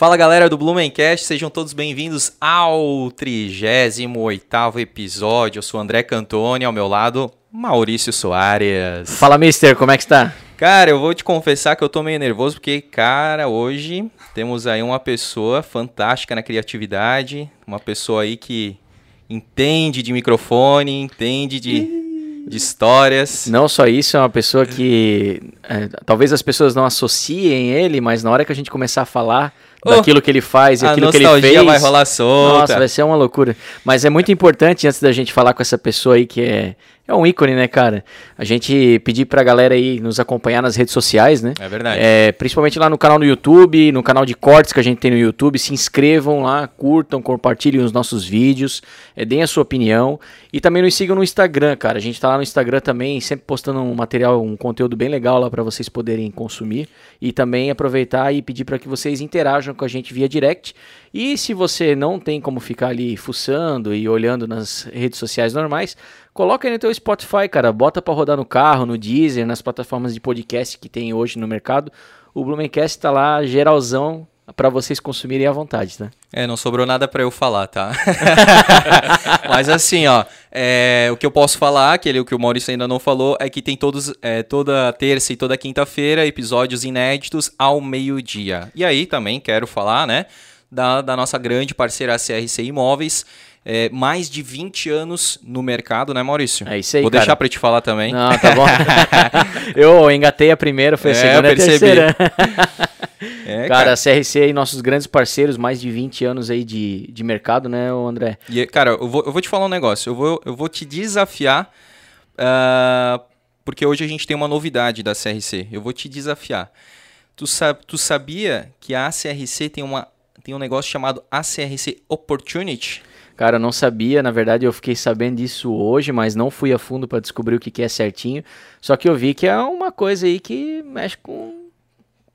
Fala galera do Blumencast, sejam todos bem-vindos ao 38 episódio. Eu sou André Cantoni, ao meu lado, Maurício Soares. Fala, mister, como é que está? Cara, eu vou te confessar que eu tô meio nervoso porque, cara, hoje temos aí uma pessoa fantástica na criatividade, uma pessoa aí que entende de microfone, entende de, de histórias. Não só isso, é uma pessoa que é, talvez as pessoas não associem ele, mas na hora que a gente começar a falar Oh, daquilo que ele faz e a aquilo que ele fez. nostalgia vai rolar solta. Nossa, vai ser uma loucura. Mas é muito importante, antes da gente falar com essa pessoa aí que é, é um ícone, né, cara? A gente pedir pra galera aí nos acompanhar nas redes sociais, né? É verdade. É, principalmente lá no canal do YouTube, no canal de cortes que a gente tem no YouTube. Se inscrevam lá, curtam, compartilhem os nossos vídeos, é, deem a sua opinião. E também nos sigam no Instagram, cara. A gente tá lá no Instagram também, sempre postando um material, um conteúdo bem legal lá para vocês poderem consumir. E também aproveitar e pedir para que vocês interajam com a gente via direct. E se você não tem como ficar ali fuçando e olhando nas redes sociais normais, coloca aí no teu Spotify, cara. Bota para rodar no carro, no Deezer, nas plataformas de podcast que tem hoje no mercado. O Blumencast tá lá geralzão para vocês consumirem à vontade, tá? É, não sobrou nada pra eu falar, tá? Mas assim, ó, é, o que eu posso falar, aquele que o Maurício ainda não falou, é que tem todos, é, toda terça e toda quinta-feira episódios inéditos ao meio-dia. E aí também quero falar, né, da, da nossa grande parceira CRC Imóveis. É, mais de 20 anos no mercado, né, Maurício? É isso aí, Vou cara. deixar pra te falar também. Não, tá bom. eu engatei a primeira, foi a É, segunda eu percebi. terceira. É, cara, a CRC aí, nossos grandes parceiros, mais de 20 anos aí de, de mercado, né, André? E, cara, eu vou, eu vou te falar um negócio. Eu vou, eu vou te desafiar, ah, porque hoje a gente tem uma novidade da CRC. Eu vou te desafiar. Tu, sa tu sabia que a ACRC tem, uma, tem um negócio chamado ACRC Opportunity? Cara, eu não sabia, na verdade eu fiquei sabendo disso hoje, mas não fui a fundo para descobrir o que, que é certinho. Só que eu vi que é uma coisa aí que mexe com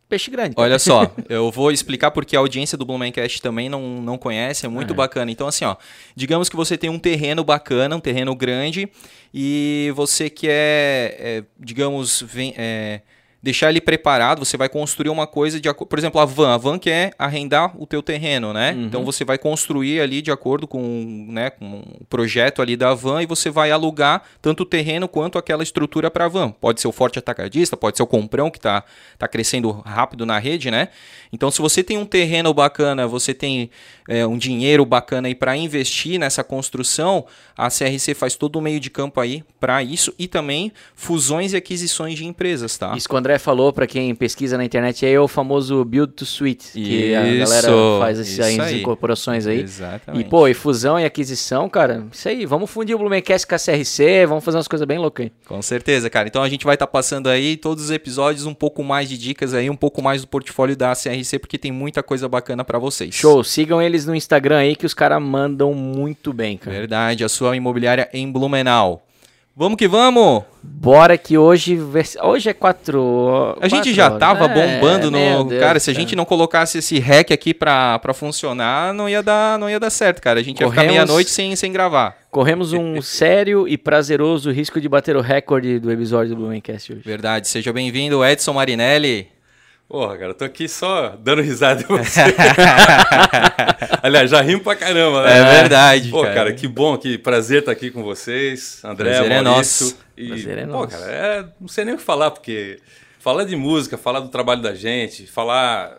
peixe grande. cara. Olha só, eu vou explicar porque a audiência do Blumencast também não, não conhece, é muito É. bacana. Então, assim, ó, digamos que você tem um terreno bacana, um terreno grande, e você quer, é, digamos, vem- é, deixar ele preparado, você vai construir uma coisa de acordo. Por exemplo, a van. A van quer arrendar o teu terreno, né? Uhum. Então você vai construir ali de acordo com, né, com o projeto ali da van e você vai alugar tanto o terreno quanto aquela estrutura para a van. Pode ser o forte atacadista, pode ser o comprão que está tá crescendo rápido na rede, né? Então, se você tem um terreno bacana, você tem é, um dinheiro bacana aí para investir nessa construção, a CRC faz todo o meio de campo aí para isso e também fusões e aquisições de empresas, tá? Isso que o André falou, para quem pesquisa na internet, é o famoso Build to Suite, que a galera faz essas incorporações aí. Exatamente. E, pô, e fusão e aquisição, cara, isso aí, vamos fundir o Blumencast com a CRC, vamos fazer umas coisas bem loucas aí. Com certeza, cara. Então a gente vai estar passando aí todos os episódios um pouco mais de dicas aí, um pouco mais do portfólio da CRC, porque tem muita coisa bacana para vocês. Show, sigam eles no Instagram aí que os caras mandam muito bem, cara. Verdade, a sua imobiliária em Blumenau. Vamos que vamos! Bora que hoje. Hoje é quatro. A gente quatro já horas. tava É, bombando meu no. Deus cara, se a gente não colocasse esse hack aqui pra, pra funcionar, não ia, dar, não ia dar certo, cara. A gente ia ficar Corremos- meia-noite sem, sem gravar. Corremos um sério e prazeroso risco de bater o recorde do episódio do Blumencast hoje. Verdade. Seja bem-vindo, Edson Marinelli. Porra, cara, eu tô aqui só dando risada de você. Aliás, já rimo pra caramba, né? É verdade, Pô, cara. cara. que bom, que prazer estar aqui com vocês. André, Prazer é Maurício. nosso. E, Prazer é pô, nosso. cara, é, não sei nem o que falar, porque falar de música, falar do trabalho da gente, falar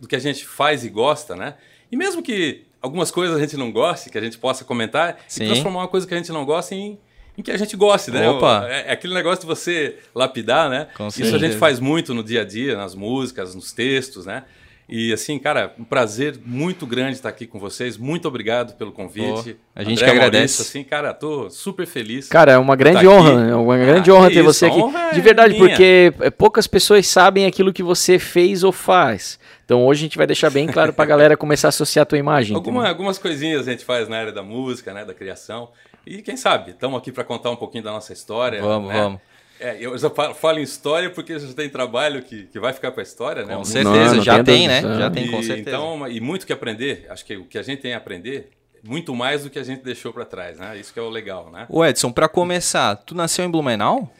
do que a gente faz e gosta, né? E mesmo que algumas coisas a gente não goste, que a gente possa comentar, Sim. e transformar uma coisa que a gente não gosta em, em que a gente goste, né? Opa. É, é aquele negócio de você lapidar, né? Com Isso a gente faz muito no dia a dia, nas músicas, nos textos, né? E assim, cara, um prazer muito grande estar aqui com vocês. Muito obrigado pelo convite. Pô, a gente André, que agradece. Maurício, assim, cara, tô super feliz. Cara, é uma grande Tá honra, aqui. é uma Ah, grande que honra ter isso, você a aqui. honra De é verdade, minha. porque é, poucas pessoas sabem aquilo que você fez ou faz. Então hoje a gente vai deixar bem claro pra galera começar a associar a tua imagem. Alguma- algumas coisinhas a gente faz na área da música, né, da criação. E quem sabe, estamos aqui para contar um pouquinho da nossa história. Vamos, né? vamos. É, eu já falo, em história porque já tem trabalho que, que vai ficar para a história, né? Com certeza, não já tenho tem, né? dúvida. Já tem, com certeza. Então, e muito que aprender. Acho que o que a gente tem a aprender, muito mais do que a gente deixou para trás, né? Isso que é o legal, né? Ô Edson, pra começar, tu nasceu em Blumenau?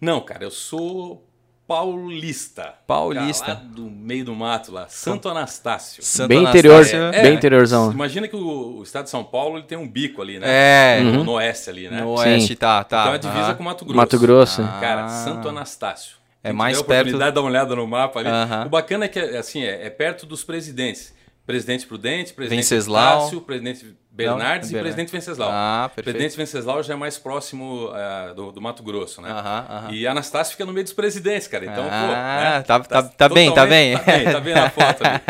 Não, cara, eu sou Paulista. Paulista. Lá do meio do mato lá. Santo Anastácio. Santo Bem interior, Anastácio. É, bem interiorzão. Imagina que o, o estado de São Paulo ele tem um bico ali, né? É, No, no oeste ali, né? no oeste, Sim. tá, tá. Então é divisa aham. com Mato Grosso. Mato Grosso. Ah. Cara, Santo Anastácio. É mais tiver a perto- oportunidade de dar uma olhada no mapa ali. O bacana é que é, assim, é, é perto dos presidentes. Presidente Prudente, presidente Venceslau. Presidente Bernardes Não, e presidente Venceslau. Ah, perfeito. presidente Venceslau já é mais próximo eh, do, do Mato Grosso, né? Aham, aham. E Anastácio fica no meio dos presidentes, cara. Então, pô. Ah, né? tá- tá- tá bem, tá bem. Tá bem, tá bem na foto ali.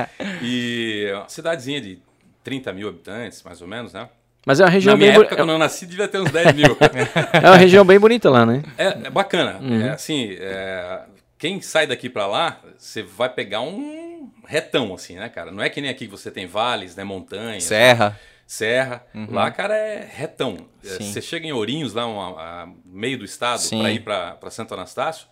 E é uma cidadezinha de 30 mil habitantes, mais ou menos, né? Mas é uma região Na minha bem época, bo- quando eu nasci, devia ter uns 10 mil. é uma região bem bonita lá, né? É, é bacana. Uhum. É, assim, é, quem sai daqui pra lá, você vai pegar um retão, assim, né, cara? Não é que nem aqui que você tem vales, né, montanhas, Serra. serra. Lá, cara, é retão. É, Sim. Você chega em Ourinhos, lá um, a- meio do estado, pra ir pra, Santo Anastácio,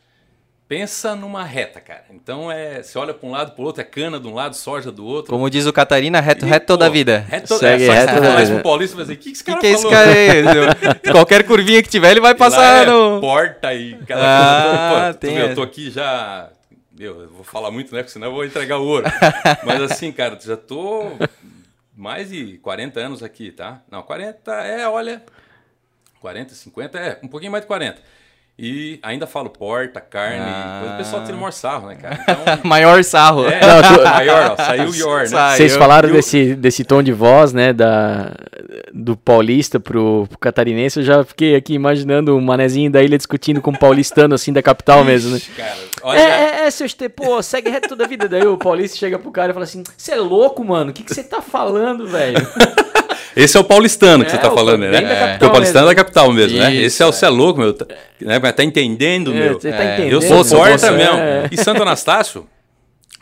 pensa numa reta, cara. Então, é, você olha pra um lado, pro outro, é cana de um lado, soja do outro. Como diz o Catarina, reto, E, reto toda a vida. Reto, Segue é, só que reto você toda a fala isso vida. pro Paulista e vai dizer, o que, que esse O que, cara que é esse falou? cara? Qualquer curvinha que tiver, ele vai passar é no. porta e aquela Ah, coisa toda. Pô, tu tem vê, eu tô aqui já. Meu, eu vou falar muito, né? Porque senão eu vou entregar o ouro. Mas assim, cara, já tô mais de 40 anos aqui, tá? Não, 40 é, olha. 40, 50, é, um pouquinho mais de 40. E ainda falo porta, carne, Ah. coisa. O pessoal tira o maior sarro, né, cara? Então. Maior sarro. É, Não, tu- maior, ó, saiu o Yor, né? Vocês falaram eu- desse, desse tom de voz, né, da, do paulista pro, pro catarinense, eu já fiquei aqui imaginando o manezinho da ilha discutindo com o paulistano, assim, da capital mesmo, né? Ixi, Cara, É, olha. é, é, seu Ste, pô, segue reto toda a vida. Daí o paulista chega pro cara e fala assim, você é louco, mano, o que que você tá falando, velho? Esse é o paulistano que É, você tá o- falando, né? Porque o paulistano é da capital mesmo, né? Isso, Esse é o cê é louco, meu. Tá, né? Tá entendendo, É, meu. Você tá É, entendendo? Eu sou porta mesmo. é. E Santo Anastácio,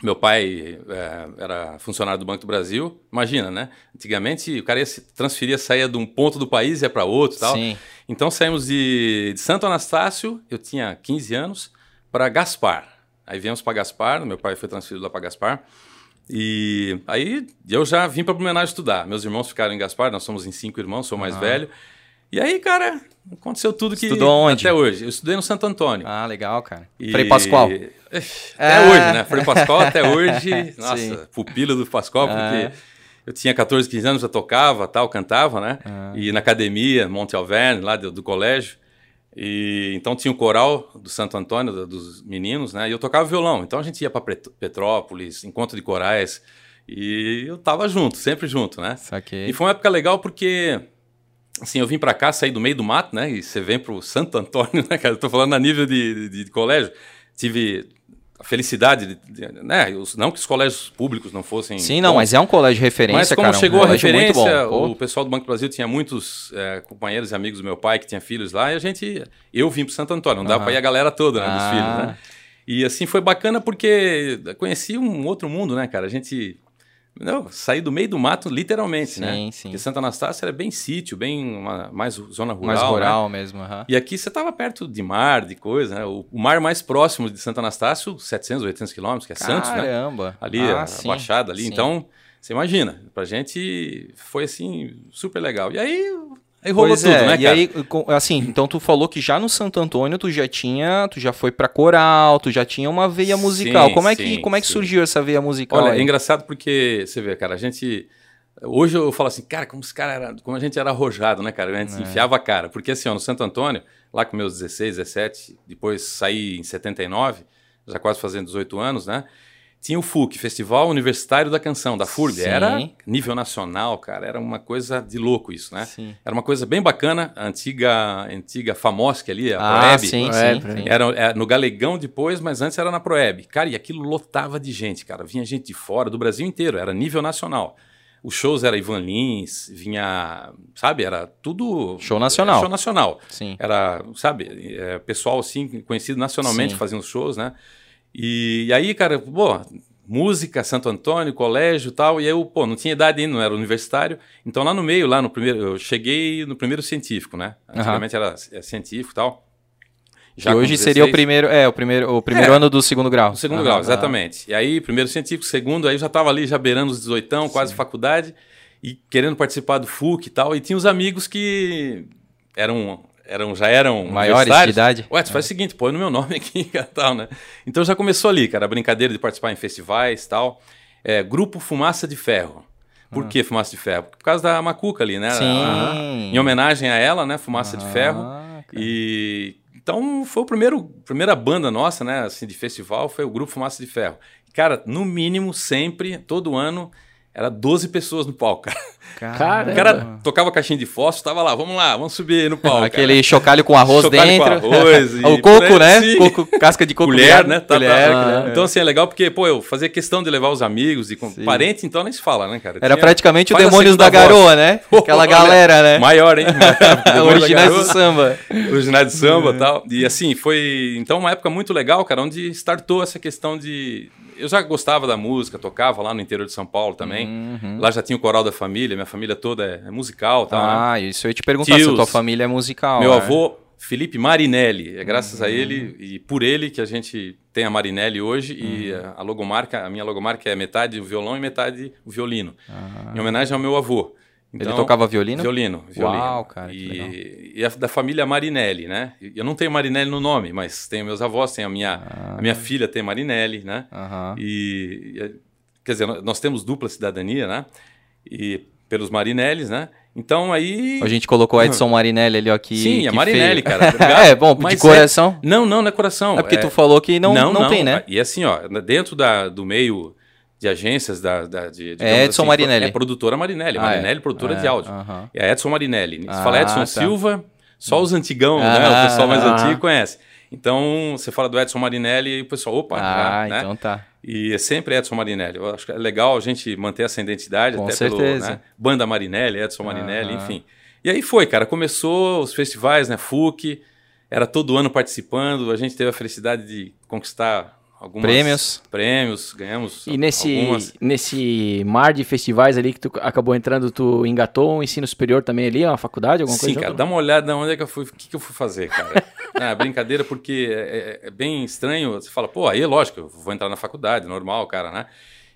meu pai é, era funcionário do Banco do Brasil. Imagina, né? Antigamente o cara ia se transferia, saía de um ponto do país e ia para outro e tal. Sim. Então saímos de, de Santo Anastácio, eu tinha 15 anos, para Gaspar. Aí viemos para Gaspar, meu pai foi transferido lá para Gaspar. E aí eu já vim para Blumenau estudar. Meus irmãos ficaram em Gaspar, nós somos em cinco irmãos, sou mais velho. E aí, cara, aconteceu tudo que Estudou onde? até hoje. Eu estudei no Santo Antônio. Ah, legal, cara. E- Frei Pascoal. Até Ah. hoje, né? Frei Pascoal até hoje. Nossa, Sim. pupila do Pascoal, porque Ah. eu tinha 14, 15 anos, já tocava, tal, cantava, né? Ah. E na academia, Monte Alverne, lá do, do colégio. E então tinha o coral do Santo Antônio, do- dos meninos, né? E eu tocava violão. Então a gente ia para Petrópolis, encontro de corais. E eu tava junto, sempre junto, né? Saquei. E foi uma época legal porque, assim, eu vim pra cá, saí do meio do mato, né? E você vem pro Santo Antônio, né, cara? Eu tô falando a nível de, de, de colégio. Tive a felicidade, de, né? Não que os colégios públicos não fossem. Sim, não, bons, mas é um colégio de referência, mas como cara. um chegou a colégio muito referência, o pessoal do Banco do Brasil tinha muitos é, companheiros e amigos do meu pai que tinha filhos lá, e a gente. Eu vim pro Santo Antônio, não dava Aham. pra ir a galera toda, né, dos Ah. filhos, né? E assim foi bacana porque conheci um outro mundo, né, cara? A gente. Não, saí do meio do mato, literalmente, né? Sim, sim. Porque Santa Anastácia era bem sítio, bem uma- mais zona rural. mais né? rural mesmo. aham. E aqui você estava perto de mar, de coisa, né? O, o mar mais próximo de Santo Anastácio, 700, 800 quilômetros, que é Santos, né? Caramba. Ali, Ah, a sim, Baixada ali. sim. Então, você imagina, pra gente foi assim, super legal. E aí, aí rolou Pois tudo, é, né, e cara? aí, com- assim, então tu falou que já no Santo Antônio tu já tinha, tu já foi pra coral, tu já tinha uma veia Sim, musical. como é que, sim, como é que sim. surgiu essa veia musical? Olha, aí? é engraçado porque, você vê, cara, a gente. Hoje eu falo assim, cara, como, esse cara era, como a gente era arrojado, né, cara? A É. gente enfiava a cara. Porque assim, ó, no Santo Antônio, lá com meus 16, 17, depois saí em 79, já quase fazendo 18 anos, né? Tinha o FUC, Festival Universitário da Canção, da FURB. Sim. Era nível nacional, cara. Era uma coisa de louco isso, né? Sim. Era uma coisa bem bacana. A antiga, antiga Famosc ali, a Ah, Proeb. sim, Proeb, sim, sim. Era, é, no Galegão depois, mas antes era na Proeb. Cara, e aquilo lotava de gente, cara. Vinha gente de fora, do Brasil inteiro, era nível nacional. Os shows era Ivan Lins, vinha, sabe, era tudo... Show nacional. Show nacional. Sim. Era, sabe, é, pessoal assim, conhecido nacionalmente Sim. fazendo os shows, né? E, e aí, cara, pô, música, Santo Antônio, colégio e tal, e eu, pô, não tinha idade ainda, não era universitário. Então lá no meio, lá no primeiro, eu cheguei no primeiro científico, né? Antigamente era é, científico e tal. Que com hoje seria o 16. primeiro, é, o primeiro, o primeiro É. ano do segundo grau. No segundo grau, exatamente. E aí, primeiro científico, segundo, aí eu já estava ali, já beirando os 18, quase faculdade, e querendo participar do FUC e tal. E tinha os amigos que eram eram, já eram Maiores de idade? Ué, tu faz o seguinte, põe no meu nome aqui e tal, né? Então já começou ali, cara, a brincadeira de participar em festivais e tal. É, grupo Fumaça de Ferro. Por que Fumaça de Ferro? Por causa da Macuca ali, né? Sim. Em homenagem a ela, né? Fumaça de Ferro. Cara. E então foi o primeiro primeira banda nossa, né, assim, de festival, foi o grupo Fumaça de Ferro. Cara, no mínimo sempre, todo ano era 12 pessoas no palco, cara. Cara, O cara tocava caixinha de fósforo, tava lá, vamos lá, vamos subir no palco. Aquele chocalho com arroz Chocalho com dentro. arroz e o coco, né? sim. Coco, casca de coco. colher, né? Tá, colher, tá. colher. Então, assim, é legal porque, pô, eu fazia questão de levar os amigos e com Sim. parente, então nem se fala, né, cara? Era Tinha- praticamente o faz a Demônios da voz. Garoa, né? Aquela galera, né? Maior, hein? Originais do samba. originais de samba e tal. E assim, foi então uma época muito legal, cara, onde startou essa questão de. Eu já gostava da música, tocava lá no interior de São Paulo também. Uhum. Lá já tinha o coral da família, minha família toda é, é musical e tal. né? Ah, isso eu ia te perguntar se a Tios. tua família é musical. Meu né? avô, Felipe Marinelli. É graças a Uhum. ele e por ele que a gente tem a Marinelli hoje. Uhum. E a, a logomarca, a minha logomarca é metade o violão e metade o violino. Ah. Em homenagem ao meu avô. Ele Então, tocava violino? Violino, violino. Uau, cara. E, e a da família Marinelli, né? Eu não tenho Marinelli no nome, mas tenho meus avós, tenho a minha, Ah. a minha filha tem Marinelli, né? Aham. E, e, quer dizer, nós- temos dupla cidadania, né? E pelos Marinellis, né? Então aí A gente colocou o Edson Marinelli ali, ó. Que, Sim, a que Marinelli, feio. cara. É, bom, de Mas coração. Não, não, não é coração. É porque é, tu falou que não, não, tem, né? E assim, ó, dentro da, do meio de agências da, da de, É Edson assim, Marinelli. É produtora Marinelli, Ah, Marinelli, é. produtora É, de áudio. aham. É Edson Marinelli. Se Ah, fala Edson tá. Silva, só os antigão, né? Ah, O pessoal mais ah. antigo conhece. Então, você fala do Edson Marinelli e o pessoal, opa, Ah, né? então tá. E é sempre Edson Marinelli. Eu acho que é legal a gente manter essa identidade, Com até certeza. pelo né? Banda Marinelli, Edson Marinelli, enfim. E aí foi, cara. Começou os festivais, né? FUC, era todo ano participando. A gente teve a felicidade de conquistar alguns Prêmios. Prêmios, ganhamos E nesse, algumas. nesse mar de festivais ali que tu acabou entrando, tu engatou um ensino superior também ali, uma faculdade, alguma Sim, coisa? cara, junto? dá uma olhada onde é que eu fui, o que, que eu fui fazer, cara. ah, brincadeira, porque é, é- é bem estranho. Você fala, pô, aí é lógico, eu vou entrar na faculdade, normal, cara, né?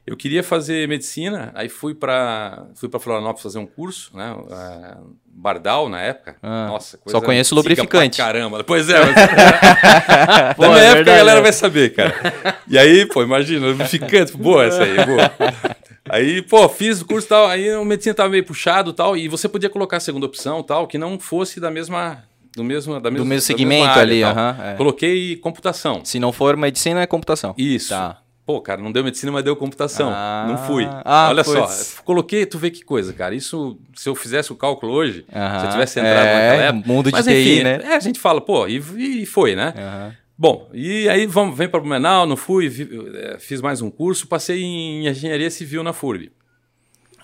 Eu queria fazer medicina, aí fui para fui para Florianópolis fazer um curso, né? ah, Bardal na época. Ah, Nossa, coisa só conheço lubrificante. Caramba, pois é. Mas... Pô, Na minha é época verdade, a galera é. vai saber, cara. E aí, pô, imagina, lubrificante, boa essa aí, boa. Aí, pô, fiz o curso e tal, aí a medicina tava meio puxado e tal, e você podia colocar a segunda opção tal, que não fosse da mesma. Do mesmo, da mesma, mesmo da mesma segmento área ali, é. Coloquei computação. Se não for medicina, é computação. Isso. Tá. Pô, cara, não deu medicina, mas deu computação. Ah, não fui. ah, Olha putz. só, coloquei, tu vê que coisa, cara. Isso, se eu fizesse o cálculo hoje, Aham. se eu tivesse entrado É, naquela época. mundo de mas, TI, enfim, né? É, a gente fala, pô, e, e foi, né? Aham. Bom, e aí vamos, vem para Blumenau, não fui, eh, fiz mais um curso, passei em engenharia civil na FURB.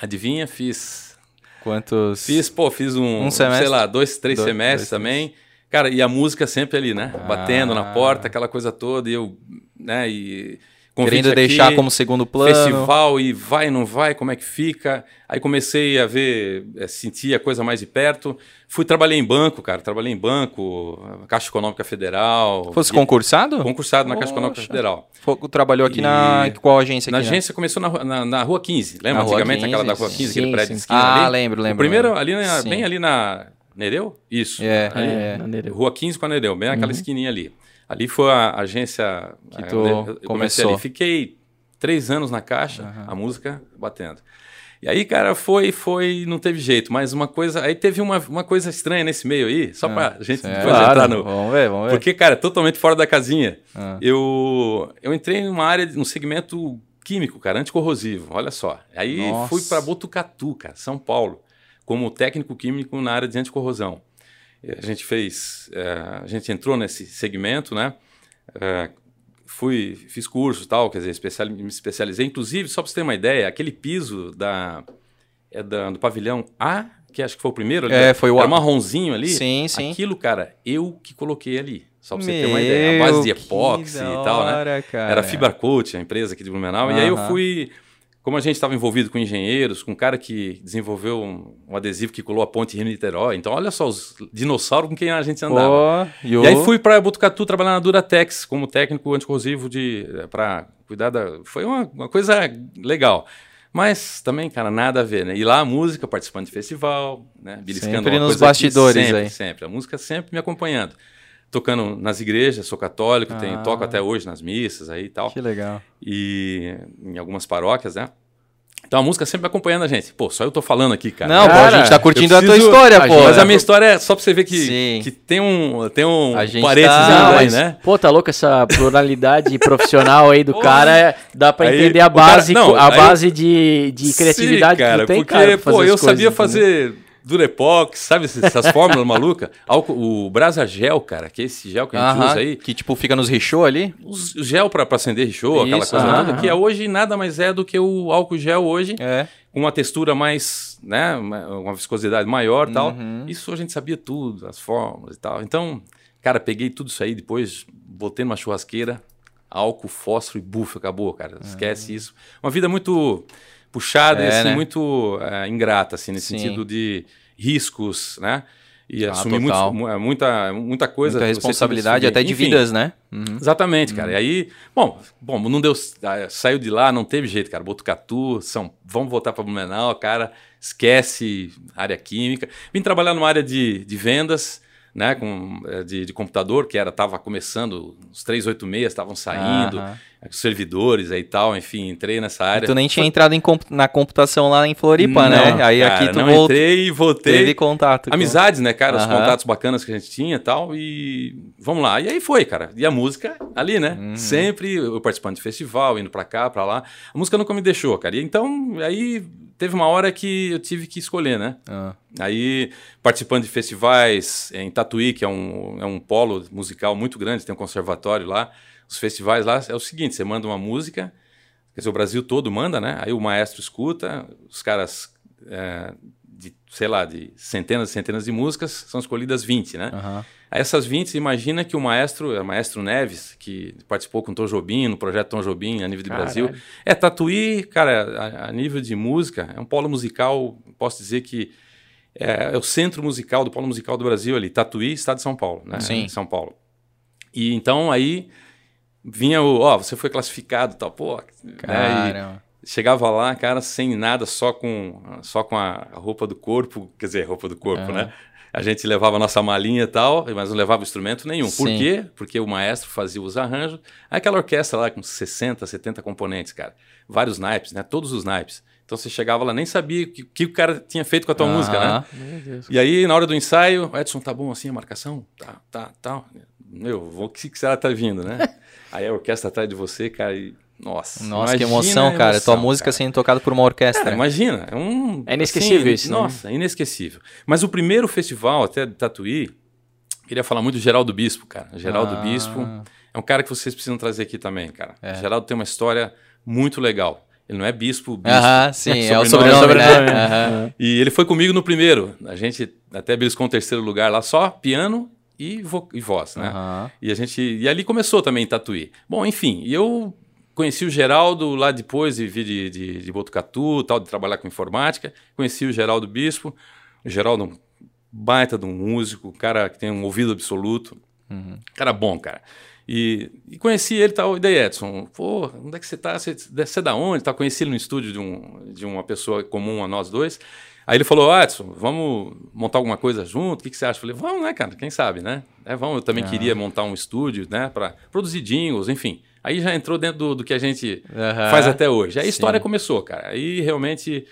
Adivinha, fiz. Quantos? Fiz, pô, fiz um, Um semestre? sei lá, dois, três Dois- semestres dois também. Cara, e a música sempre ali, né? Batendo Ah. na porta, aquela coisa toda, e eu, né, e convite Querendo aqui, deixar como segundo plano. Festival e vai, não vai, como é que fica? Aí comecei a ver, eh, sentir a coisa mais de perto. Fui, trabalhei em banco, cara, trabalhei em banco, Caixa Econômica Federal. Fosse E- concursado? Concursado na Caixa Econômica Poxa. Federal. Fo- Trabalhou aqui E- na. Qual agência aqui? Na né? agência começou na, rua- na, na Rua 15. Lembra Na Rua antigamente 15, aquela da Rua 15, sim, aquele prédio sim. de esquina Ah, ali? lembro, lembro. O primeiro lembro. ali, na- bem ali na Nereu? Isso. É, Ali, é, na Nereu. Rua 15 com a Nereu, bem naquela esquininha ali. Ali foi a agência Que eh, tu eu- começou. ali. Fiquei três anos na caixa, a música batendo. E aí, cara, foi, foi, não teve jeito. Mas uma coisa, aí teve uma, uma coisa estranha nesse meio aí, só pra gente Certo. depois Claro, entrar no, Vamos ver, vamos ver. porque, cara, é totalmente fora da casinha. Ah. Eu, eu entrei numa área, num segmento químico, cara, anticorrosivo. Olha só. Aí Nossa. fui para Botucatu, cara, São Paulo, como técnico químico na área de anticorrosão. A gente fez, eh, a gente entrou nesse segmento, né? Eh, fui, fiz curso e tal, quer dizer, especial, me especializei. Inclusive, só para você ter uma ideia, aquele piso da, é da- do pavilhão A, que acho que foi o primeiro ali, É, foi o era marronzinho ali. Sim, sim. Aquilo, cara, eu que coloquei ali. Só pra você ter uma ideia. A base de Meu, epóxi e tal, né? cara. Era Fibercoat, a empresa aqui de Blumenau. E aí eu fui. Como a gente estava envolvido com engenheiros, com um cara que desenvolveu um, um adesivo que colou a ponte Rio-Niterói. Então, olha só os dinossauros com quem a gente andava. Pô, E aí fui para Botucatu trabalhar na Duratex como técnico anticorrosivo de para cuidar da. Foi uma, uma coisa legal. Mas também, cara, nada a ver, né? E lá a música, participando de festival, né? Beliscando Sempre nos coisa aqui, bastidores sempre, aí. Sempre, a música sempre me acompanhando. Tocando nas igrejas, sou católico, tenho, Ah. toco até hoje nas missas aí e tal. Que legal. E em algumas paróquias, né? Então a música sempre acompanhando a gente. Pô, só eu tô falando aqui, cara. Não, pô, a Cara, gente tá curtindo eu a tua preciso- história, a pô. gente- Mas a minha história é só pra você ver que, Sim. que tem um, tem um A gente parênteses tá- aí, mas, né? Pô, tá louco essa pluralidade profissional aí do cara. Dá pra Aí, entender a o cara- base, não, a aí- base de, de criatividade Sim, cara, que tu tem, porque, cara. pô, eu as coisas, sabia entendeu? fazer Durepox, sabe essas, fórmulas malucas? O Brasa Gel, cara, que é esse gel que a gente Aham, usa aí. Que tipo fica nos rechô ali? Os- O gel pra, pra acender rechô, aquela coisa aham, toda, que é hoje nada mais é do que o álcool gel hoje, É. com uma textura mais, né, uma viscosidade maior e tal. Uhum. Isso a gente sabia tudo, as fórmulas e tal. Então, cara, peguei tudo isso aí, depois botei numa churrasqueira, álcool, fósforo e bufo, acabou, cara. Esquece isso. Uma vida muito puxada e É, assim, né? muito é, ingrata, assim, nesse Sim. sentido de riscos, né? E Ah, assumir muito- mu- muita, muita coisa. Muita responsabilidade até de Enfim, vidas, né? Uhum. Exatamente, cara. E aí, bom, bom, não deu, ah, saiu de lá, não teve jeito, cara. Botucatu, São, vamos voltar para Blumenau, cara. Esquece área química. Vim trabalhar numa área de, de vendas, né, com eh, de, de computador, que era tava começando, os 386 estavam saindo, Aham. Os servidores aí e tal, enfim, entrei nessa área. Tu nem tinha entrado em comp- na computação lá em Floripa, Não, né? Aí cara, aqui tu não volt- entrei e voltei. teve contato. com- Amizades, né, cara? Os Aham. contatos bacanas que a gente tinha e tal. E vamos lá. E aí foi, cara. E a música ali, né? Uhum. Sempre eu participando de festival, indo pra cá, pra lá. A música nunca me deixou, cara. E então, aí teve uma hora que eu tive que escolher, né? Ah, Aí, participando de festivais em Tatuí, que é um, é um polo musical muito grande, tem um conservatório lá. Os festivais lá é o seguinte: você manda uma música, quer dizer, o Brasil todo manda, né? Aí o maestro escuta, os caras, é, de, sei lá, de centenas e centenas de músicas, são escolhidas 20, né? Aí essas 20, imagina que o maestro, é o maestro Neves, que participou com o Tom Jobim, no projeto Tom Jobim, a nível de Caralho. Brasil. É, Tatuí, cara, a, a nível de música, é um polo musical, posso dizer que é, é o centro musical do polo musical do Brasil ali, Tatuí, estado de São Paulo, né? Sim. São Paulo. E então aí vinha o, ó, você foi classificado, tal, pô, né? E- Caramba. Chegava lá, cara, sem nada, só com, só com a roupa do corpo, quer dizer, roupa do corpo, Aham. né? A gente levava a nossa malinha e tal, mas não levava instrumento nenhum. Por Sim. quê? Porque o maestro fazia os arranjos. Aquela orquestra lá com 60, 70 componentes, cara. Vários naipes, né? Todos os naipes. Então você chegava lá, nem sabia o que, que o cara tinha feito com a tua Aham. música, né? Meu Deus. E aí, na hora do ensaio, Edson, tá bom assim a marcação? Tá, tá, tá. Meu, vou- o que, que será que tá vindo, né? aí a orquestra atrás de você, cara, e. Nossa. Nossa, que emoção, a cara. Tua emoção, música cara. sendo tocada por uma orquestra. Cara, imagina, é um. É inesquecível isso, né? Nossa, inesquecível. Mas o primeiro festival, até de Tatuí, queria falar muito do Geraldo Bispo, cara. Geraldo Ah. Bispo é um cara que vocês precisam trazer aqui também, cara. É. Geraldo tem uma história muito legal. Ele não é bispo, bispo. Aham, sim, é o Sobrenome, sobrenome, sobrenome, né? né? Aham. E ele foi comigo no primeiro. A gente até beliscou um terceiro lugar lá, só piano e, vo- e voz, né? Aham. E a gente e ali começou também Tatuí. Bom, enfim, eu conheci o Geraldo lá depois de vir de, de, de Botucatu, tal, de trabalhar com informática. Conheci o Geraldo Bispo. O Geraldo, um baita de um músico, cara que tem um ouvido absoluto. Uhum. Cara bom, cara. E, e conheci ele tal. E daí, Edson, pô, onde é que você tá? Você, você é da onde? Tá? Conheci ele no estúdio de, um, de uma pessoa comum a nós dois. Aí ele falou, Edson, vamos montar alguma coisa junto? O que, que você acha? Eu falei, vamos, né, cara? Quem sabe, né? É, vamos, eu também Ah. queria montar um estúdio, né, para produzir jingles, enfim. Aí já entrou dentro do, do que a gente Aham. faz até hoje. Aí a Sim. história começou, cara. Aí realmente,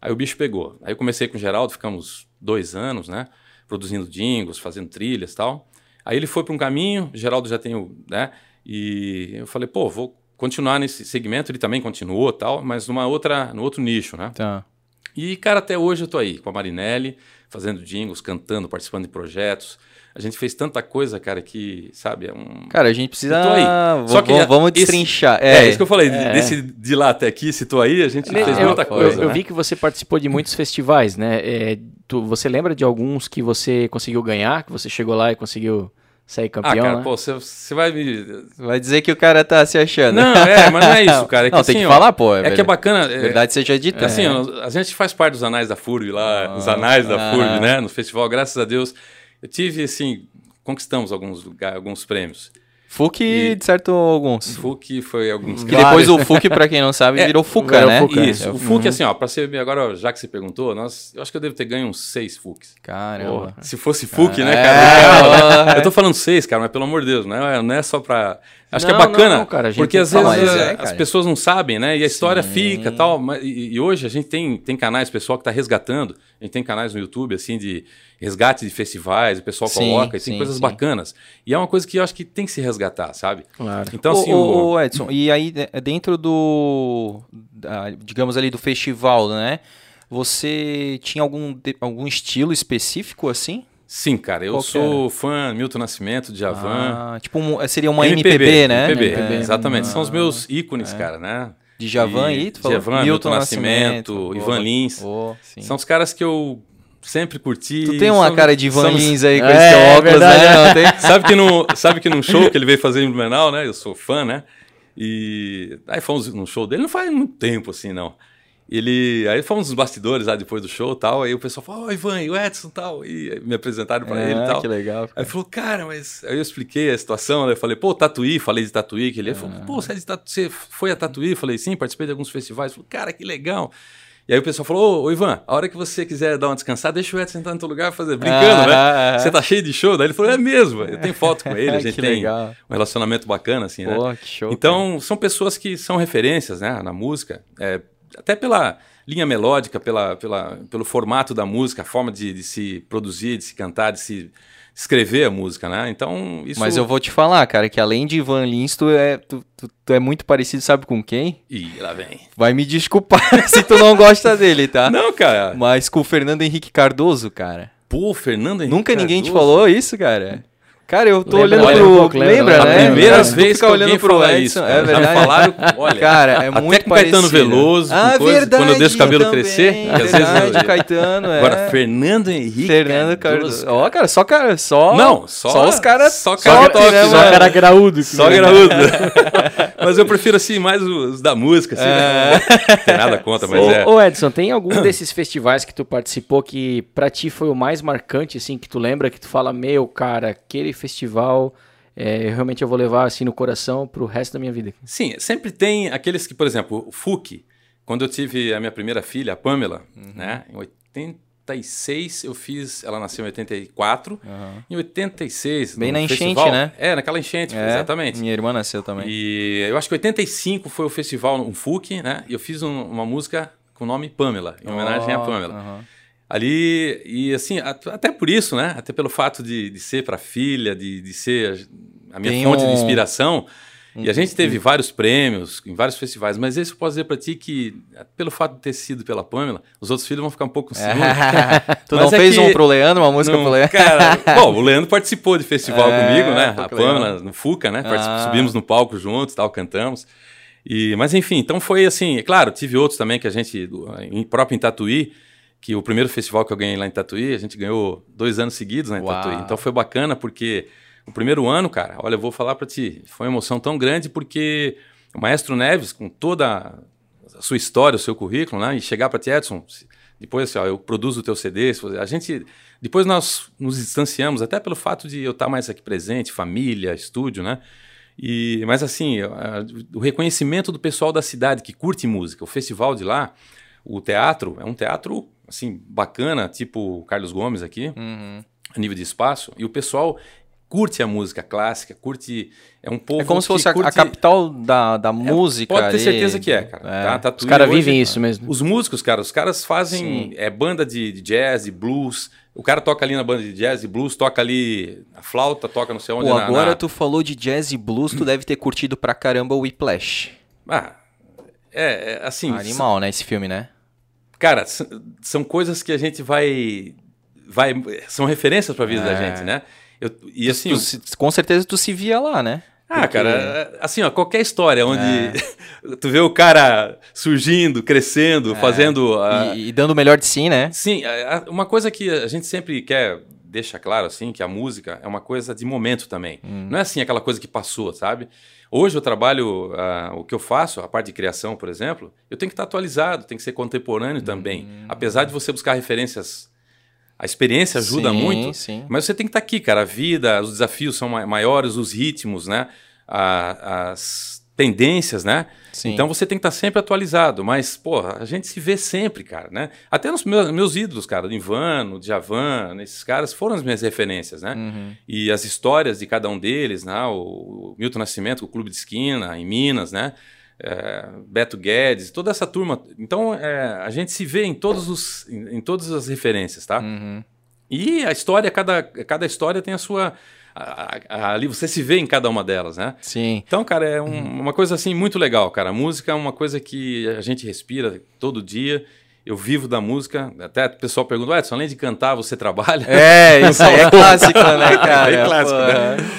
aí o bicho pegou. Aí eu comecei com o Geraldo, ficamos dois anos, né, produzindo jingles, fazendo trilhas e tal. Aí ele foi para um caminho, o Geraldo já tem o, né, e eu falei, pô, vou continuar nesse segmento. Ele também continuou tal, mas numa outra, no outro nicho, né? Tá. E, cara, até hoje eu tô aí com a Marinelli, fazendo jingles, cantando, participando de projetos. A gente fez tanta coisa, cara, que, sabe, é um. Cara, a gente precisa. Tô aí. Só que vamos, vamos esse- destrinchar. é, É, isso que eu falei, É. desse de lá até aqui, se tô aí, a gente fez eu, muita coisa. eu né? vi que você participou de muitos festivais, né? É, tu- você lembra de alguns que você conseguiu ganhar, que você chegou lá e conseguiu sair Ah, campeão? cara, né? pô, você, você vai me. vai dizer que o cara tá se achando. Não, é, mas não é isso, cara. É que, Não, tem assim, que ó, falar, pô. É, É que é bacana. é- Verdade seja dita. Assim, É. ó, a gente faz parte dos anais da FURB lá, Ah, os anais da ah. FURB, né? No festival, graças a Deus. Eu tive, assim, conquistamos alguns alguns prêmios. Fuc, E- de certo, alguns. FUC foi alguns Que depois o Fuc, pra quem não sabe, É, virou Fuca, né? Fuca. Isso, É, o FUC, assim, ó, pra ser agora, já que você perguntou, nós, eu acho que eu devo ter ganho uns seis FUCs. Caramba. Se fosse FUC, né, É, cara? é. Eu tô falando seis, cara, mas pelo amor de Deus, não é, não é só pra. Acho que é Não, bacana, não, cara, a gente porque às vezes Mas é, as cara. pessoas não sabem, né? E a história Sim. fica tal. Mas, e, e hoje a gente tem, tem canais, pessoal que tá resgatando. A gente tem canais no YouTube, assim, de resgate de festivais, o pessoal Sim, coloca, e sim, tem coisas sim. bacanas. E é uma coisa que eu acho que tem que se resgatar, sabe? Claro. Então, Ô, assim, ô, o- Edson, e aí de- dentro do, da- digamos ali, do festival, né? Você tinha algum, algum estilo específico assim? Sim, cara, eu Qual sou fã Milton Nascimento, Djavan. Ah, tipo, um- seria uma MPB, né? MPB, MPB. exatamente. São os Ah, meus ícones, cara, né? De Javan E aí, tu falou? Djavan, Milton Nascimento, Ivan Boa. Lins. Sim. São os caras que eu sempre curti. Tu tem uma São- cara de Ivan Lins aí com É, esse é óculos, verdade. né? Não tem? Sabe que, no, sabe que num show que ele veio fazer em Blumenau, né? Eu sou fã, né? E aí fomos num show dele, não faz muito tempo assim, não. Ele, aí fomos nos bastidores lá depois do show e tal, aí o pessoal falou, ó, Ivan, e o Edson e tal, e me apresentaram pra ele e Ah, tal. que legal. Aí ele falou, cara, mas. Aí eu expliquei a situação, né? Eu falei, pô, Tatuí, falei de Tatuí, que ele falou, pô, você, é de Tatu... você foi a Tatuí? Eu falei, sim, participei de alguns festivais. Falou, cara, que legal. E aí o pessoal falou, ô, ô, Ivan, a hora que você quiser dar uma descansada, deixa o Edson sentar no teu lugar fazer, brincando, Ah, né? ah, ah. Você tá cheio de show? Daí ele falou, é mesmo, eu tenho foto com ele, a gente tem legal. um relacionamento bacana, assim, né? Pô, que show. Então, são pessoas que são referências né, na música, é, até pela linha melódica, pela, pela, pelo formato da música, a forma de, de se produzir, de se cantar, de se escrever a música, né? Então, isso... Mas eu vou te falar, cara, que além de Ivan Lins, tu é, tu, tu- tu é muito parecido, sabe com quem? Ih, lá vem. Vai me desculpar se tu não gosta dele, tá? Não, cara. Mas com o Fernando Henrique Cardoso, cara. Pô, Fernando Henrique Nunca ninguém te Cardoso. pouco isso, cara? Cara, eu tô Lembra- olhando olha pro. pouco, lembra, lembra, lembra. né? A primeira Cara, vez fica que olhando pro Edson, isso, é cara. Verdade. falaram, olha, Cara, é até muito com Caetano. Veloso, com ah, coisa, verdade, quando eu deixo o cabelo também, crescer, que às vezes verdade, eu- Caetano, é. Agora, Fernando Henrique Fernando Cardoso. Ó, cara, só cara, só Não, só- os caras só cara top, né, só Só mano? cara graúdo. Só graúdo. Mas eu prefiro, assim, mais os da música, assim. né? Não tem nada contra, mas ô, é. ô, Edson, tem algum desses festivais que tu participou que pra ti foi o mais marcante, assim, que tu lembra, que tu fala, meu, cara, aquele festival, é, realmente eu vou levar, assim, no coração pro resto da minha vida. Sim, sempre tem aqueles que, por exemplo, o FUC, quando eu tive a minha primeira filha, a Pamela, Uhum. né? Em 86 eu fiz, ela nasceu em 84. Aham. Em 86, Bem na enchente, festival- né? É, naquela enchente, É, exatamente. Minha irmã nasceu também. E eu acho que 85 foi o festival, um FUC, né? E eu fiz um- uma música com o nome Pamela, em homenagem à Ó, Pamela. aham. Ali, e assim, at- até por isso, né? Até pelo fato de, de ser para filha, de, de ser a minha Tem fonte um- de inspiração. E a gente teve vários prêmios em vários festivais, mas esse eu posso dizer para ti que, pelo fato de ter sido pela Pamela, os outros filhos vão ficar um pouco com ciúme. tu Mas não é fez que- um pro Leandro, uma música Não, pro Leandro? Cara, bom, o Leandro participou de festival É, comigo, né? A Pamela, legal. no Fuca, né? Ah. Subimos no palco juntos, tal, cantamos. E, mas enfim, então foi assim, é claro, tive outros também que a gente, em, próprio em Tatuí, que o primeiro festival que eu ganhei lá em Tatuí, a gente ganhou dois anos seguidos lá em Uau. Tatuí. Então foi bacana porque o primeiro ano, cara, olha, eu vou falar pra ti, foi uma emoção tão grande porque o Maestro Neves, com toda a sua história, o seu currículo, né? E chegar pra ti, Edson, depois assim, ó, eu produzo o teu CD, a gente, depois nós nos distanciamos, até pelo fato de eu estar mais aqui presente, família, estúdio, né? E, mas assim, a- o reconhecimento do pessoal da cidade que curte música, o festival de lá, o teatro, é um teatro assim bacana, tipo o Carlos Gomes aqui, Uhum. a nível de espaço, e o pessoal curte a música clássica, curte é um povo É como se fosse a, a curte- capital da, da música. Pode ter ali. certeza que é, cara. É. Tá? Os Tatuí caras vivem isso mesmo. Os músicos, cara, os caras fazem Sim. é, banda de, de jazz, de blues. O cara toca ali na banda de jazz e blues, toca ali a flauta, toca não sei onde. Pô, na- agora na- tu falou de jazz e blues, tu deve ter curtido pra caramba o Whiplash. Ah, é, é, assim, Animal, né, esse filme, né? Cara, são coisas que a gente vai. vai são referências para a vida da É. gente, né? Eu- e assim. Tu se- com certeza tu se via lá, né? ah, Porque- cara, é, assim, ó, qualquer história onde tu vê o cara surgindo, crescendo, fazendo. a- E, e dando o melhor de si, né? Sim, uma coisa que a gente sempre quer deixa claro assim que a música é uma coisa de momento também. Não é assim aquela coisa que passou, sabe? Hoje eu trabalho ah, o que eu faço, a parte de criação, por exemplo, eu tenho que estar atualizado, tem que ser contemporâneo também. Apesar de você buscar referências a experiência ajuda Sim, muito. sim. Mas você tem que estar aqui, cara. A vida, os desafios são ma- maiores, os ritmos, né? A- as tendências, né? Sim. Então você tem que estar sempre atualizado. Mas, porra, a gente se vê sempre, cara, né? Até nos meus, meus ídolos, cara, o Ivano, o Djavan, esses caras foram as minhas referências, né? Uhum. E as histórias de cada um deles, né? O, o Milton Nascimento, o Clube de Esquina, em Minas, né? É, Beto Guedes, toda essa turma. Então, é, a gente se vê em, todos os, em, em todas as referências, tá? Uhum. E a história, cada, cada história tem a sua. A- a- ali você se vê em cada uma delas, né? Sim. Então, cara, é um- uma coisa assim muito legal, cara. A música é uma coisa que a gente respira todo dia. Eu vivo da música. Até o pessoal pergunta, Edson, além de cantar, você trabalha? É, isso aí é clássico, né, cara? É clássico,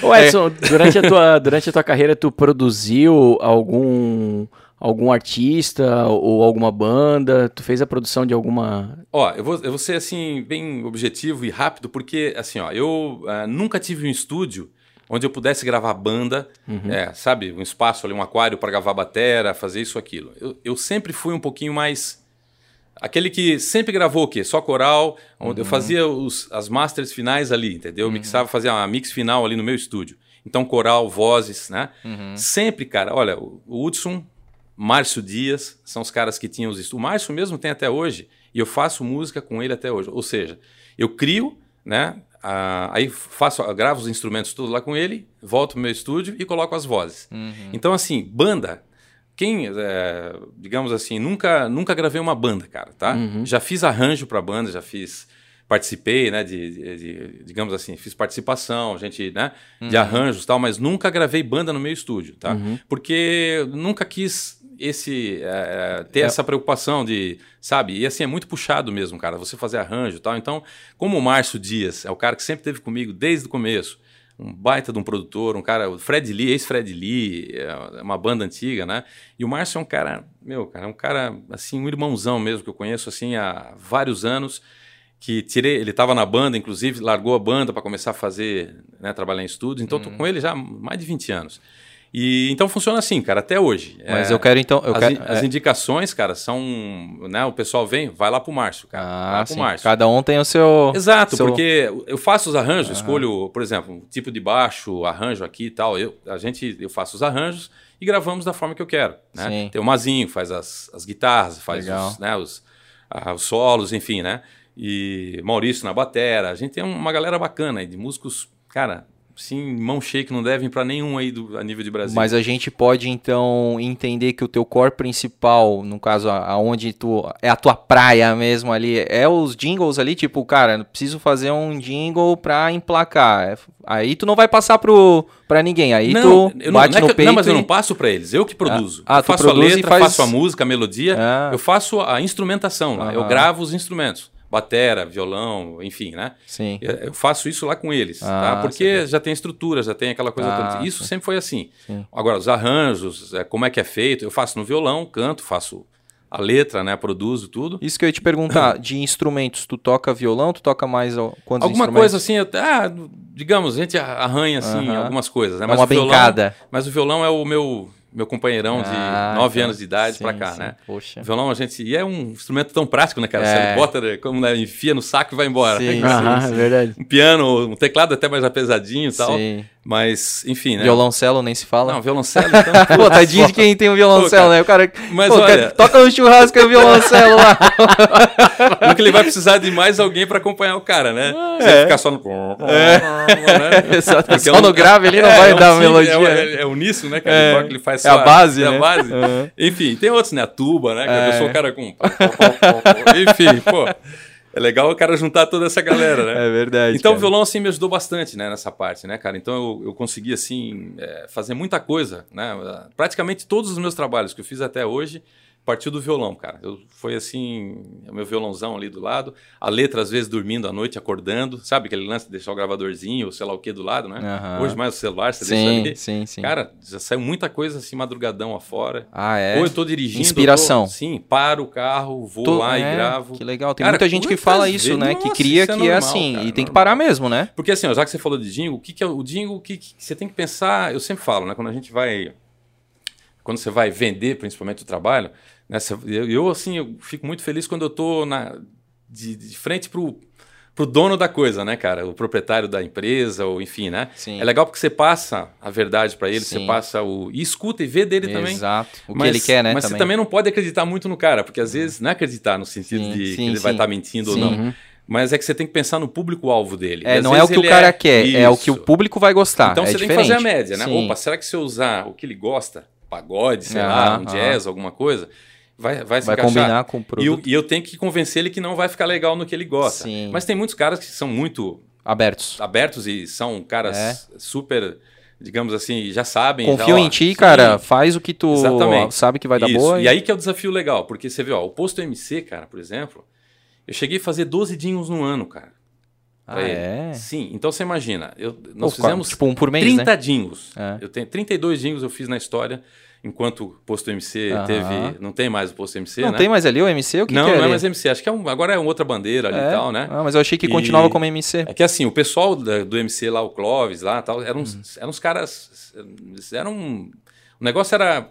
Pô, né? Ô Edson, durante, a tua, durante a tua carreira, tu produziu algum, algum artista ou alguma banda? Tu fez a produção de alguma. Ó, eu vou, eu vou ser assim, bem objetivo e rápido, porque assim, ó, eu ah, nunca tive um estúdio onde eu pudesse gravar banda, é, sabe, um espaço ali, um aquário para gravar batera, fazer isso, aquilo. Eu, eu sempre fui um pouquinho mais aquele que sempre gravou o quê? Só coral, onde eu fazia os, as masters finais ali, entendeu? Eu mixava, fazia uma mix final ali no meu estúdio. Então, coral, vozes, né? Sempre, cara, olha, o Hudson, Márcio Dias, são os caras que tinham os estúdios. O Márcio mesmo tem até hoje, e eu faço música com ele até hoje. Ou seja, eu crio, né? ah, aí faço, gravo os instrumentos tudo lá com ele, volto pro meu estúdio e coloco as vozes. Então, assim, banda, quem, é, digamos assim, nunca, nunca gravei uma banda, cara, tá? Já fiz arranjo para banda, já fiz, participei, né, de, de- de- digamos assim, fiz participação, gente, né, de arranjos e tal, mas nunca gravei banda no meu estúdio, tá? Porque nunca quis esse é, é, ter essa preocupação de, sabe? E assim é muito puxado mesmo, cara, você fazer arranjo e tal. Então, como o Márcio Dias é o cara que sempre esteve comigo desde o começo, um baita de um produtor, um cara, o Fred Lee, ex-Fred Lee, é uma banda antiga, né? E o Márcio é um cara, meu, cara, é um cara, assim, um irmãozão mesmo, que eu conheço, assim, há vários anos, que tirei, ele estava na banda, inclusive, largou a banda para começar a fazer, né, trabalhar em estúdio, então tô com ele já há mais de 20 anos. E então funciona assim, cara, até hoje. Mas É, eu quero então. Eu as, quero, as é. indicações, cara, são, né, o pessoal vem, vai lá pro Márcio, cara, vai Ah, pro sim. Márcio. Cada um tem o seu. Exato, seu- porque eu faço os arranjos, escolho, por exemplo, um tipo de baixo, arranjo aqui e tal. Eu, a gente, eu faço os arranjos e gravamos da forma que eu quero. Né? Sim. Tem o Mazinho, faz as, as guitarras, faz Legal. os, né, os, ah, os solos, enfim, né? E Maurício na batera. A gente tem uma galera bacana aí, de músicos, cara, sim, mão cheia que não devem pra nenhum aí do, a nível de Brasil. Mas a gente pode então entender que o teu core principal, no caso, aonde tu é a tua praia mesmo ali, é os jingles ali, tipo, cara, preciso fazer um jingle pra emplacar. É- Aí tu não vai passar pro para ninguém. Aí não, tu eu não, bate não é no que eu- peito não, mas eu e- não passo pra eles, eu que produzo. Ah, eu faço a letra, faz- faço a música, a melodia, Ah. eu faço a instrumentação lá, eu gravo os instrumentos. Batera, violão, enfim, né? Sim. Eu faço isso lá com eles, Ah, tá? Porque já tem estrutura, já tem aquela coisa Ah, toda. Isso sempre foi assim. Sim. Agora, os arranjos, é, como é que é feito, eu faço no violão, canto, faço a letra, né? Produzo tudo. Isso que eu ia te perguntar, de instrumentos, tu toca violão, tu toca mais quantos Alguma coisa assim, ah, digamos, a gente arranha assim Aham. algumas coisas, né? É uma o violão, brincada. mas o violão é o meu meu companheirão de Ah, 9 então, anos de idade pra cá, sim. né? Poxa. Violão a gente. E é um instrumento tão prático, né, cara? É. Você bota, como né, enfia no saco e vai embora. Sim, é verdade. Um piano, um teclado até mais pesadinho e tal. Sim. Mas, enfim, né? Violoncelo nem se fala. Não, violoncelo, então. Pô, tadinho de quem tem um violoncelo, Pô, né? O cara. mas pô, olha- toca no churrasco e o violoncelo lá. Porque ele vai precisar de mais alguém pra acompanhar o cara, né? Ah, Você é. ficar só no. Né? Exato. Porque Só é um- no grave ele não É, vai é um dar sim- melodia. É, é, é uníssono, né, cara? É. Ele faz É a só base, é né? a base. Uhum. Enfim, tem outros, né? A tuba, né? Que É. eu sou o cara com. Enfim, pô. É legal o cara juntar toda essa galera, né? É verdade. Então o cara. violão assim me ajudou bastante, né, nessa parte, né, cara? Então eu, eu consegui assim é, fazer muita coisa, né? Praticamente todos os meus trabalhos que eu fiz até hoje partiu do violão, cara. Eu, foi assim, o meu violãozão ali do lado, a letra às vezes dormindo à noite, acordando, sabe aquele lance de deixar o gravadorzinho ou sei lá o que do lado, né? Aham. Hoje mais o celular, você Sim, deixa ali. sim, sim. Cara, já saiu muita coisa assim madrugadão afora. ah, é. Ou eu tô dirigindo, Inspiração. tô- sim, paro o carro, vou Tô- lá é, e gravo. Que legal. Tem Cara, muita gente que fala isso, vezes- né? que Nossa, cria isso é que é normal, assim. cara, e tem que normal. parar mesmo, né? Porque assim, ó, já que você falou de jingle, o que, que é o jingle? O que, que você tem que pensar? Eu sempre falo, né? Quando a gente vai. Quando você vai vender, principalmente o trabalho, você- eu, assim, eu fico muito feliz quando eu na, de, de frente pro, pro dono da coisa, né, cara? O proprietário da empresa, ou enfim, né? Sim. É legal porque você passa a verdade para ele, você Sim. passa o. E escuta e vê dele também. Exato. O que Mas- ele quer, né? Mas você também não pode acreditar muito no cara, porque às vezes não é acreditar no sentido Sim, de que ele vai estar mentindo Sim. ou não. Mas é que você tem que pensar no público-alvo dele. É, não é o vezes que o cara quer, é o que o Isso. público vai gostar. Então é você diferente. tem que fazer a média, né? Sim. Opa, será que se eu usar o que ele gosta, pagode, sei lá, um jazz, alguma coisa, vai, vai se Vai encaixar? combinar com o E, eu, produto. e eu tenho que convencer ele que não vai ficar legal no que ele gosta. Sim. Mas tem muitos caras que são muito Abertos. abertos e são caras É. super, digamos assim, já sabem. Confiam já, em ti, sim, cara. Faz o que tu Exatamente. sabe que vai dar Isso. boa. E aí que é o desafio legal, porque você vê, ó, o posto MC, cara, por exemplo, eu cheguei a fazer 12 dinhos no ano, cara. Ah, ele. é? Sim, então você imagina, eu, nós Pô, fizemos tipo um por mês, 30 né? dingos. É. Eu tenho 32 dingos eu fiz na história, enquanto o posto MC Aham. teve, não tem mais o posto MC, Não né? tem mais ali o MC? O que não, que é não é ali? mais MC, acho que é um, agora é outra bandeira ali É? e tal, né? Ah, mas eu achei que E- continuava como MC. É que assim, o pessoal da- do MC lá, o Clóvis lá, tal, eram, uns, Uhum. eram uns caras, eram, o negócio era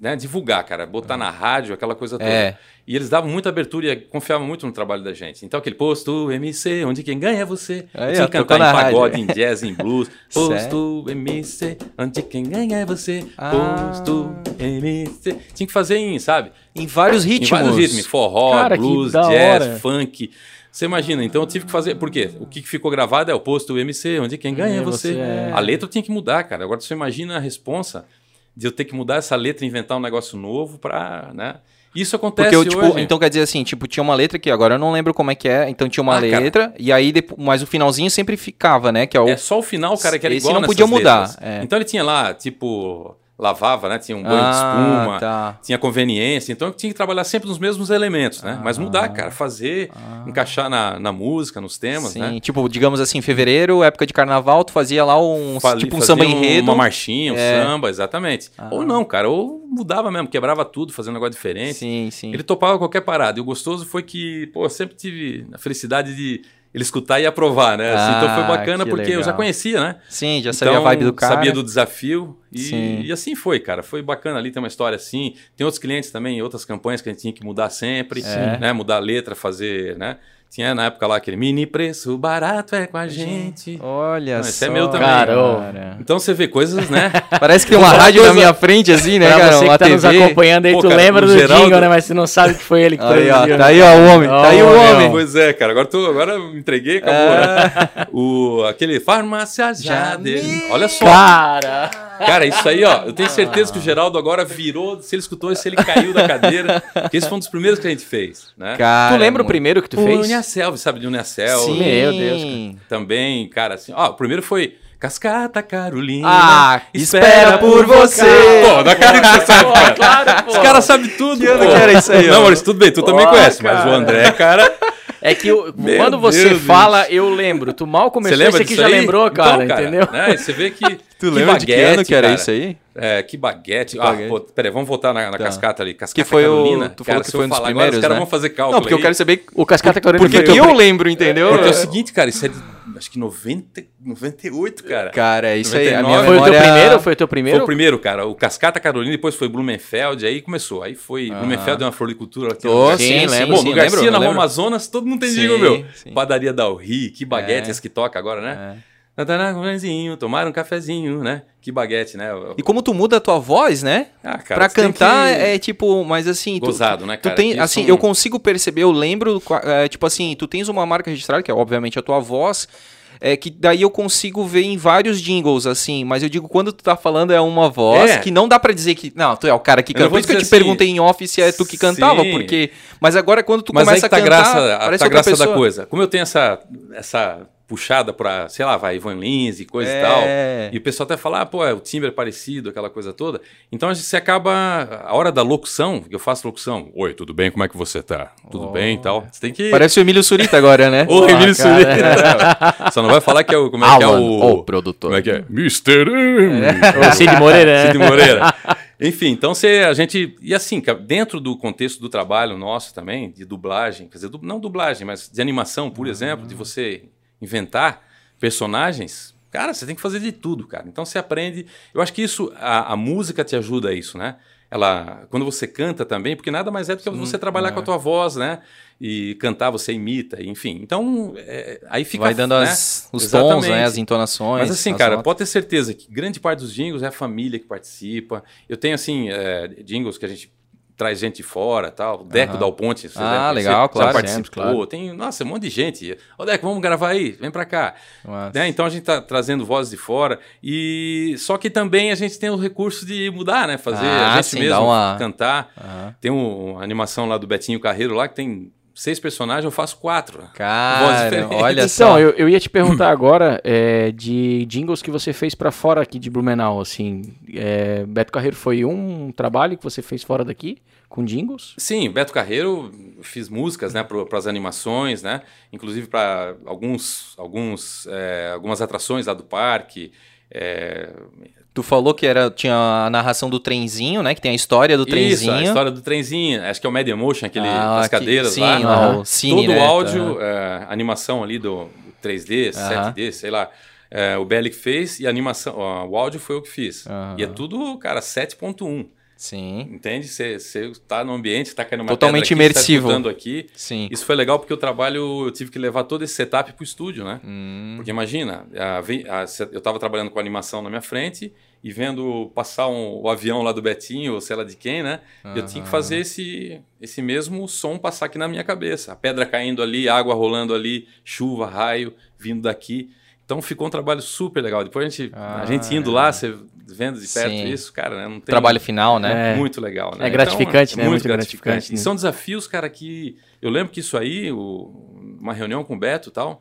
né, divulgar, cara, botar na rádio, aquela coisa toda. É. E eles davam muita abertura e confiavam muito no trabalho da gente. Então aquele posto MC, onde quem ganha é você. Aí, tinha que cantar em na rádio. pagode, em jazz, em blues. Sério? Posto MC, onde quem ganha é você. Ah. Posto MC. Tinha que fazer em, sabe? Em vários ritmos. Em vários ritmos, forró, Cara, blues, jazz, hora. funk. Você imagina, então eu tive que fazer. Por quê? O que ficou gravado é o posto MC, onde quem ganha é, É, você. você é. A letra tinha que mudar, cara. Agora você imagina a responsa de eu ter que mudar essa letra e inventar um negócio novo pra. Né? Isso acontece Porque eu, tipo, hoje. então quer dizer assim, tipo, tinha uma letra que agora eu não lembro como é que é, então tinha uma Ah, cara. letra, e aí depois, mas o finalzinho sempre ficava, né? Que é o. É só o final, cara, que era Esse igual não podia mudar, é. Então ele tinha lá, tipo, lavava, né? Tinha um banho de Ah, espuma, tá. tinha conveniência. Então eu tinha que trabalhar sempre nos mesmos elementos, né? Mas mudar, cara, fazer, encaixar na, na música, nos temas, Sim, né? tipo, digamos assim, fevereiro, época de carnaval, tu fazia lá um, Fali- tipo um fazia samba enredo. Uma marchinha, um É. samba, exatamente. Ou não, cara, ou mudava mesmo, quebrava tudo, fazendo um negócio diferente. Sim, sim. Ele topava qualquer parada. E o gostoso foi que, pô, eu sempre tive a felicidade de ele escutar e aprovar, né? Assim, então foi Ah, bacana que porque eu já legal. conhecia, né? Sim, já sabia Então, a vibe do cara. Sabia do desafio e, e assim foi, cara. Foi bacana ali, tem uma história assim. Tem outros clientes também, outras campanhas que a gente tinha que mudar sempre, É. né? Mudar a letra, fazer, né? Tinha na época lá aquele mini preço barato é com a gente. Olha Não, só. esse é meu também. Cara. Então você vê coisas, né? Parece que tem uma rádio na minha frente, assim, né, pra cara? você Uma que tá nos TV. acompanhando aí, Pô, tu cara, lembra do Geraldo- jingle, né? Mas você não sabe que foi ele que Aí, ó, tá né? aí, ó, o homem. Tá aí o homem. meu. Pois é, cara. Agora, tô, agora eu me entreguei, acabou. né? O, aquele farmácia Jade. Olha só. Cara! Cara, isso aí, ó. Eu tenho certeza que o Geraldo agora virou. Se ele escutou, se ele caiu da cadeira. Porque esse foi um dos primeiros que a gente fez, né? Cara, tu lembra o muito- primeiro que tu o fez? Unicel, sabe de Unicel? Sim. Meu Deus, cara. Também, cara, assim. Ó, o primeiro foi Cascata Carolina. Ah, espera por você. Pô, da cara que você sabe, cara. Claro, pô. Os caras sabem tudo. Que ano pô. que era isso aí? Não, Maurício, tudo bem, tu também Ó, conhece, mas cara. o André, cara. É que eu- quando você Deus, fala, eu lembro. Tu mal Você começou, lembra esse aqui já aí? lembrou, Então, cara, entendeu? Né? Você vê que. Tu lembra de que ano que era isso aí? É, que baguete. baguete. Ah, pô, peraí, vamos voltar na, na Tá. cascata ali. Cascata Que foi o- Carolina. tu falou que se foi eu um dos primeiros, agora, os caras né? vão fazer cálculo Não, porque eu aí. quero saber O Cascata Carolina porque foi o que teu eu lembro, entendeu? Porque é o seguinte, cara, isso é acho que 90, 98, cara. Cara, é isso aí. A 99. minha Foi o teu memória... primeiro? Foi o teu Foi primeiro? o primeiro, cara. O Cascata Carolina, depois foi Blumenfeld, aí começou. Aí foi. Blumenfeld é uma floricultura no sim, Sim, sim, lembro, Pô, sim, no Garcia, lembro, na Rua. Amazonas, todo mundo tem Sim, jingle, meu. sim. Padaria Dalri, que baguete É. esse que toca agora, né? Cantarãozinho, tomar um cafezinho, né? Que baguete, né? E como tu muda a tua voz, né? Ah, cara, pra tem cantar que- é tipo, mas assim, tu- Gozado, né, Tu cara? tem, Que assim, são- eu consigo perceber, eu lembro, é, tipo assim, tu tens uma marca registrada, que é obviamente a tua voz, é que daí eu consigo ver em vários jingles, assim, mas eu digo, quando tu tá falando é uma voz É. que não dá pra dizer que, não, tu é o cara que canta. Por isso que eu te assim, perguntei em off se é tu que cantava, sim. porque, mas agora quando tu Mas aí começa que tá a cantar, graça, parece tá a graça da pessoa. coisa. Como eu tenho essa, essa puxada pra, sei lá, vai, Ivan Lins e coisa É. e tal, e o pessoal até fala, ah, pô, é, o timbre é parecido, aquela coisa toda. Então a gente você acaba, a hora da locução, eu faço locução, oi, tudo bem, como é que você tá? Tudo bem e tal. Você tem que... Parece o Emílio Surita agora, né? Ô, Emílio cara. Surita. Só não vai falar que é o, como é que é Alan, o... o produtor. Como é que é? Mr. M. O Cid Moreira, né? Cid Moreira. Enfim, então você, a gente. E assim, dentro do contexto do trabalho nosso também, de dublagem, quer dizer, não dublagem, mas de animação, por exemplo, de você inventar personagens, cara, você tem que fazer de tudo, cara. Então você aprende. Eu acho que isso, a, a música te ajuda a isso, né? ela quando você canta também, porque nada mais é do que você trabalhar é. com a tua voz, né? E cantar você imita, enfim. Então, é, aí fica Vai dando né? as, os tons, Exatamente. né? As entonações. Mas assim, as cara, notas. pode ter certeza que grande parte dos jingles é a família que participa. Eu tenho, assim, é, jingles que a gente traz gente de fora tal. O Deco Aham. Dal Ponte, você Ah, já- legal, já claro, participou. sempre, claro. Tem, nossa, um monte de gente. Ô, Deco, vamos gravar aí? Vem pra cá. Né? Então a gente tá trazendo vozes de fora. E só que também a gente tem o recurso de mudar, né? Fazer Ah, a gente sim, mesmo uma- cantar. Aham. Tem um- uma animação lá do Betinho Carreiro lá que tem seis personagens, eu faço quatro. Cara, olha então, só. eu, eu ia te perguntar agora é, de jingles que você fez pra fora aqui de Blumenau, assim. É, Beto Carreiro foi um trabalho que você fez fora daqui, com jingles? Sim, Beto Carreiro, fiz músicas, né, para as animações, né, inclusive para alguns, alguns, é, algumas atrações lá do parque. é, Tu falou que era, tinha a narração do trenzinho, né? Que tem a história do Isso, trenzinho. a história do trenzinho, acho que é o Media Motion, aquele, Ah, as que- cadeiras sim, lá. lá, Aham. o cine, Todo né? o áudio, Tá. é, animação ali do 3D, Aham. 7D, sei lá. é, o Belly que fez e a animação, ó, o áudio foi eu que fiz. Aham. E é tudo, cara, 7.1. Sim, Entende? Você está no ambiente, está caindo uma Totalmente aqui, você imersivo. Tá aqui. sim. Isso foi legal porque o trabalho eu tive que levar todo esse setup para o estúdio, né? Hum, Porque imagina, a- a- eu estava trabalhando com animação na minha frente e vendo passar um- o avião lá do Betinho, ou sei lá de quem, né? E Eu tinha que fazer esse, esse mesmo som passar aqui na minha cabeça. A pedra caindo ali, água rolando ali, chuva, raio vindo daqui. Então ficou um trabalho super legal. Depois a gente, a Ah, gente indo lá, você vendo de perto Sim. isso, cara, né? Não tem Trabalho final, né? É. muito legal, né? É gratificante, né? Muito, Muito gratificante. gratificante, E né? são desafios, cara, que eu lembro que isso aí, o- uma reunião com o Beto e tal,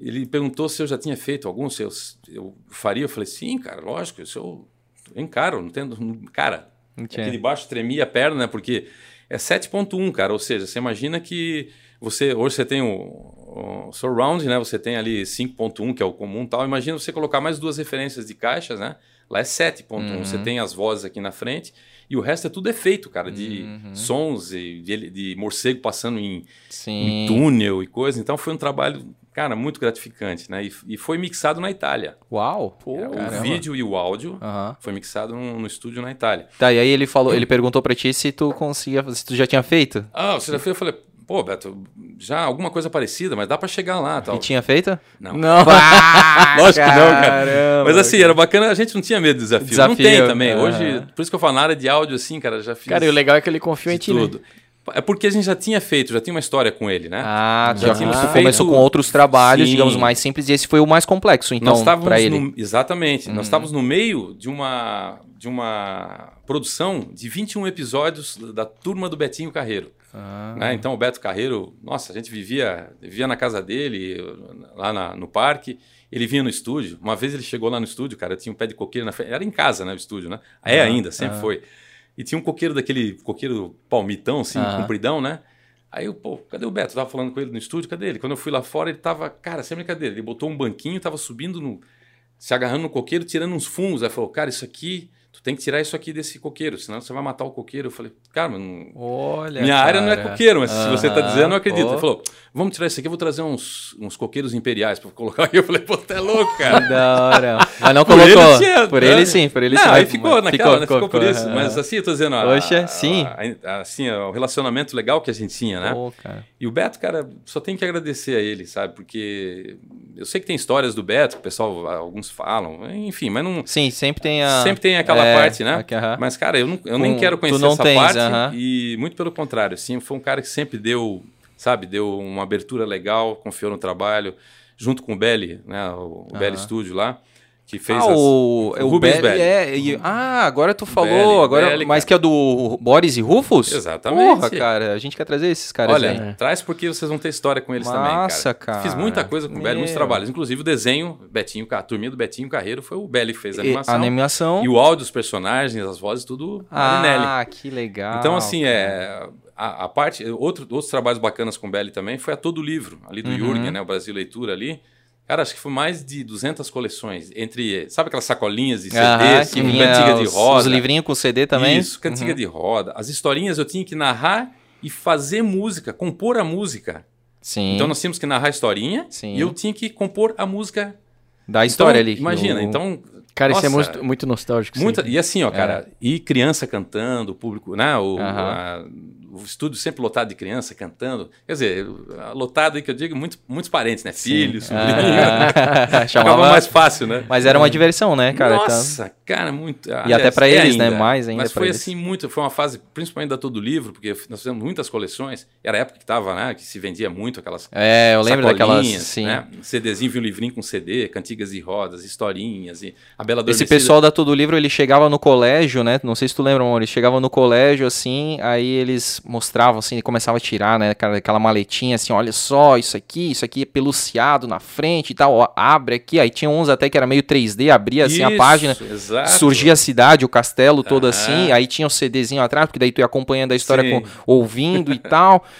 ele perguntou se eu já tinha feito algum, se eu, eu faria. Eu falei, sim, cara, lógico, isso eu encaro, não tendo. Cara, Entendo. aqui de baixo tremia a perna, né? Porque é 7.1, cara. Ou seja, você imagina que você hoje você tem o, o surround, né? Você tem ali 5.1, que é o comum, e tal. Imagina você colocar mais duas referências de caixas, né? Lá é 7.1. Você tem as vozes aqui na frente e o resto é tudo efeito, cara, de sons e de, de morcego passando em, em túnel e coisa. Então foi um trabalho, cara, muito gratificante, né? E, e foi mixado na Itália. Uau. É, o caramba. vídeo e o áudio Aham. foi mixado no, no estúdio na Itália. Tá, e aí ele falou, ele perguntou pra ti se tu conseguia, se tu já tinha feito. Ah, você já fez? Eu falei, pô, Beto, já alguma coisa parecida, mas dá pra chegar lá tal. E tinha feito? Não. Não. Lógico que não, cara. Mas assim, era bacana, a gente não tinha medo do desafio. Não Desafio, tem também. Hoje, por isso que eu falo, na área de áudio, assim, cara, já fiz Cara, e o legal é que ele confiou em ti, né? É porque a gente já tinha feito, já tinha uma história com ele, né? Ah, Já já, tínhamos tu feito- começou com outros trabalhos, Sim. digamos, mais simples, e esse foi o mais complexo, então, pra ele. no- exatamente. Uhum. Nós estávamos no meio de uma, de uma produção de 21 episódios da turma do Betinho Carreiro. Ah, né? Então o Beto Carreiro, nossa, a gente vivia, vivia na casa dele, lá na- no parque. Ele vinha no estúdio. Uma vez ele chegou lá no estúdio, cara, tinha um pé de coqueiro na frente. Era em casa, né? O estúdio, né? É ainda, sempre foi. E tinha um coqueiro daquele coqueiro palmitão, assim, compridão, né? Aí eu, pô, cadê o Beto? Eu tava falando com ele no estúdio, cadê ele? Quando eu fui lá fora, ele tava, cara, sem brincadeira, ele botou um banquinho, tava subindo no. se agarrando no coqueiro, tirando uns fungos. Aí falou, cara, isso aqui, tu tem que tirar isso aqui desse coqueiro, senão você vai matar o coqueiro. Eu falei, cara, mas não, Olha, minha área não é cara. coqueiro, mas se você está Aham, dizendo, eu acredito. pô. Ele falou: vamos tirar isso aqui, eu vou trazer uns, uns coqueiros imperiais para colocar aqui. Eu falei: pô, tá louco, cara. Da hora. Mas não Por colocou. ele tinha- por né? ele sim, por ele não, sim. aí ficou mas naquela, né? ficou, por ficou, isso. aham. Mas assim, eu tô dizendo, a, Poxa, sim. a- a- assim, o relacionamento legal que a gente tinha, né? Pô, cara. E o Beto, cara, só tem que agradecer a ele, sabe? Porque eu sei que tem histórias do Beto, que o pessoal, alguns falam, enfim, mas não. Sim, sempre tem a. Sempre tem aquela é, parte, né? aqui, aham. Mas, cara, eu, não, eu nem quero conhecer essa tens, parte. aham. E muito pelo contrário, assim, foi um cara que sempre deu, sabe, deu uma abertura legal, confiou no trabalho, junto com o Belly, né? O, o Belly Aham. Studio lá, que fez ah, as- o, é o Rubens Belly, Belli. é, e- ah, agora tu falou, Belli, agora, Belli, mas cara. que é do Boris e Rufus? Exatamente. Porra, cara, a gente quer trazer esses caras Olha, aí. traz porque vocês vão ter história com eles Massa, também, cara. cara. Fiz muita coisa com o Belly, muitos trabalhos. Inclusive o desenho, Betinho, a turminha do Betinho Carreiro foi o Belly que fez a animação. a animação. E o áudio dos personagens, as vozes, tudo Marinelli. Ah, que legal. Então, assim, é, a, a parte. Outro, outros trabalhos bacanas com o Belly também foi a Todo Livro, ali do Uhum. Jürgen, né? O Brasil Leitura ali. Cara, acho que foi mais de 200 coleções. Entre. Sabe aquelas sacolinhas de Aham, CDs, que com vinha cantiga de os, roda? os livrinhos com CD também. Isso, cantiga de roda. As historinhas eu tinha que narrar e fazer música, compor a música. Sim. Então nós tínhamos que narrar a historinha Sim. e eu tinha que compor a música da história então, ali. Imagina, O- então Cara, isso é Nossa, muito, muito nostálgico. Muita, e assim, ó, É. cara, e criança cantando, o público, né? O, Aham. a- o estúdio sempre lotado de criança cantando. Quer dizer, lotado aí que eu digo, muito, muitos parentes, né? Filhos, sobrinhos. Ah, chamava mais fácil, né? Mas era uma diversão, né, cara? Então- Nossa, cara, muito. E até pra é eles, né? Mais ainda Mas foi eles. assim muito. Foi uma fase, principalmente da todo livro, porque nós fizemos muitas coleções. Era a época que tava, né? Que se vendia muito aquelas. É, eu lembro daquelas. sacolinhas, Sim. Né? CDzinho, um livrinho com CD, cantigas e rodas, historinhas e a Bela Esse pessoal da Todo Livro, ele chegava no colégio, né? Não sei se tu lembra, amor. Ele chegava no colégio, assim, aí eles mostravam, assim, e começava a tirar, né? Aquela, maletinha, assim, olha só, isso aqui, isso aqui é peluciado na frente e tal. ó, abre aqui. Aí tinha uns até que era meio 3D, abria, assim, a Isso, página. Exato. Surgia a cidade, o castelo todo assim, aí tinha o CDzinho atrás, porque daí tu ia acompanhando a história com- ouvindo e tal.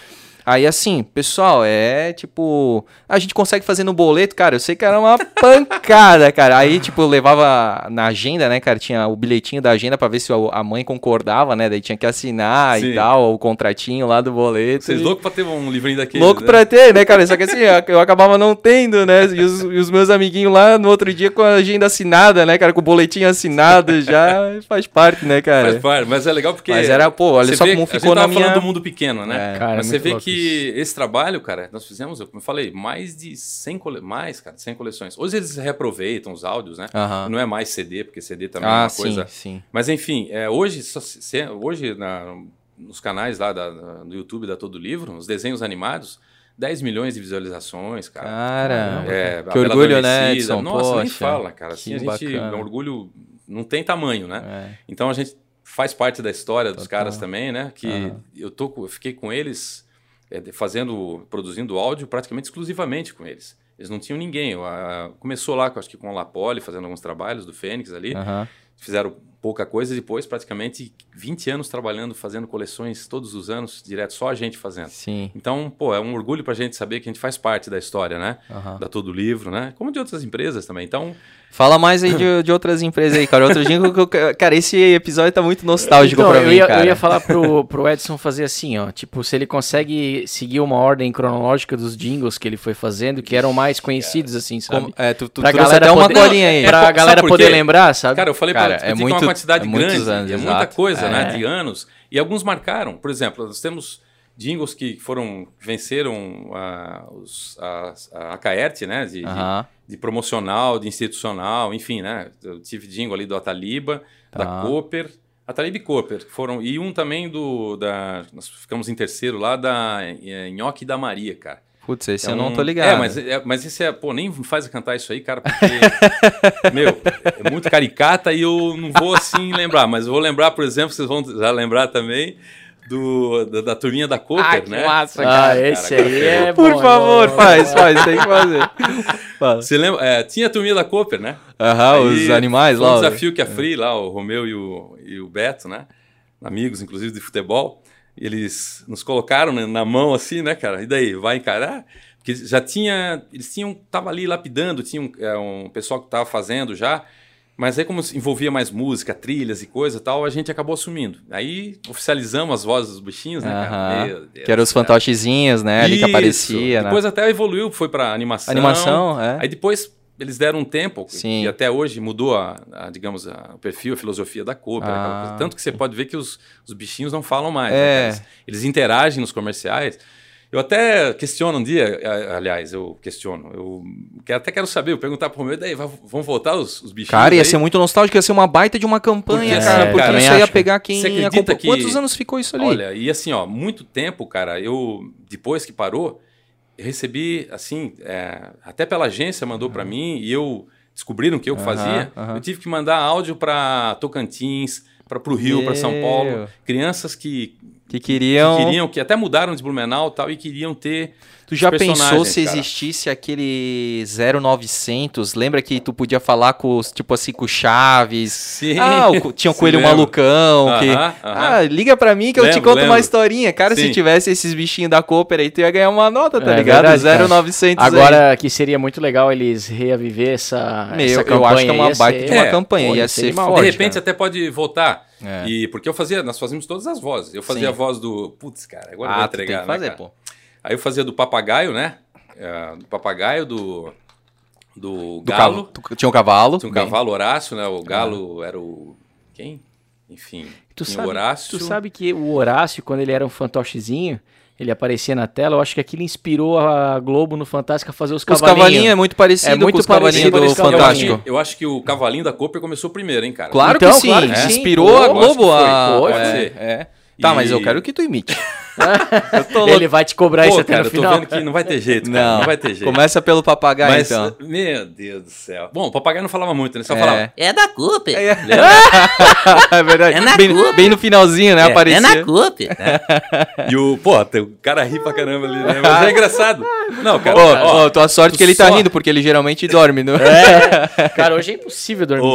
Aí assim, pessoal, é tipo. A gente consegue fazer no boleto, cara. Eu sei que era uma pancada, cara. Aí, tipo, eu levava na agenda, né, cara? Tinha o bilhetinho da agenda pra ver se a mãe concordava, né? Daí tinha que assinar e Sim. tal, o contratinho lá do boleto. Vocês e- loucos pra ter um livrinho daquele. Louco pra ter, né, cara? Só que assim, eu acabava não tendo, né? E os, e os meus amiguinhos lá no outro dia com a agenda assinada, né, cara? Com o boletim assinado já faz parte, né, cara? Faz parte, mas é legal porque. Mas era, pô, olha você só vê- como a gente ficou na tava minha. falando do mundo pequeno, né? É. Cara, Mas é você muito vê louco que esse trabalho, cara, nós fizemos, como eu falei, mais de 100 cole... mais, cara, 100 coleções. Hoje eles reaproveitam os áudios, né? Não é mais CD, porque CD também é Ah, uma sim, coisa. sim. Mas enfim, é, hoje, se- hoje na- nos canais lá da, no YouTube da Todo Livro, os desenhos animados, 10 milhões de visualizações, cara. Cara, É, que orgulho, né. Edson? Nossa, nem Poxa, fala, cara. Assim, que a gente, é um orgulho não tem tamanho, né? É. Então a gente faz parte da história dos Total. caras também, né? Que Aham. eu, tô, eu fiquei com eles é, fazendo, produzindo áudio praticamente exclusivamente com eles. Eles não tinham ninguém. A- começou lá, acho que com o Lapoli, fazendo alguns trabalhos do Fênix ali. Aham. Fizeram pouca coisa e depois praticamente 20 anos trabalhando, fazendo coleções todos os anos, direto, só a gente fazendo. Sim. Então, pô, é um orgulho pra gente saber que a gente faz parte da história, né? Aham. Da Todo Livro, né? Como de outras empresas também. Então, Fala mais aí de, de outras empresas aí, cara. Outro dia cara, esse episódio tá muito nostálgico Então, pra mim, ia, cara. Eu ia falar pro, pro Edson fazer assim, ó. Tipo, se ele consegue seguir uma ordem cronológica dos jingles que ele foi fazendo, que eram mais conhecidos, assim, sabe? Como- é, tu, tu Pra trouxe galera até uma poder- colinha aí. É, pra galera por poder lembrar, sabe? Cara, eu falei Cara, pra é é muito, uma quantidade é muitos grande, anos, é muita exato. coisa, né, É. de anos. E alguns marcaram. Por exemplo, nós temos jingles que foram venceram a, os, a, a Acaerte, né, de, de- de promocional, de institucional, enfim, né. Eu tive jingle ali do Ataliba, Tá. da Cooper, Ataliba e Cooper, que foram e um também do da nós ficamos em terceiro lá da é, Nhoque da Maria, cara. Putz, esse É eu não um- tô ligado. É, mas, é, mas esse é, pô, nem me faz cantar isso aí, cara, porque, meu, é muito caricata e eu não vou assim lembrar, mas eu vou lembrar, por exemplo, vocês vão já lembrar também do, da, da turminha da Cooper, né? massa, Ah, esse cara, aí é Por bom, favor, é bom. faz, faz, tem que fazer. Fala. Você lembra? É, tinha a turminha da Cooper, né? Aham, Aí os animais lá. um ó. desafio que a Free, lá, o Romeu e o, e o Beto, né? Amigos, inclusive, de futebol. Eles nos colocaram né, na mão assim, né, cara? E daí, vai encarar? Porque já tinha. Eles tinham. Tava ali lapidando, tinha um, é, um pessoal que tava fazendo já. Mas aí, como se envolvia mais música, trilhas e coisa e tal, a gente acabou assumindo. Aí oficializamos as vozes dos bichinhos, né, cara? Aham. Meu Deus, Que eram os fantochezinhos, né? Ali que aparecia, né? Depois até evoluiu, foi pra animação. Animação, é. Aí depois eles deram um tempo, Sim. e até hoje mudou, a, a, digamos, a- o perfil, a filosofia da Cooper. Ah. Tanto que você pode ver que os, os bichinhos não falam mais. É. né, cara? eles interagem nos comerciais. Eu até questiono um dia, aliás, eu questiono. Eu quero- até quero saber, eu perguntar pro meu, daí vão voltar os, os bichinhos? Cara, ia aí? ser muito nostálgico, ia ser uma baita de uma campanha, Porque, cara. é, Porque também isso ia pegar quem Você acredita que- Quantos anos ficou isso ali? Olha, e assim, ó, muito tempo, cara, eu, depois que parou, recebi, assim, é, até pela agência mandou pra mim e eu descobriram que eu que Aham, fazia. aham. Eu tive que mandar áudio pra Tocantins, para pro Rio, para São. Paulo, crianças que, que queriam. que queriam, que até mudaram de Blumenau e tal, e queriam ter. Tu já pensou se cara. existisse aquele 0900? Lembra que tu podia falar com os, tipo assim, com o Chaves? Sim. Ah, o tinha um Se coelho lembra. malucão. que... Aham, aham. Ah, liga pra mim que eu te Lembro, conto uma historinha. Cara, se Sim. tivesse esses bichinhos da Cooper aí, tu ia ganhar uma nota, tá É ligado? verdade, cara. 0900 aí. Agora, que seria muito legal eles reaviver essa, Meu, essa eu campanha. acho que é uma baita ser- de uma É, campanha. pô, ia ser de repente cara. até pode voltar. É. E porque eu fazia, nós fazíamos todas as vozes. Eu fazia Sim. a voz do. Putz, cara, agora eu vou Ah, tem entregar. que fazer, né, pô. Aí eu fazia do papagaio, né? É, do papagaio, do, do Do Galo. cavalo. Tinha um cavalo. Tinha um cavalo Horácio, né? O Galo era o. Quem? Enfim. Tu sabe, o Horácio. tu sabe que o Horácio, quando ele era um fantochezinho, ele aparecia na tela, eu acho que aquilo inspirou a Globo no Fantástico a fazer os Os cavalinhos. cavalinhos é muito parecido É muito com os cavalinhos parecido do cavalinhos. Fantástico. que, eu acho que o cavalinho da Cooper começou primeiro, hein, cara? Claro Então, que sim. claro que sim. Inspirou Pô, a Globo a. foi, pode é, ser. é. Tá, mas eu quero que tu imite. Ele vai te cobrar isso Pô, até cara, no eu tô final. vendo que não vai ter jeito, cara. Não, vai ter jeito. Começa pelo papagaio, Mas, então. meu Deus do céu. Bom, o papagaio não falava muito, né? Só É. falava. É da Cooper. É, é verdade. É na bem, Cuba. bem no finalzinho, né? aparecia. é na Cooper. né? E o, pô, o cara ri pra caramba ali, né? Mas é engraçado. Não, cara. Ô, ó, ô, tua sorte que ele tá só- rindo, porque ele geralmente dorme. No... É, cara, hoje é impossível dormir. Ô,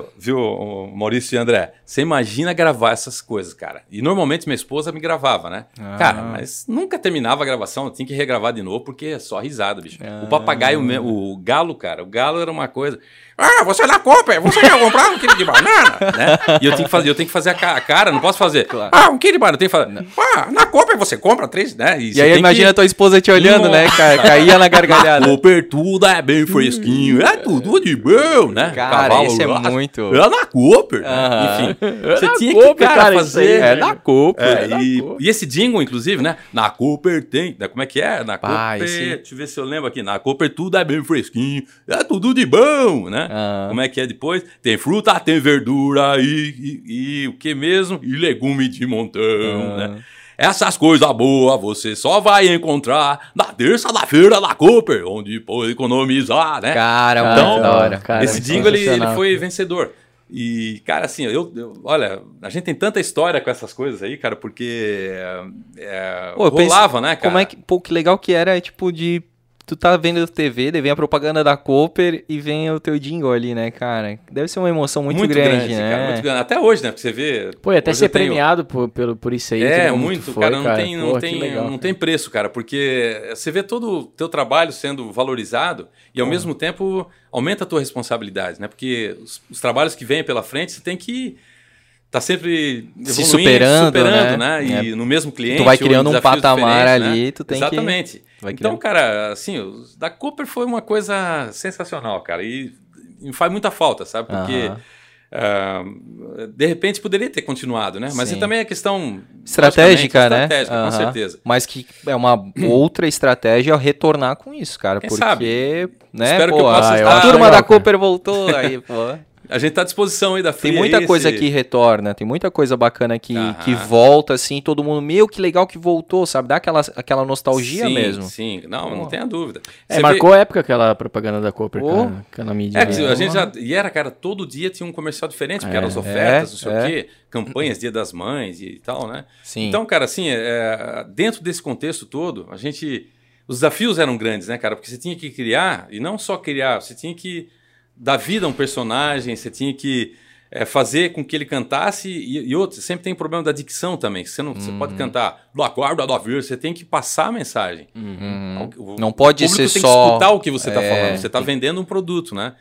ô, viu, ô, Maurício e André? Você imagina gravar essas coisas, cara. E normalmente minha esposa me gravava, né? Ah. Cara, mas nunca terminava a gravação, eu tinha que regravar de novo, porque é só risada, bicho. Ah. O papagaio, o galo, cara, o galo era uma coisa. Ah, você é da Cooper, você quer comprar um quilo de banana? né? E eu tenho que fazer, eu tenho que fazer a, ca- a cara, não posso fazer. Ah, um quilo de banana, eu tenho que fazer. Ah, na Cooper você compra três, né? E aí imagina a tua esposa te olhando, né? Ca- Caía na gargalhada. Na Cooper tudo é bem fresquinho, é tudo de bom, né? Cara, esse é lá- muito- É na Cooper. né? Enfim, você na tinha Cooper, que, cara, cara, isso fazer... É da Copa. É, e, e esse jingle, inclusive, né? Na Cooper tem. né, Como é que é? Na Cooper. Ah, esse- Deixa eu ver se eu lembro aqui. Na Cooper tudo é bem fresquinho. É tudo de bom, né? Ah. Como é que é depois? Tem fruta, tem verdura e, e, e o que mesmo? E legume de montão, Ah. né? Essas coisas boas você só vai encontrar na terça da feira da Cooper, onde pode economizar, né? Cara, da hora. cara, Esse jingle ele, ele foi vencedor. E, cara, assim, eu, eu- olha, a gente tem tanta história com essas coisas aí, cara, porque é, Pô, eu penso, rolava, né, cara? Como é que, pô, que legal que era, tipo, de. Tu tá vendo TV, daí vem a propaganda da Cooper e vem o teu jingle ali, né, cara? Deve ser uma emoção muito, grande, né? cara, muito grande. Até hoje, né? Porque você vê. Pô, e até ser eu tenho- premiado por, pelo, por isso aí. É, mundo muito, foi, cara, não tem, não, Pô, tem, legal, não cara. tem preço, cara, porque você vê todo o teu trabalho sendo valorizado e ao mesmo tempo aumenta a tua responsabilidade, né? Porque os, os trabalhos que vêm pela frente, você tem que tá sempre Se superando, superando, né? né? E no mesmo cliente. Tu vai criando um patamar né? ali, tu tem que- Exatamente. vai então, cara, assim, os da Cooper foi uma coisa sensacional, cara, e, e faz muita falta, sabe? Porque Aham. ah, de repente poderia ter continuado, né? Mas Sim. é também a questão Estratégica, né? Estratégica, com Aham. certeza. Mas que é uma outra estratégia retornar com isso, cara. Quem porque, sabe? né, Espero pô, que eu possa a, estar- a turma legal, da. Cooper voltou aí, pô. A gente tá à disposição aí da Tem Free muita aí, coisa esse- que retorna, tem muita coisa bacana que, que volta, assim, todo mundo, meu, que legal que voltou, sabe? Dá aquela, aquela nostalgia sim, mesmo. Sim, não, não Pô. tenha dúvida. É, Você marcou a época aquela propaganda da Cooper, Pô. cara, aquela mídia. É, ali. que a gente já. E era, cara, todo dia tinha um comercial diferente, porque É, eram as ofertas, é, não sei é. o quê, campanhas, Dia das Mães e tal, né? Sim. Então, cara, assim, é, dentro desse contexto todo, a gente. Os desafios eram grandes, né, cara? Porque você tinha que criar, e não só criar, você tinha que dar vida a um personagem, você tinha que é, fazer com que ele cantasse, e, e outro, sempre tem problema da dicção também. Você não você Uhum. pode cantar do acordo do vir, você tem que passar a mensagem. Uhum. O- Não pode o ser tem só- que escutar o que você está É, falando. Você está vendendo um produto, né?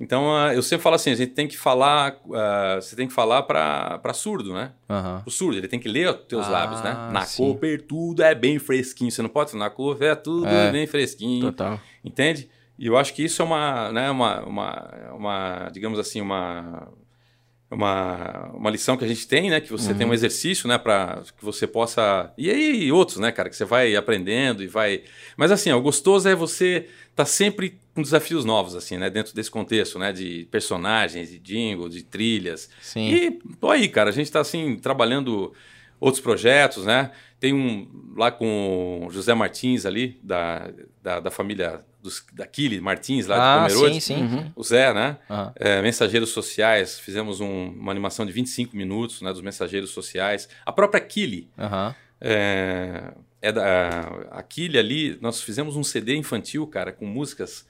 Então, ah, eu sempre falo assim, a gente tem que falar, ah, você tem que falar para surdo, né? Aham. O surdo, ele tem que ler os teus Ah, lábios, né? Na sim. Cooper tudo é bem fresquinho. Você não pode falar, na Cooper é tudo É. bem fresquinho. Total. Entende? E eu acho que isso é uma, né, uma, uma, uma digamos assim, uma, uma, uma lição que a gente tem, né? Que você Uhum. tem um exercício, né? Para que você possa... E aí outros, né, cara? Que você vai aprendendo e vai... Mas assim, ó, o gostoso é você estar sempre com desafios novos, assim, né? Dentro desse contexto, né? De personagens, de jingle, de trilhas. Sim. E tô aí, cara. A gente está assim trabalhando outros projetos, né? Tem um lá com o José Martins ali da, da, da família dos, da Kili Martins lá ah, de Pomerode. sim, sim. Uhum. O Zé, né? Aham. É, mensageiros sociais. Fizemos um- uma animação de 25 minutos, né? Dos mensageiros sociais. A própria Kili Aham. é, é da a Kili ali. Nós fizemos um CD infantil, cara, com músicas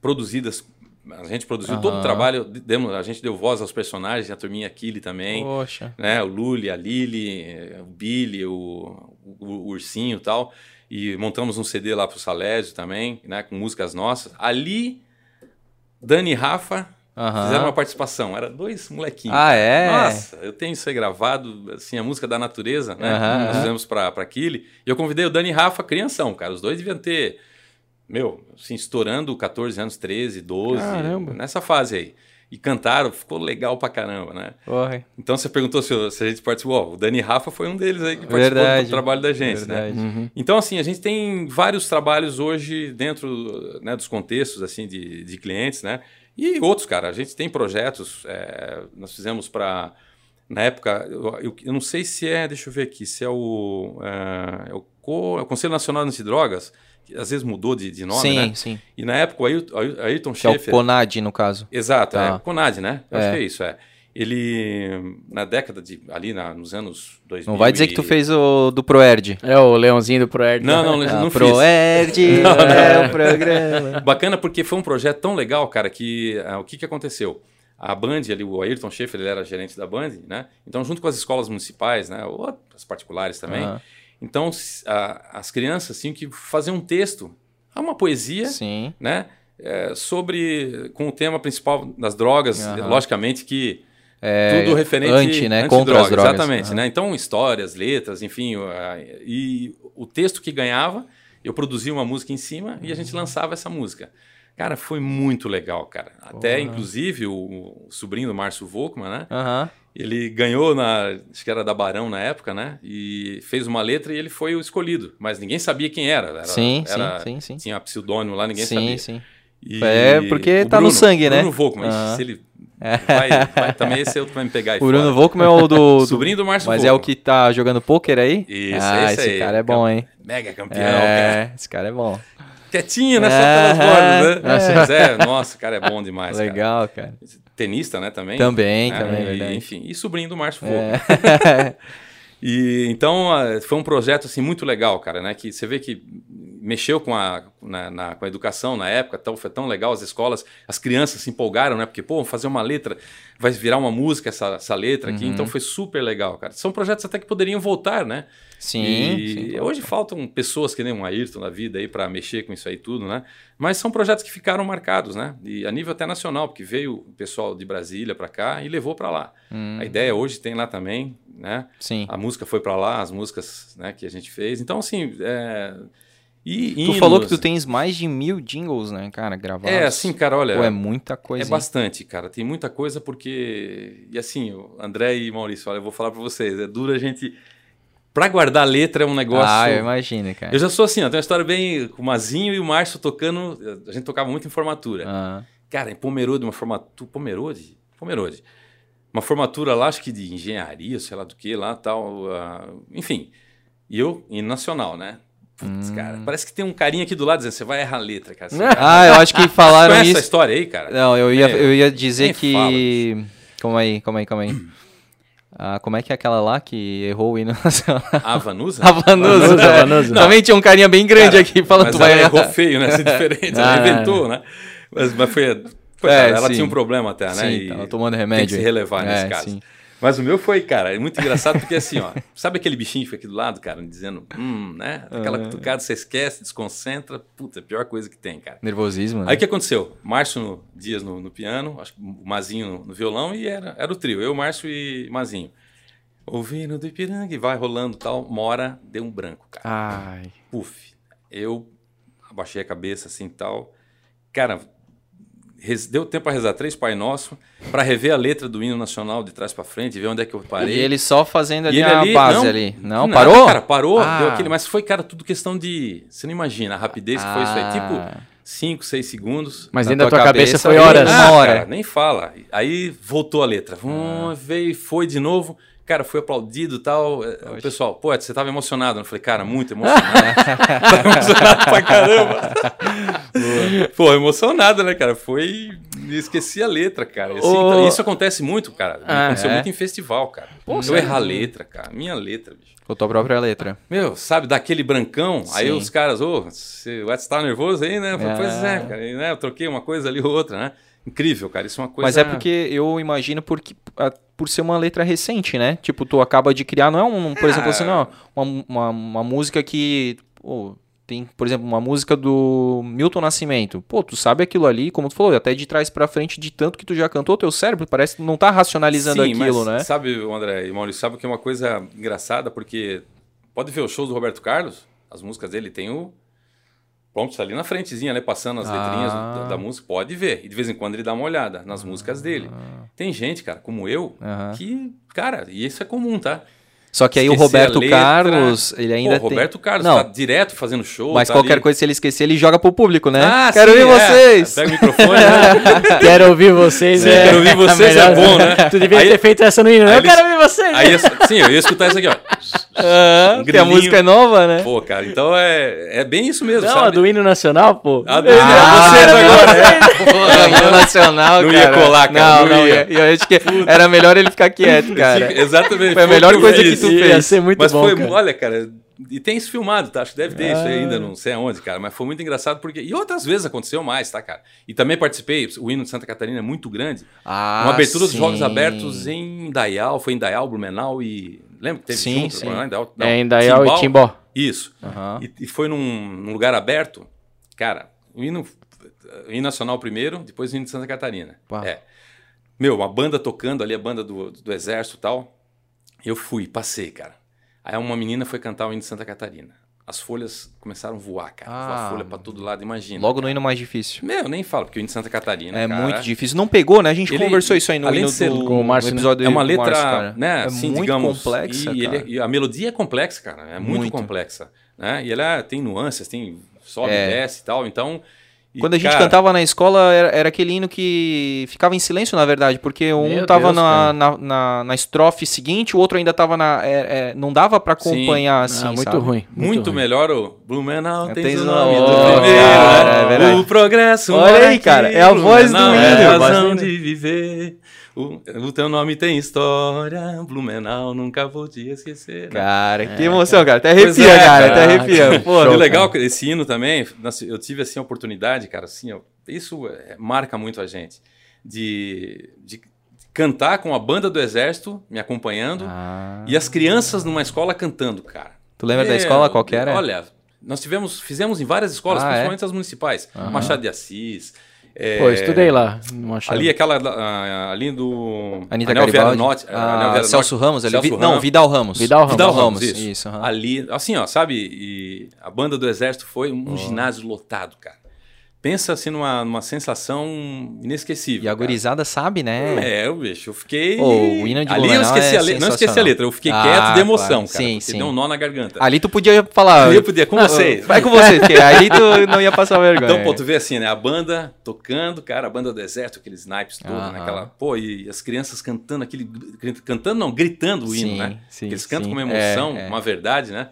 produzidas. A gente produziu todo o trabalho, demos, a gente deu voz aos personagens, a turminha Kili também Poxa. né? O Luli, a Lili, o Billy, o, o, o Ursinho e tal. E montamos um CD lá pro Salésio também, né? Com músicas nossas. Ali, Dani e Rafa Aham. fizeram uma participação. Era dois molequinhos. Ah, é? Nossa, eu tenho isso aí gravado, assim, a música da natureza, né? Aham, Nós fizemos pra, pra Kili. E eu convidei o Dani e Rafa, crianção, cara. Os dois deviam ter meu, assim, estourando 14 anos, 13, 12, Caramba. nessa fase aí. E cantaram, ficou legal pra caramba, né? Porra. Então você perguntou se, se a gente participou. O Dani Rafa foi um deles aí que participou Verdade. do trabalho da gente, né? Verdade. Uhum. Então, assim, a gente tem vários trabalhos hoje dentro né, dos contextos assim de, de clientes, né? E outros, cara. A gente tem projetos. é, nós fizemos para na época, eu, eu- eu não sei se é, deixa eu ver aqui, se é o, é, é o, Co- é o Conselho Nacional de Antidrogas, que às vezes mudou de, de nome, sim, né? sim. E na época o Ayrton, Ayrton- Ayrton Que é o. CONAD, no caso. Exato, Tá. é Conad, né? Eu Acho É. que é isso, é. Ele, na década de, ali na- nos anos 2000 Não vai dizer e- que tu fez o do Proerd. É o leãozinho do Proerd. Não, não, Ah, não fiz. Proerd Não, não. é o programa. Bacana porque foi um projeto tão legal, cara, que ah, o que, que aconteceu? A Band, ali, o Ayrton Schaeffer, ele era gerente da Band, né? Então, junto com as escolas municipais, né? Ou as particulares também. Aham. Então, a- as crianças tinham que fazer um texto, uma poesia, Sim. né? é, sobre, com o tema principal das drogas, Aham. logicamente que É, tudo referente anti, né? Contra as drogas. Exatamente, Aham. né? Então, histórias, letras, enfim. E o texto que ganhava, eu produzia uma música em cima e a gente lançava essa música. Cara, foi muito legal, cara. Até, inclusive, o, o sobrinho do Márcio Volkmann, né? Aham. Ele ganhou na. Acho que era da Barão na época, né? E fez uma letra e ele foi o escolhido. Mas ninguém sabia quem era. era Sim, era- sim, sim, sim. Tinha pseudônimo lá, ninguém sim, sabia. sim. E É, porque tá no sangue, né? Bruno Volkmann, ixi, Aham. se ele vai, vai- também esse outro vai me pegar aí O Bruno. Volkmann é o do... do- Sobrinho do Márcio Mas é o que tá jogando pôquer aí? Isso, ah, esse esse aí. cara é bom, hein? Mega campeão, cara. É, esse cara é bom. Quietinho, né? Só É, pelas bordas, né? é. Mas é, nossa, o cara é bom demais, cara. Legal, cara. Tenista, né, também. Também, né? também, E. Enfim, e sobrinho do Márcio. É. E então foi um projeto assim muito legal, cara, né? Que você vê que mexeu com a, na, na- com a educação na época, tão, foi tão legal as escolas, as crianças se empolgaram, né? Porque pô, vamos fazer uma letra, vai virar uma música essa, essa letra aqui, Uhum. então foi super legal, cara. São projetos até que poderiam voltar, né? Sim. Sim, hoje faltam pessoas que nem um Ayrton na vida aí para mexer com isso aí tudo, né? Mas são projetos que ficaram marcados, né? E a nível até nacional, porque veio o pessoal de Brasília para cá e levou para lá. Hum, A ideia hoje tem lá também, né? sim. A música foi para lá, as músicas né, que a gente fez. Então, assim, é... E Tu hinos, falou que tu tens mais de mil jingles, né, cara, gravados. É, assim, cara, olha... Pô, é muita É coisa. hein? bastante, cara. Tem muita coisa porque... E assim, André e Maurício, olha, eu vou falar para vocês. É duro a gente... Pra guardar a letra é um negócio... Ah, eu imagino, cara. Eu já sou assim, ó, tem uma história bem com o Mazinho e o Márcio tocando. A gente tocava muito em formatura. Ah, Cara, em Pomerode, uma formatura. Pomerode? Pomerode. Uma formatura lá, acho que de engenharia, sei lá do que lá tal. ah, enfim. E eu, em nacional, né? Putz, Hum. cara, parece que tem um carinha aqui do lado dizendo: você vai errar a letra, cara. Vai Ah, eu acho que falaram Conhece essa isso. história aí, cara? Não, eu ia, eu ia dizer nem que. Calma aí, calma aí, calma aí. Ah, como é que é aquela lá que errou o hino nacional? A Vanusa? A Vanusa. Vanusa, é. Vanusa. Também tinha um carinha bem grande Cara, aqui falando mas tu vai ela errou errar. feio, né? Ser diferente. Ah, ela inventou, né? Mas, mas foi. coitada, É, ela sim. tinha um problema até, né? Sim, E tava tomando Tem remédio. que se relevar nesse É, caso. sim. Mas o meu foi, cara, é muito engraçado porque assim, ó, sabe aquele bichinho que fica aqui do lado, cara, dizendo, hum, né? Aquela Ah. cutucada, você esquece, desconcentra, puta, é a pior coisa que tem, cara. Nervosismo, né? Aí o que aconteceu? Márcio no- Dias no, no piano, acho que o Mazinho no, no violão e era, era o trio, eu, Márcio e Mazinho. Ouvindo do Ipiranga e vai rolando tal, uma hora deu um branco, cara. Ai. Puf. Eu abaixei a cabeça assim tal. Cara, deu tempo para rezar três Pai Nosso, para rever a letra do hino nacional de trás para frente, ver onde é que eu parei. E ele só fazendo ali ele a ali- base não, ali. Não, nada, parou? Cara, parou, Ah. deu aquele, mas foi, cara, tudo questão de. Você não imagina a rapidez que foi isso aí. Tipo, Ah. 5, 6 segundos. Mas dentro da tua tua cabeça, cabeça, foi aí- horas. Ah, uma hora. Cara, nem fala. Aí voltou a letra. Hum, Ah. Veio foi de novo. Cara, foi aplaudido e tal. É, O pessoal, pô, você tava emocionado. Eu falei, cara, muito emocionado. tava emocionado pra caramba. pô, emocionado, né, cara? Foi. Esqueci a letra, cara. Assim, então, isso acontece muito, cara. Ah, aconteceu é? muito em festival, cara. eu sério? errar a letra, cara. Minha letra, bicho. Com a tua própria letra. Meu, sabe, daquele brancão, aí Sim. os caras, ô, você vai estar nervoso aí, né? Eu falei, É. Pois é, cara, e, né? Eu troquei uma coisa ali ou outra, né? Incrível, cara, isso é uma coisa... Mas é porque eu imagino porque, por ser uma letra recente, né? Tipo, tu acaba de criar, não é um, por exemplo, assim, não, uma, uma, uma música que, pô, tem, por exemplo, uma música do Milton Nascimento. Pô, tu sabe aquilo ali, como tu falou, até de trás pra frente, de tanto que tu já cantou, teu cérebro parece que não tá racionalizando Sim, aquilo, né? sabe, o André e Maurício, sabe que é uma coisa engraçada, porque pode ver os shows do Roberto Carlos, as músicas dele tem o... pronto, ali na frentezinha, né? Passando as letrinhas Ah. da, da música, pode ver. E de vez em quando ele dá uma olhada nas músicas dele. Tem gente, cara, como eu, que, cara, e isso é comum, tá? Só que aí o Esquecer a Roberto letra. Carlos, ele ainda Pô, tem... Roberto Carlos Não. tá direto fazendo show. Mas tá qualquer ali. coisa, se ele esquecer, ele joga pro público, né? Ah, Quero sim, ver é. vocês! Pega o microfone, né? Quero ouvir vocês, Sim, né? quero ouvir vocês, é bom, né? Tu devia Aí- ter feito essa no hino. Eu eles- quero ouvir vocês. Aí, sim, eu ia escutar isso aqui, ó. Ah, Um porque a música é nova, né? Pô, cara, então é, é bem isso mesmo, Não, a sabe? do hino nacional, pô. A do- Ah, vocês quero ver agora, né? Pô, hino nacional, Não cara. ia colar, cara, Não, não não ia. ia. Eu acho que era melhor ele ficar quieto, cara. Sim, exatamente. Foi a melhor coisa que tu Ia fez. ser muito mas bom, foi, cara. olha, cara, e tem isso filmado, tá? Acho que deve ter isso Ah. ainda, não sei aonde, cara. Mas foi muito engraçado porque. E outras vezes aconteceu mais, tá, cara? E também participei, o hino de Santa Catarina é muito grande. Ah, uma abertura dos sim. Jogos Abertos em Indaial, foi em Indaial, Blumenau e. Lembra que teve Sim, junto? sim. Não, Indaial, não, É, em Dayal e Timbó. Isso. Aham. E, e foi num, num lugar aberto. Cara, o hino, o hino nacional primeiro, depois o hino de Santa Catarina. Pá. É. Meu, uma banda tocando ali, a banda do, do exército e tal. Eu fui, passei, cara. Aí uma menina foi cantar o hino de Santa Catarina. As folhas começaram a voar, cara. Ah, Voar folha pra todo lado, imagina. Logo no cara. hino mais difícil. Meu, nem falo, porque o hino de Santa Catarina. É cara, muito difícil. Não pegou, né? A gente Ele- conversou isso aí no além hino de ser do com o Márcio, no né? episódio É uma letra, Márcio, né, É assim, muito digamos, complexa, e, ele- cara. e a melodia é complexa, cara, é muito, Muito. complexa, né? E ela tem nuances, tem sobe, É. desce e tal, então... e, Quando a gente cara, cantava na escola, era, era aquele hino que ficava em silêncio, na verdade, porque um Meu tava Deus, na, na, na, na estrofe seguinte, o outro ainda tava na. é- é, não dava pra Sim. acompanhar assim. Ah, muito sabe? ruim. Muito ruim. melhor o Blumenau É, tem tens o nome do primeiro, cara, é verdade. O progresso Olha aí, cara, aqui, é a voz do hino, É a razão de viver. O, o teu nome tem história, Blumenau, nunca vou te esquecer. Cara, que emoção, cara. Até arrepia, é, cara. Até arrepia. Pô, show, legal cara. esse hino também, eu tive assim a oportunidade, cara, assim, ó, isso é, marca muito a gente, de, de cantar com a banda do exército me acompanhando Ah. e as crianças numa escola cantando, cara. Tu lembra da É, escola qual que era? Olha, nós tivemos, fizemos em várias escolas, Ah, é? principalmente as municipais, Machado de Assis. É, Pô, estudei lá. no Machado. Ali aquela ah, ali do Anitta Anel Garibaldi. Norte, Ah, Anel Celso Norte, Ramos ali. Celso Vi- Não, Ramos. Vidal Ramos. Vidal Ramos. Vidal Ramos, isso. Isso, aham. Ali, assim, ó, sabe? E a banda do Exército foi um ginásio lotado, cara. Pensa assim numa, numa sensação inesquecível. E a cara. gurizada sabe, né? É, eu, bicho, eu fiquei. Ô, o hino de Ali eu esqueci é a letra. Não esqueci a letra, eu fiquei Ah, quieto de emoção, claro. cara. Sim, sim. deu um nó na garganta. Ali tu podia falar. Ali eu podia, com "Ah, vocês." Vai com você, porque aí tu não ia passar vergonha. Então, pô, tu vê assim, né? A banda tocando, cara, a banda do exército, aqueles naipes todos, Aham. né? Aquela, pô, e as crianças cantando aquele. Cantando, não, gritando o hino, Sim, né? sim, eles cantam sim. com uma emoção, É, é. uma verdade, né?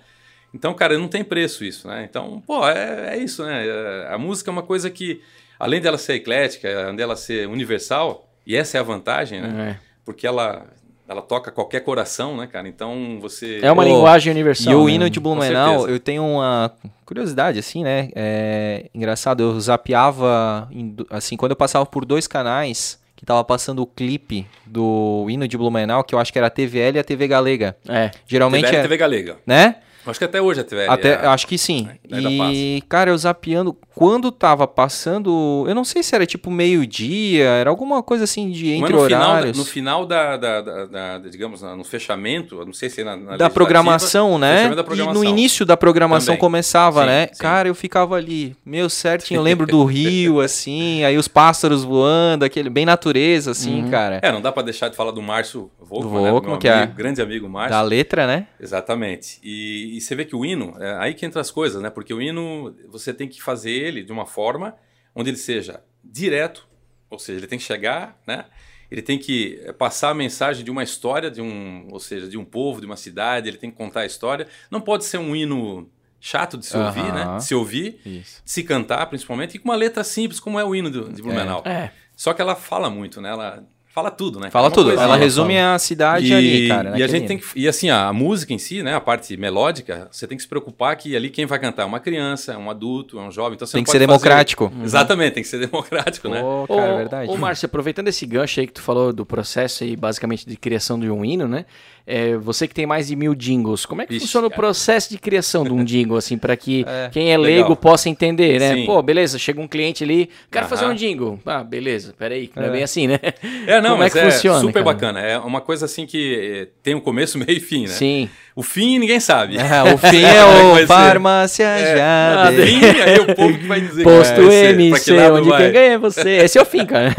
Então, cara, não tem preço isso, né? Então, pô, é, é isso, né? É, A música é uma coisa que, além dela ser eclética, além dela ser universal, e essa é a vantagem, né? É. Porque ela, ela toca qualquer coração, né, cara? Então, você... É uma Pô, linguagem universal. E o né? hino de Blumenau, eu tenho uma curiosidade, assim, né? É engraçado, eu zapeava, assim, quando eu passava por dois canais que tava passando o clipe do hino de Blumenau, que eu acho que era a TVL e a TV Galega. É. Geralmente TVL, é, TV Galega. né? Acho que até hoje a TVL. Até, é- acho que sim. ainda E, cara, eu zapeando, quando tava passando, eu não sei se era tipo meio-dia, era alguma coisa assim de Mas entre no final, da- horários. no final da, da- da- da- da- digamos, na- no fechamento, não sei se é na, na da programação, né? da E programação. no início da programação Também. começava, Sim, né? sim. Cara, eu ficava ali, meu certinho, eu lembro do rio, assim, aí os pássaros voando, aquele bem natureza, assim, cara. É, não dá pra deixar de falar do Márcio Volkman, Do né? Volkman, meu que é- amigo, grande amigo Márcio. Da letra, né? Exatamente. E, e você vê que o hino, é aí que entra as coisas, né? Porque o hino, você tem que fazer ele de uma forma onde ele seja direto, ou seja, ele tem que chegar, né? Ele tem que passar a mensagem de uma história, de um, ou seja, de um povo, de uma cidade, ele tem que contar a história. Não pode ser um hino chato de se ouvir, né? De se ouvir, Isso. de se cantar, principalmente, e com uma letra simples, como é o hino do- de Blumenau. É. Só que ela fala muito, né? Ela fala tudo, né? Fala É tudo. coisa- Ela resume a cidade ali, cara. e a gente tem que, e assim, a música em si, né, a parte melódica, você tem que se preocupar que ali quem vai cantar é uma criança, é um adulto, é um jovem, então você Tem não que ser fazer- democrático. Exatamente, tem que ser democrático, né? Pô, Ô, cara, é verdade. Ô, Márcio, aproveitando esse gancho aí que tu falou do processo aí, basicamente, de criação de um hino, né? É, você que tem mais de mil jingles, como é que Ixi, funciona o cara. processo de criação de um jingle, assim, para que É, quem é legal. leigo possa entender, né? Sim. Pô, beleza, chega um cliente ali, quero fazer Aham. um jingle. Ah, beleza, peraí, não é, É. bem assim, né? É, não, Como é mas que é, funciona, super cara? bacana. É uma coisa assim que eh, tem um começo, meio e fim, né? Sim. O fim ninguém sabe. Ah, o fim é é o farmácia É, já. ah, aí o povo que vai dizer Posto MC, onde vai. quem ganha é você. Esse é o fim, cara.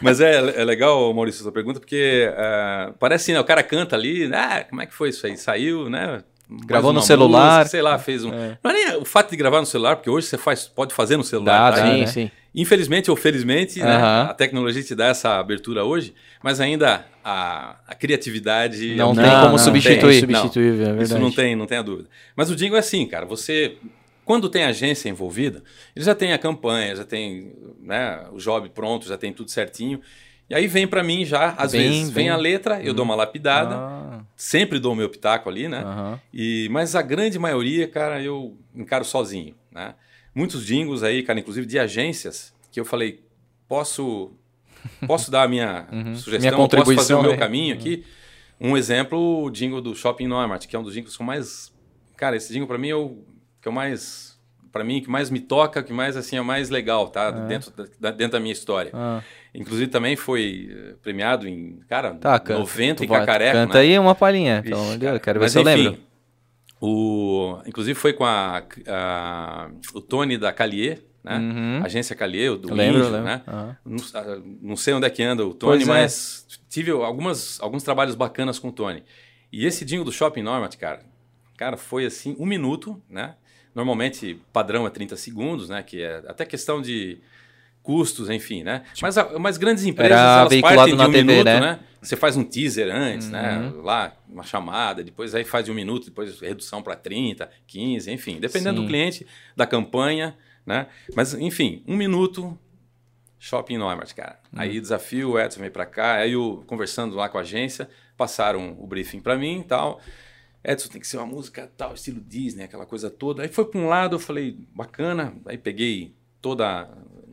Mas é, é legal, Maurício, sua pergunta, porque ah, parece, né, o cara canta ali, ah, como é que foi isso aí? Saiu, né? Gravou no celular. música, sei lá, fez um... Não é nem o fato de gravar no celular, porque hoje você faz, pode fazer no celular. Dá, tá? sim, né? sim. Infelizmente ou felizmente, né, Aham. a tecnologia te dá essa abertura hoje, mas ainda a, a criatividade... Não é um- tem como substituir. É insubstituível, é verdade. Isso não tem, não tem a dúvida. Mas o Jingle é assim, cara, você... Quando tem agência envolvida, ele já tem a campanha, já tem né, o job pronto, já tem tudo certinho. E aí vem pra mim já, às Bem, vezes, vem bem. a letra, eu dou uma lapidada, Ah, sempre dou o meu pitaco ali, né? E, mas a grande maioria, cara, eu encaro sozinho, né? Muitos jingles aí, cara, inclusive de agências, que eu falei, posso posso dar a minha sugestão, Minha posso fazer contribuição, o meu né? caminho aqui. Um exemplo, o jingle do Shopping Neumarkt, que é um dos jingles que eu mais... Cara, esse jingle pra mim é o que eu mais... Pra mim, que mais me toca, que mais, assim, é o mais legal, tá? Dentro, da, dentro da minha história. Ah. Inclusive também foi eh, premiado em, cara, Tá, canta. 90 em Cacareco, Canta né? aí uma palhinha, cara. Deus. Quero ver se eu enfim, lembro. O, inclusive foi com a, a- o Tony da Calier, né? Uhum. Agência Calier, do Lembro, Índio, lembro. né? Não, não sei onde é que anda o Tony, Pois é. mas tive algumas, alguns trabalhos bacanas com o Tony. E esse jingle do Shopping Normat, cara, cara, foi assim, um minuto, né? Normalmente padrão é 30 segundos, né? Que é até questão de custos, enfim, né? Mas, a- mas grandes empresas, Era elas partem de um TV, minuto, né? né? Você faz um teaser antes, né? Uhum. Lá, uma chamada, depois aí faz de um minuto, depois redução para 30, 15, enfim. Dependendo Sim. do cliente, da campanha, né? Mas, enfim, um minuto, Shopping Neumarkt, cara. Uhum. Aí desafio, o Edson veio para cá, aí eu conversando lá com a agência, passaram o briefing para mim e tal. Edson tem que ser uma música tal, estilo Disney, aquela coisa toda. Aí foi para um lado, eu falei, bacana. Aí peguei toda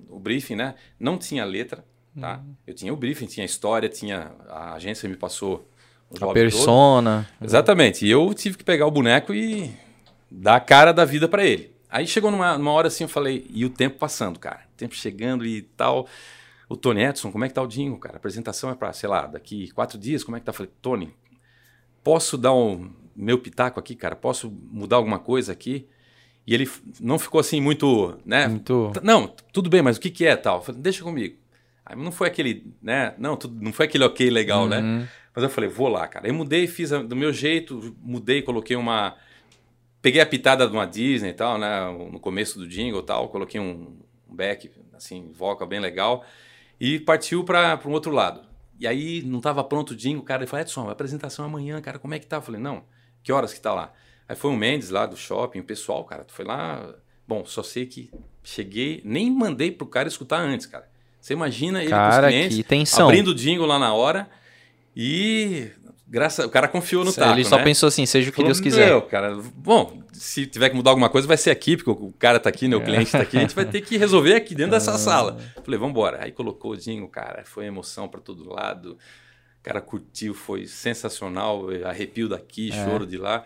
o briefing, né? Não tinha letra, tá? Uhum. Eu tinha o briefing, tinha a história, tinha a agência me passou o A job todo. persona. Exatamente. E eu tive que pegar o boneco e dar a cara da vida pra ele. Aí chegou numa, numa hora assim, eu falei, e o tempo passando, cara. O tempo chegando e tal. O Tony Edson, como é que tá o Dinho, cara? A apresentação é pra, sei lá, daqui quatro dias, como é que tá? Eu falei, Tony, posso dar um meu pitaco aqui, cara? Posso mudar alguma coisa aqui? E ele não ficou assim muito, né? Muito. Não, tudo bem, mas o que que é tal? Eu falei, deixa comigo. Aí não foi aquele, né? Não, tudo, não foi aquele ok legal, né? Uhum. Mas eu falei, vou lá, cara. Eu mudei, fiz a- do meu jeito, mudei, coloquei uma. Peguei a pitada de uma Disney e tal, né? No começo do jingle e tal, coloquei um, um back, assim, vocal bem legal. E partiu para um outro lado. E aí não estava pronto o jingle, cara. Ele falou, Edson, a apresentação é amanhã, cara, como é que tá? Eu falei, não, que horas que tá lá? Aí foi o Mendes lá do shopping, o pessoal, cara, foi lá. Bom, só sei que cheguei, nem mandei pro cara escutar antes, cara. Você imagina ele com Cara, os clientes, que tensão. abrindo o jingle lá na hora e graças, o cara confiou no taco, Ele só né? pensou assim, seja o que Falou, Deus quiser. "Meu, cara, bom, se tiver que mudar alguma coisa, vai ser aqui, porque o cara tá aqui, né, o cliente tá aqui, a gente vai ter que resolver aqui dentro dessa sala. Falei, vamos embora. Aí colocou o jingle, cara, foi emoção para todo lado. O cara curtiu, foi sensacional, arrepio daqui, É. choro de lá.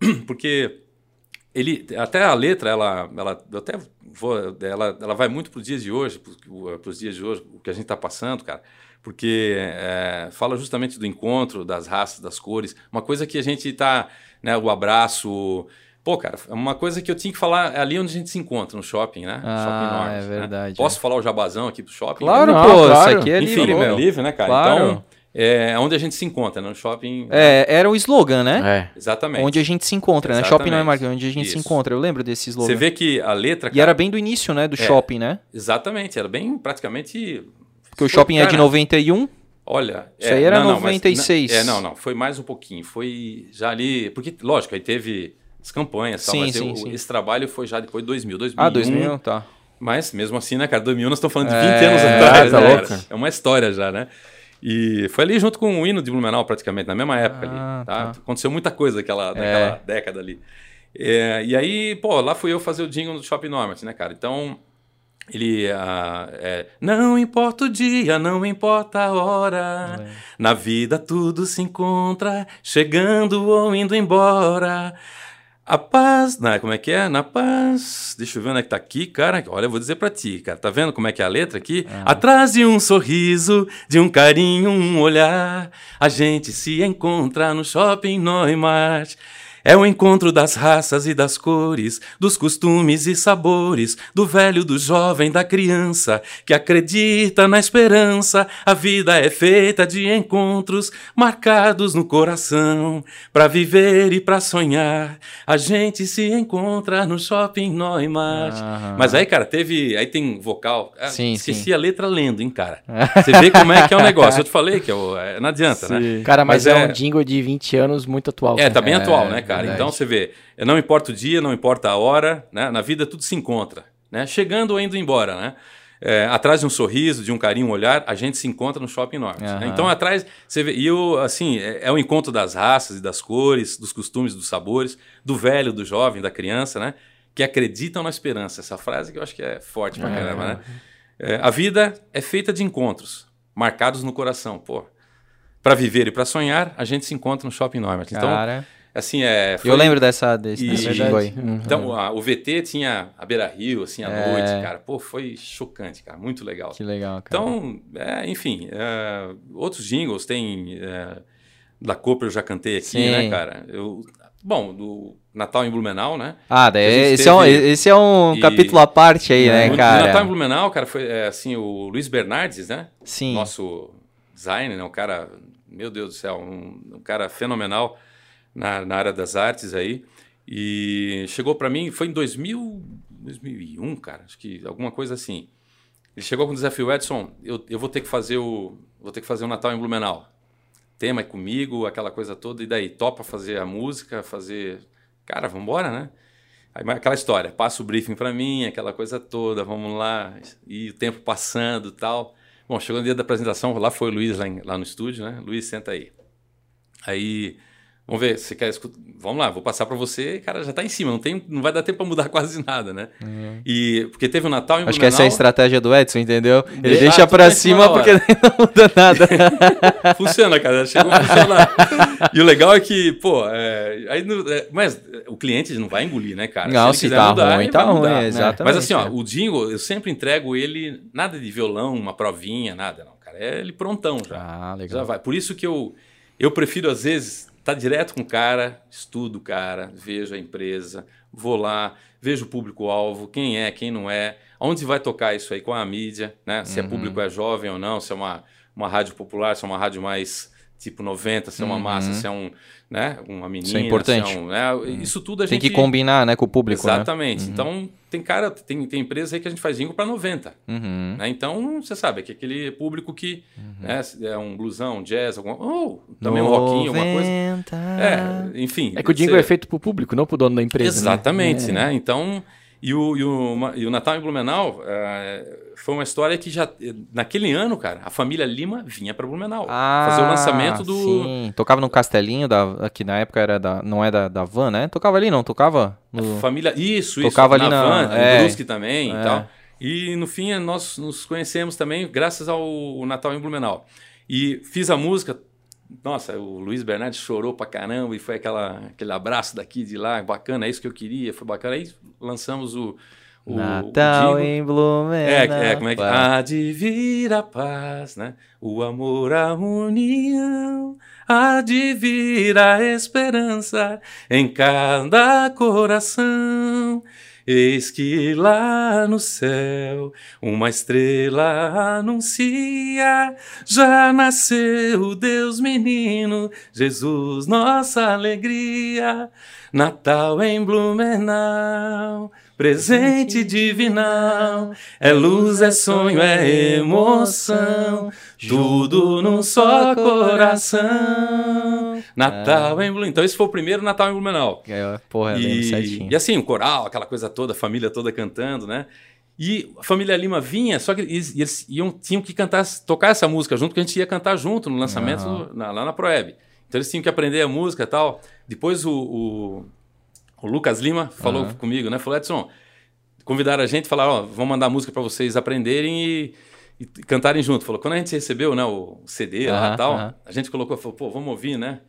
Porque ele até a letra ela ela eu até vou ela, ela vai muito para os dias de hoje para os dias de hoje o que a gente está passando cara porque é, fala justamente do encontro das raças das cores uma coisa que a gente está né o abraço pô cara é uma coisa que eu tinha que falar ali onde a gente se encontra no shopping né Ah, shopping Norte, é né? verdade, posso falar o jabazão aqui pro shopping Claro, Não, pô, claro. isso aqui é Enfim, livre, é meu. livre né cara Claro. então é onde a gente se encontra né? no shopping É, era o slogan, né? É. exatamente Onde a gente se encontra, né? Exatamente. Shopping não é marca, onde a gente se Isso. encontra. Eu lembro desse slogan. você vê que a letra E era bem do início, né? Do É. shopping, né? Exatamente, era bem praticamente. Porque o shopping é de cara, 91. Olha. Isso aí era não, não, mas- 96. é, não, não, foi mais um pouquinho. Foi já ali. Porque, lógico, aí teve as campanhas e tal, Sim, mas sim, eu- sim. esse trabalho foi já depois de 2000, 2001. Ah, 2000, tá. Mas mesmo assim, né, cara, 2000 nós estamos falando de É, 20 anos atrás, tá né, cara? É uma história já, né? E foi ali junto com o hino de Blumenau, praticamente, na mesma época Ah, ali. Tá? tá. Aconteceu muita coisa naquela, naquela década ali. É, e aí, pô, lá fui eu fazer o jingle do Shopping Normat, né, cara? Então, ele. ah, é, não importa o dia, não importa a hora. Na vida tudo se encontra, chegando ou indo embora. A paz, na, como é que é? Na paz. Deixa eu ver onde é que tá aqui, cara. Olha, eu vou dizer pra ti, cara. Tá vendo como é que é a letra aqui? Atrás de um sorriso, de um carinho, um olhar, a gente se encontra no shopping Neumart. É o encontro das raças e das cores, dos costumes e sabores, do velho, do jovem, da criança, que acredita na esperança. A vida é feita de encontros marcados no coração. Pra viver e pra sonhar, a gente se encontra no shopping Neumart. Aham. Mas aí, cara, teve. Aí tem vocal. Ah, Sim, esqueci sim. a letra lendo, hein, cara. Você vê como é que é o negócio. Eu te falei que é o- não adianta, né? Cara, mas, Mas é, é- um jingle de 20 anos muito atual. É, cara. tá bem É, atual, né, cara? Verdade. Então você vê, não importa o dia, não importa a hora, né? Na vida tudo se encontra, né? Chegando ou indo embora, né? É, atrás de um sorriso, de um carinho, um olhar, a gente se encontra no shopping norte. né? Aham. Então atrás, você vê, e eu, assim, é, é o encontro das raças e das cores, dos costumes, dos sabores, do velho, do jovem, da criança, né? Que acreditam na esperança. Essa frase que eu acho que é forte pra caramba, né? É, a vida é feita de encontros, marcados no coração. Pô, para viver e para sonhar, a gente se encontra no shopping norte. Então, Cara, assim, é. foi- eu lembro dessa, desse, E- desse aí. Uhum. Então, a- o VT tinha a Beira Rio, assim, à É. noite, cara. Pô, foi chocante, cara. Muito legal. Que legal, cara. Então, é, enfim, é, outros jingles tem. é, da Cooper eu já cantei aqui, Sim. né, cara? Eu, bom, do Natal em Blumenau, né? ah, daí esse, é um, teve- esse é um e- capítulo à parte aí, né, cara? no Natal em Blumenau, cara, foi é, assim, o Luiz Bernardes, né? Sim. nosso designer, né? um cara, meu Deus do céu, um, um cara fenomenal na, na área das artes aí. E chegou para mim, foi em 2000, 2001, cara, acho que alguma coisa assim. Ele chegou com o desafio, Edson, eu, eu vou ter que fazer o vou ter que fazer o Natal em Blumenau. Tema é comigo, aquela coisa toda, e daí topa fazer a música, fazer, cara, vamos embora, né? Aí, aquela história, passa o briefing para mim, aquela coisa toda, vamos lá, e o tempo passando tal. Bom, chegou no dia da apresentação, lá foi o Luiz lá, em- lá no estúdio, né? Luiz, senta aí. Aí, vamos ver, você quer escutar? Vamos lá, vou passar para você, cara, já tá em cima, não, tem, não vai dar tempo para mudar quase nada, né? E, porque teve o Natal em Uhum. Acho que essa é a Blumenau, estratégia do Edson, entendeu? Ele Deixa- deixa ah, em cima porque não muda nada. Funciona, cara. Chegou a funcionar. e o legal é que, pô, é, aí no- é, mas o cliente não vai engolir, né, cara? Não, se quiser tá mudar, ruim, tá mudar, ruim, né? exatamente, Mas assim, ó, é. o jingle, eu sempre entrego ele, nada de violão, uma provinha, nada, não, cara. É ele prontão já. Ah, Já legal. vai. Por isso que eu, eu prefiro, às vezes, estar direto com o cara, estudo o cara, vejo a empresa, vou lá, vejo o público-alvo, quem é, quem não é, onde vai tocar isso aí, com a mídia, né? Se é público é jovem ou não, se é uma, uma rádio popular, se é uma rádio mais tipo 90, se é uma massa, se é um, né, uma menina, Isso é importante. é um, né? Isso tudo a Tem gente que combinar, né, com o público, Exatamente. Então, tem cara, tem, tem empresa aí que a gente faz jingle para 90. né? Uhum. Né? Então, você sabe, é que aquele público que né, é um blusão, um jazz, alguma, ou também um rockinho, alguma coisa. 90. É, enfim. É que o jingle você- é feito pro público, não pro dono da empresa. né? Exatamente, É. né? Então, e o, e o, e o Natal em Blumenau eh, foi uma história que já, naquele ano, cara, a família Lima vinha para Blumenau Ah, fazer o lançamento do. Sim, tocava no Castelinho, da, que na época era da, não é da, da Van, né? Tocava ali, não? Tocava? No... Família, isso, isso. Tocava ali na- Van, é. Brusque também É. e tal. E no fim nós nos conhecemos também graças ao Natal em Blumenau. E fiz a música. Nossa, o Luiz Bernardes chorou pra caramba e foi aquela, aquele abraço daqui de lá, bacana, é isso que eu queria, foi bacana. Aí lançamos o. o Natal o em Blumenau. É, é, como é que. Vai. Há de vir a paz, né? O amor, a união. Há de vir a esperança em cada coração. Eis que lá no céu uma estrela anuncia, já nasceu o Deus menino, Jesus, nossa alegria. Natal em Blumenau, presente divinal, é luz, é sonho, é emoção, tudo num só coração. Natal em Blumenau. Então esse foi o primeiro Natal em Blumenau. É, Porra, lembro certinho. E, e assim, o coral, aquela coisa toda, a família toda cantando, né? E a família Lima vinha, só que eles, eles iam, tinham que cantar, tocar essa música junto, que a gente ia cantar junto no lançamento na- lá na Proeb. Então eles tinham que aprender a música e tal. Depois o, o, o Lucas Lima falou Aham. comigo, né? Falou, Edson, convidaram a gente, falaram, ó, vamos mandar música para vocês aprenderem e, e cantarem junto. Falou, quando a gente recebeu né, o CD lá Aham, e tal, a gente colocou, falou, pô, vamos ouvir, né?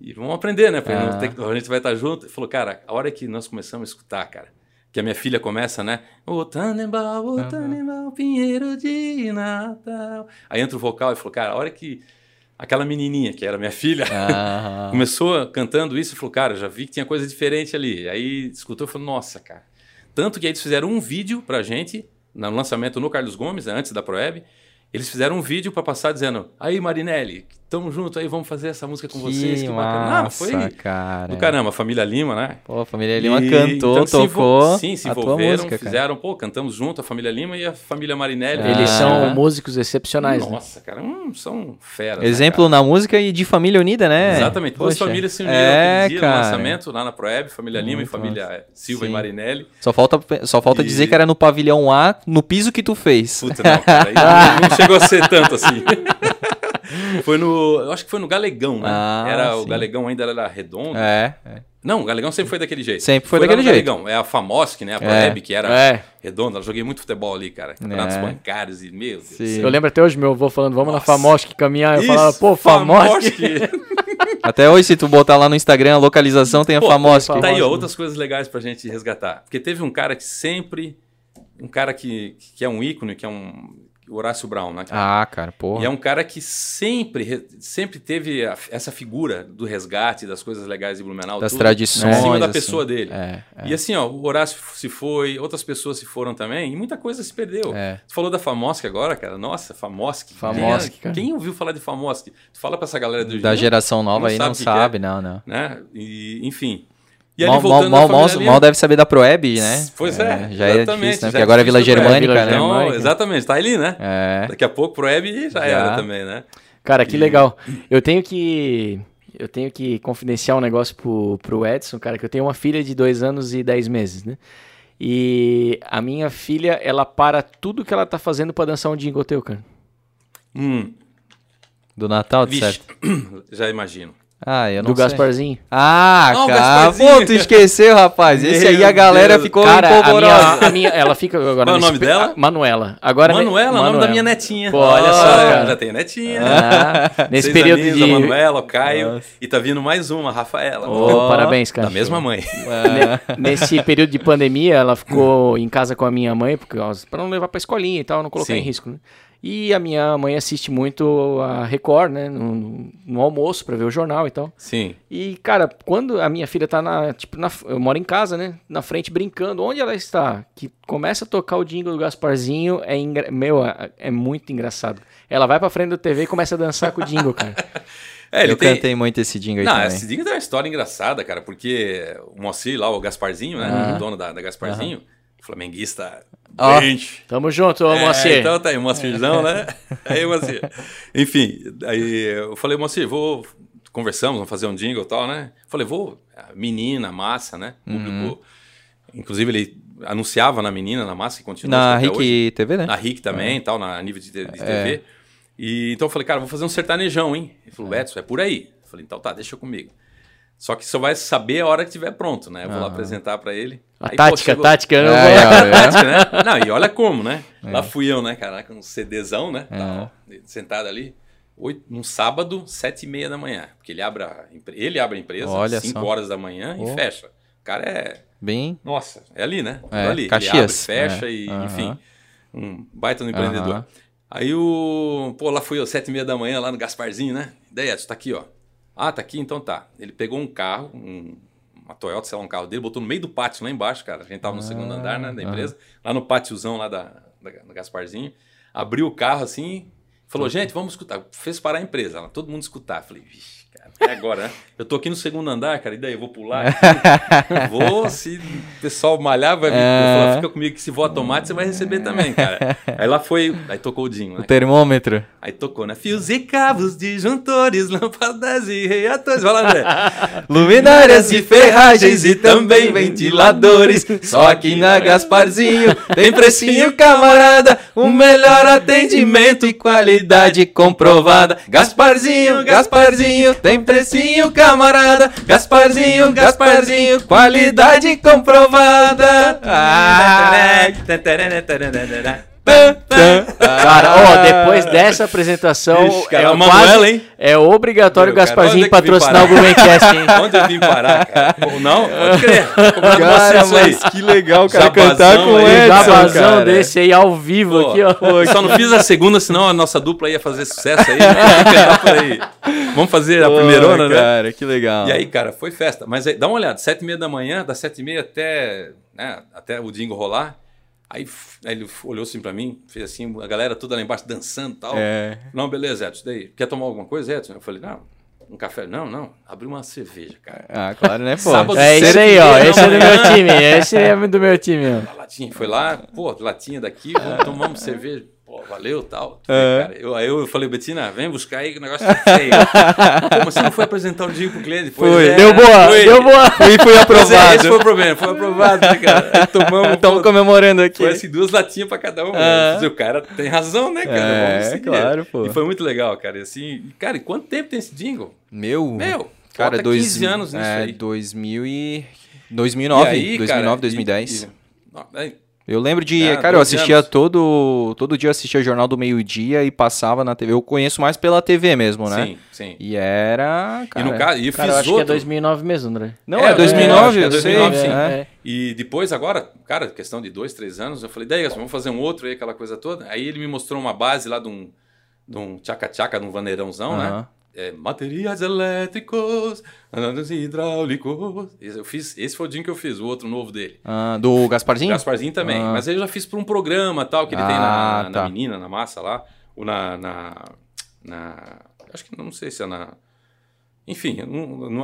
E vamos aprender, né? Porque Ah. a gente vai estar junto. Ele falou, cara, a hora que nós começamos a escutar, cara, que a minha filha começa, né? O Tannenbaum, o Tannenbaum, Pinheiro de Natal. Aí entra o vocal e falou, cara, a hora que aquela menininha, que era minha filha, Ah. começou cantando isso falou, cara, já vi que tinha coisa diferente ali. Aí escutou e falou, nossa, cara. Tanto que aí eles fizeram um vídeo pra gente, no lançamento no Carlos Gomes, né, antes da Proeb. Eles fizeram um vídeo pra passar dizendo: Aí, Marinelli, tamo junto aí, vamos fazer essa música com vocês. Que Que bacana. Ah, foi cara. do caramba, a família Lima, né? Pô, a família Lima E- cantou, então se envol- tocou Sim, se a tua envolveram, música, cara. fizeram, pô, cantamos junto, a família Lima e a família Marinelli. Eles Ah. são músicos excepcionais, né? Nossa, cara, hum, são feras. né, Exemplo cara? na música e de família unida, né? Exatamente, duas famílias se uniram é, dia cara. no lançamento lá na Proeb, família Lima e família Silva Sim. e Marinelli. Só falta, só falta E- dizer que era no pavilhão A, no piso que tu fez. Puta, não, cara, aí não chegou a ser tanto assim. foi no, eu acho que foi no Galegão, né? Ah, era o sim. Galegão ainda era redondo. É, é. Não, o Galegão sempre foi daquele jeito. Sempre foi lá daquele jeito. Galegão. É a Famosc, né? A Proeb, que era É. redonda. Eu joguei muito futebol ali, cara. Campeonatos É. bancários e, meu Deus do Sim. céu. Eu lembro até hoje meu avô falando, vamos Nossa. na Famosc caminhar. Eu Isso, falava, pô, Famosc. Até hoje, se tu botar lá no Instagram a localização, tem a Pô, famosa. Tá aí, ó, outras coisas legais pra gente resgatar. Porque teve um cara que sempre. Um cara que, que é um ícone, que é um. O Horácio Brown, né? cara? Ah, cara, porra. E é um cara que sempre, re- sempre teve a- essa figura do resgate, das coisas legais de Blumenau. Das tudo, tradições. Em cima da assim. pessoa dele. É, é. E assim, ó, o Horácio se foi, outras pessoas se foram também, e muita coisa se perdeu. É. Tu falou da Famosc agora, cara. Nossa, Famosc. Famosc, quem, é- cara. Quem ouviu falar de Famosc? Tu fala pra essa galera do Da geração nova não aí não sabe o que sabe, que não, não. né? E, enfim. E Mal, mal, mal, mal, deve saber da Proeb, né? Pois é, já é difícil, né? já Porque é agora é Vila Germânica, Vila né? Não, exatamente, tá ali, né? É. Daqui a pouco Proeb já, Já. era também, né? Cara, que E- legal. Eu tenho que. Eu tenho que confidenciar um negócio pro, pro Edson, cara, que eu tenho uma filha de dois anos e dez meses, né? E a minha filha, ela para tudo que ela tá fazendo pra dançar um jingle teu, cara. Hum, Do Natal, de vixe, certo? já imagino. Ah, eu não do sei. Gasparzinho. Ah, Ah, o cara. Gasparzinho. Pô, tu esqueceu, rapaz. Esse aí a galera Deus. ficou Cara, a empolvorosa. minha, a minha, ela fica agora. Qual é o nome dela? a- Manuela. Agora Manuela, o nome da minha netinha. Pô, olha só, Ah, cara. Já tem netinha. Ah, nesse Seis período aninhos, de. A Manuela, o Caio. Nossa. E tá vindo mais uma, a Rafaela. Ô, parabéns, cara. Da mesma mãe. É. Ne- Nesse período de pandemia, ela ficou em casa com a minha mãe, porque ó, pra não levar pra escolinha e tal, não colocar Sim. em risco, né? E a minha mãe assiste muito a Record, né? No, no- almoço, pra ver o jornal e tal. Sim. E, cara, quando a minha filha tá na. Tipo, na, eu moro em casa, né? Na frente brincando. Onde ela está? Que começa a tocar o jingle do Gasparzinho, é, engra- meu, é, é muito engraçado. Ela vai pra frente da TV e começa a dançar com o jingle, cara. É, ele eu tem... cantei muito esse jingle aí Não, também. esse Dingo tem uma história engraçada, cara, porque o Moacir lá, o Gasparzinho, né? O dono da, da Gasparzinho, flamenguista Ó. doente. Tamo junto, ô É, Moacir. então tá aí, o Moacirzão, né? Aí, Moacir. Enfim, aí eu falei, Moacir, vou. Conversamos, vamos fazer um jingle e tal, né? Falei, vou. a Menina, massa, né? Público. Inclusive, ele anunciava na menina, na massa, e continua Na até hoje. Rick TV, né? Na RIC também, e tal, na nível de, de TV. E então eu falei, cara, vou fazer um sertanejão, hein? Ele falou, Edson, é por aí. Eu falei, então tá, deixa comigo. Só que só vai saber a hora que estiver pronto, né? Eu vou lá apresentar pra ele. A Aí, pô, tática, chegou- a tática. É, vou... é, Tática, né? Não, e olha como, né? Lá fui eu, né, caraca, um CDzão, né? Tal, sentado ali. Oito, num sábado, sete e meia da manhã. Porque ele abre a, ele abre a empresa Olha cinco só. horas da manhã Oh. e fecha. O cara é Bem. nossa, é ali, né? É, ali. Caxias. Ele abre, fecha É, e, aham. enfim, um baita no empreendedor. Aham. Aí o. Pô, lá fui eu, sete e meia da manhã, lá no Gasparzinho, né? Daí, Edson, tá aqui, ó. Ah, tá aqui, então tá. Ele pegou um carro, um- uma Toyota, sei lá, um carro dele, botou no meio do pátio lá embaixo, cara. A gente tava no segundo andar, né, da empresa. Lá no pátiozão lá da, da, do Gasparzinho. Abriu o carro assim, falou, gente, vamos escutar. Fez parar a empresa, lá, todo mundo escutar. Falei, vixe, é agora, né? Eu tô aqui no segundo andar, cara, e daí eu vou pular? vou, se o pessoal malhar, vai vir. É. Falar, fica comigo que se voar tomate, você vai receber também, cara. Aí lá foi, aí tocou o Dinho, O né? termômetro. Aí tocou, né? Fios e cabos, disjuntores, lâmpadas e reatores. Vai lá, André. Luminárias e ferragens e também ventiladores. Só aqui na Gasparzinho tem precinho, camarada. O melhor atendimento e qualidade comprovada. Gasparzinho, Gasparzinho, tem precinho, camarada. Gasparzinho, Gasparzinho, qualidade comprovada. Ah. Cara, ó, depois dessa apresentação, Ixi, cara, é, a Manuela, quase- hein? é obrigatório o Meu, cara, Gasparzinho é patrocinar o? Blumencast, hein? Onde eu vim parar, cara? Pô, não? Pode crer. Cara, mas que legal, cara, Jabazão cantar com o Edson, jabazão cara. desse aí ao vivo Pô, aqui, ó. pô, só não fiz a segunda, senão a nossa dupla ia fazer sucesso aí. né? Aí. Vamos fazer a Pô, primeirona, né? Cara, que legal. E aí, cara, foi festa. Mas aí, dá uma olhada, sete e meia da manhã, das sete e meia até, né, até o dingo rolar. Aí, aí ele olhou assim pra mim, fez assim, a galera toda lá embaixo dançando e tal. É. Não, beleza, Edson, daí, quer tomar alguma coisa, Edson? Eu falei, não, um café? Não, não, abri uma cerveja, cara. Ah, claro, né, pô? Sábado, É isso aí, ó. Esse é do meu time. Esse é do meu time, ó. Latinha, foi lá, pô, latinha daqui, vamos tomar uma cerveja. Pô, valeu tal. É. Cara, eu, aí eu falei, Betina, vem buscar aí que o negócio tá feio. Como você não foi apresentar o dia pro cliente? Pois Foi. é, Deu boa, foi. deu boa. Fui, fui Pois é, aprovado. esse foi o problema, foi aprovado, né, cara? Aí tomamos, Estamos pô, comemorando aqui. foi assim, duas latinhas pra cada um. Ah. O cara tem razão, né, cara? É, claro, pô. E foi muito legal, cara. E assim, cara, e quanto tempo tem esse jingle? Meu, Meu, cara, dois, 15 anos nisso é, aí. 2000 e... 2009, E aí, 2009, cara, 2010. e- e- aí, Eu lembro de, É, cara, eu 12 assistia anos. todo, todo dia eu assistia Jornal do Meio Dia e passava na TV. Eu conheço mais pela TV mesmo, né? Sim, sim. E era, cara... e no caso, e eu Cara, fiz eu acho que é outro. 2009 mesmo, André. Não, É, é, 2009, é, eu sei. 2009, sim. é. E depois, agora, cara, questão de dois, três anos, eu falei, daí, vamos fazer um outro aí, aquela coisa toda. Aí ele me mostrou uma base lá de um, de um tchaca-tchaca, de um vaneirãozão, né? É, materiais elétricos, andados hidráulicos. Esse Eu fiz, esse foi o dia que eu fiz, o outro novo dele. Ah, do Gasparzinho? Gasparzinho também. Ah. Mas eu já fiz para um programa tal, que ele tem Ah, na, na tá. menina, na massa lá. Ou na. na, na- acho que não sei se é na. Enfim,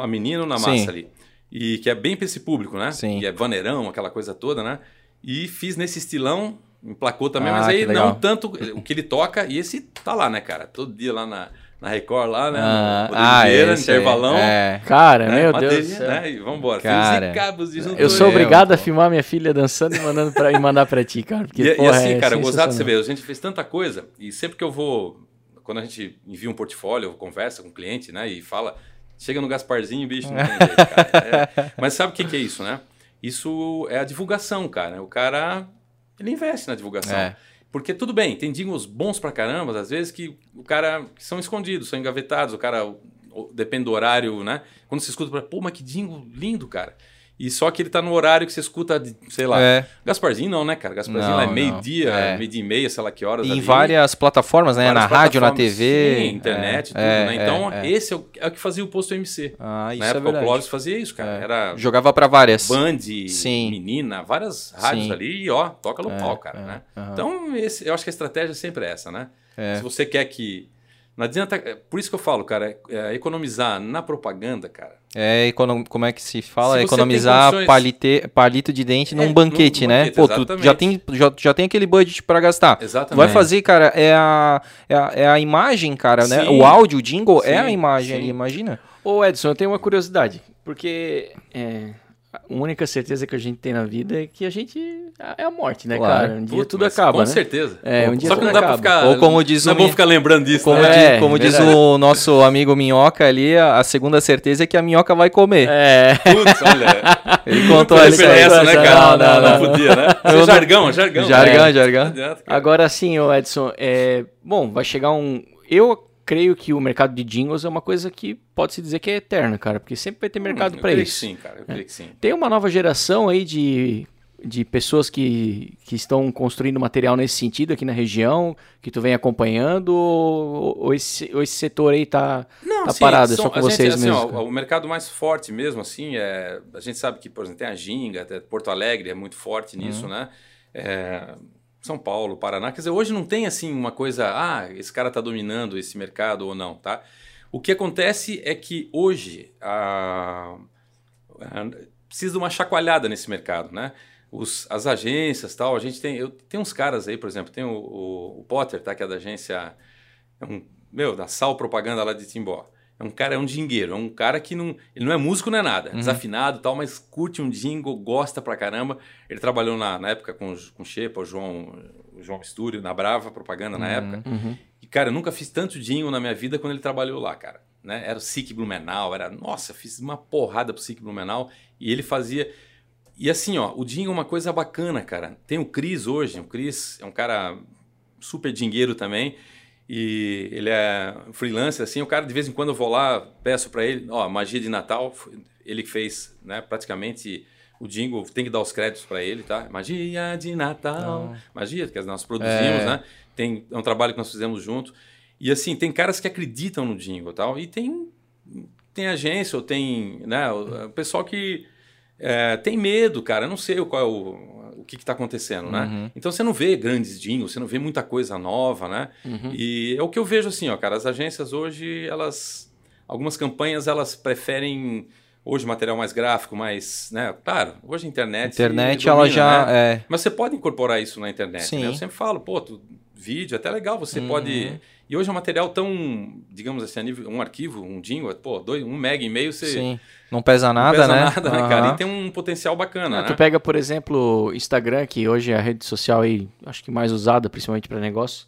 a menina ou na Sim. massa ali. E que é bem para esse público, né? Sim. E é vaneirão, aquela coisa toda, né? E fiz nesse estilão, emplacou também, Ah, mas aí não tanto o que ele toca. E esse tá lá, né, cara? Todo dia lá na, na Record, lá, né? Ah, ah, Oliveira, esse intervalão. É. Cara, né? meu Deus do céu. né? E vambora. Cara, e cabos de Eu sou É, obrigado a pô. filmar minha filha dançando e, mandando pra, e mandar pra ti, cara. Porque, E, e porra, assim, é cara, gozado você vê, a gente fez tanta coisa e sempre que eu vou, quando a gente envia um portfólio, conversa com o cliente, né, e fala, chega no Gasparzinho, bicho, não tem jeito, cara. É, mas sabe o que, que é isso, né? Isso é a divulgação, cara. O cara, ele investe na divulgação. É. Porque tudo bem, tem jingles bons pra caramba, às vezes que o cara que são escondidos, são engavetados, o cara depende do horário, né? Quando você escuta, pô, mas que jingle lindo, cara. E só que ele tá no horário que você escuta, sei lá. É. Gasparzinho não, né, cara? Gasparzinho Não, lá é meio-dia, É. meio-dia e meia, sei lá que horas. Em várias plataformas, né? Várias na rádio, na TV. Sim, internet, é, tudo, é, né? é, Então, é. esse é o, é o que fazia o posto MC. Ah, isso Na é época, o verdade. Clóvis fazia isso, cara. É. Era Jogava pra várias. Band, Sim. Menina, várias rádios Sim. ali e, ó, toca no É, pau, cara, é, né? aham. Então, esse, eu acho que a estratégia sempre é essa, né? É. Se você quer que... Não adianta... é Por isso que eu falo, cara, é, economizar na propaganda, cara. É, econom... como é que se fala? Se Economizar condições- palite... palito de dente É, num banquete, num né? banquete, Pô, tu já tem, já, já tem aquele budget pra gastar. Exatamente. Vai fazer, cara, é a, é a, é a imagem, cara, né? Sim. O áudio, o jingle, é a Sim, imagem sim. ali, imagina. Ô Edson, eu tenho uma curiosidade. Porque é, a única certeza que a gente tem na vida é que a gente. É a morte, né, Claro. cara? Um dia Putz, tudo acaba. Com né? certeza. É, um dia Só que não dá pra acaba. ficar... Ou como diz não o é bom ficar lembrando disso, Como, né? É, diz, como diz verdade. o nosso amigo Minhoca ali, a, a segunda certeza é que a minhoca vai comer. É. Putz, olha... Ele contou podia essa, né, cara? Não, não, Não, não. podia, né? Isso é não- jargão, jargão. Jargão, É. jargão. Agora sim, Edson, é, bom, vai chegar um. Eu creio que o mercado de jingles é uma coisa que pode-se dizer que é eterna, cara, porque sempre vai ter mercado Hum, creio isso. Que sim, cara. Eu creio que sim. Tem uma nova geração aí de, de pessoas que, que estão construindo material nesse sentido aqui na região, que tu vem acompanhando, ou, ou esse, ou esse setor aí tá, tá sim, parado, é são- só com a gente, vocês assim, mesmo? ó, cara? o mercado mais forte mesmo, assim, é, a gente sabe que, por exemplo, tem a Ginga, até Porto Alegre é muito forte nisso, né? É, São Paulo, Paraná. Quer dizer, hoje não tem, assim, uma coisa, ah, esse cara está dominando esse mercado ou não, tá? O que acontece é que hoje a, a- precisa de uma chacoalhada nesse mercado, né? Os, as agências tal, a gente tem, eu, tem uns caras aí, por exemplo, tem o, o, o Potter, tá? Que é da agência, é um, meu, da Sal Propaganda lá de Timbó. É um cara, é um dingueiro, é um cara que não. Ele não é músico, não é nada, Uhum. desafinado tal, mas curte um jingle, gosta pra caramba. Ele trabalhou na, na época com, o- com o Shepa, o João, o João Estúdio, na Brava Propaganda na época. Uhum. E, cara, eu nunca fiz tanto jingle na minha vida quando ele trabalhou lá, cara. Né? Era o SIC Blumenau, era. Nossa, fiz uma porrada pro SIC Blumenau e ele fazia. E assim, ó, o jingle é uma coisa bacana, cara. Tem o Cris hoje, o Cris é um cara super dinheiro também. E ele é freelancer, assim. O cara, de vez em quando, eu vou lá, peço para ele, ó, magia de Natal, ele fez, né, praticamente o jingle, tem que dar os créditos para ele, tá? Magia de Natal, magia, que nós produzimos, É. né? Tem, é um trabalho que nós fizemos junto. E assim, tem caras que acreditam no jingle e tal, e tem, tem agência, ou tem, né, o, o pessoal que é, tem medo, cara. Eu não sei qual é o, o que está acontecendo, né? Uhum. Então você não vê grandes jingles, você não vê muita coisa nova, né? Uhum. E é o que eu vejo assim, ó, cara. As agências hoje, elas. Algumas campanhas, elas preferem hoje material mais gráfico, mais. Né? Claro, hoje a internet. Internet, domina, ela já. né? É. Mas você pode incorporar isso na internet. Sim. né? Eu sempre falo, pô, tu, vídeo é até legal, você Uhum. pode. E hoje é um material tão, digamos assim, a nível, um arquivo, um jingle, pô, dois, um mega e meio, você Sim. Não pesa não nada, pesa né? nada, né, cara? E tem um potencial bacana, Ah, né? Tu pega, por exemplo, Instagram, que hoje é a rede social aí, acho que mais usada, principalmente para negócio.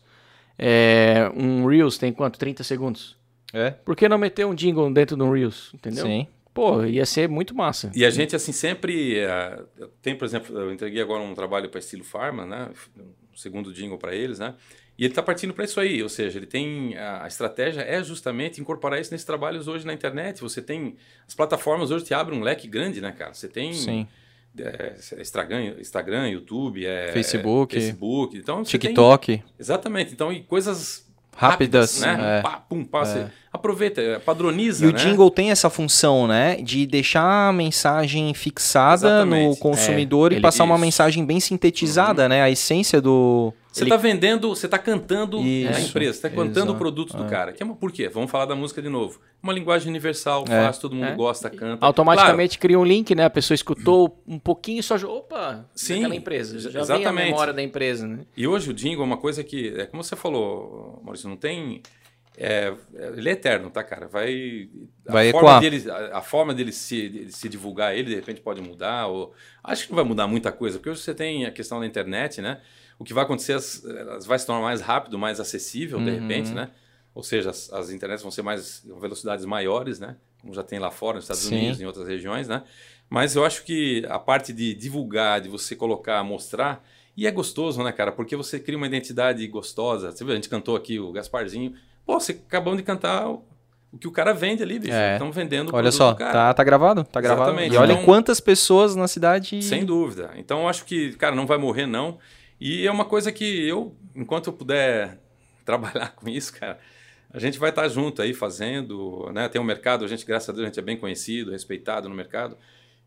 É, um Reels tem quanto? 30 segundos. É. Por que não meter um jingle dentro de um Reels? Entendeu? Sim. Pô, ia ser muito massa. E a gente, assim, sempre. eh, tem, por exemplo, eu entreguei agora um trabalho para Estilo Pharma, né? Um segundo jingle para eles, né? E ele está partindo para isso aí, ou seja, ele tem. A, a estratégia é justamente incorporar isso nesses trabalhos hoje na internet. Você tem. As plataformas hoje te abrem um leque grande, né, cara? Você tem. Sim. é, Instagram, Instagram, YouTube, é, Facebook. Facebook. Então, você tem- TikTok. exatamente. Então, e coisas Rápidas, né? é. Pá, pum, pá, você aproveita, é, padroniza, E o né? jingle tem essa função, né? De deixar a mensagem fixada no Exatamente. consumidor É, e ele- passar uma isso. mensagem bem sintetizada, né? A essência do. Você Ele- está vendendo, você está cantando Isso, a empresa, você está cantando exato, o produto do é. cara. Que é uma, por quê? Vamos falar da música de novo. Uma linguagem universal, É. fácil, todo mundo É. gosta, canta. Automaticamente cria um link, né? A pessoa escutou um pouquinho e só. Opa, Sim, daquela empresa. Já vem a exatamente. memória da empresa, né? Claro. E hoje o jingle é uma coisa que, é como você falou, Maurício, não tem. é, ele é eterno, tá, cara? Vai. A Vai forma ecoar. dele, a, a forma dele se, de se divulgar ele, de repente, pode mudar. Ou, acho que não vai mudar muita coisa, porque hoje você tem a questão da internet, né? O que vai acontecer, as- vai se tornar mais rápido, mais acessível, de Uhum. repente, né? Ou seja, as, as internets vão ser mais com velocidades maiores, né? Como já tem lá fora, nos Estados Sim. Unidos, em outras regiões, né? Mas eu acho que a parte de divulgar, de você colocar, mostrar, e é gostoso, né, cara? Porque você cria uma identidade gostosa. Você viu, a gente cantou aqui o Gasparzinho. Pô, você acabou de cantar o, que o cara vende ali, bicho. É. Estão vendendo o Olha só, tá, tá gravado? Tá gravado. Exatamente. E olha Então- quantas pessoas na cidade. Sem dúvida. Então eu acho que, cara, não vai morrer, não. E é uma coisa que eu, enquanto eu puder trabalhar com isso, cara, a gente vai estar junto aí fazendo, né? Tem um mercado, a gente, graças a Deus, a gente é bem conhecido, respeitado no mercado,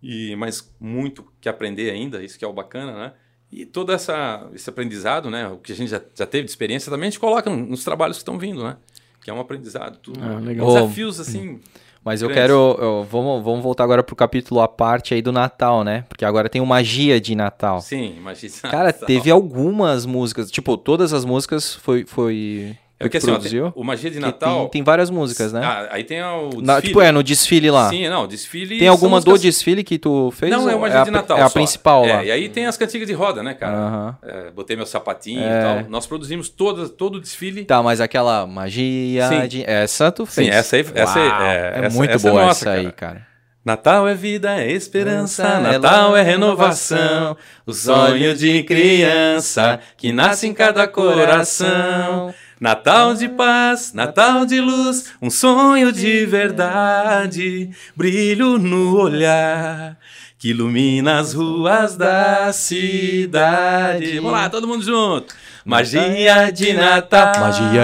e mas muito que aprender ainda, isso que é o bacana, né? E todo essa, esse aprendizado, né? O que a gente já, já teve de experiência, também a gente coloca nos trabalhos que estão vindo, né? Que é um aprendizado, tudo. Ah, legal. Desafios, assim, Mas eu Grandes. quero. eu- vamos, vamos voltar agora pro capítulo à parte aí do Natal, né? Porque agora tem o Magia de Natal. sim, imagina. Cara, teve algumas músicas. Tipo, todas as músicas foi. foi É porque que assim, ó, produziu? tem- o Magia de Natal... Tem, tem várias músicas, né? Ah, aí tem o Na- tipo, é, no desfile lá. Sim, não, desfile. Tem alguma são do músicas- desfile que tu fez? Não, é o Magia a, de Natal. É a só. principal lá. É, e aí tem as cantigas de roda, né, cara? Aham. É, botei meu sapatinho É. e tal. Nós produzimos todas, todo o desfile. Tá, mas aquela magia Sim. de. Essa tu fez. Sim, essa aí- essa aí- é, é, essa- muito essa é boa nossa, essa aí, cara. cara. Natal é vida, é esperança, É Natal lá, é renovação, o sonho de criança que nasce em cada coração. Natal de paz, Natal de luz, um sonho de verdade, brilho no olhar que ilumina as ruas da cidade. Vamos lá, todo mundo junto. Magia de Natal.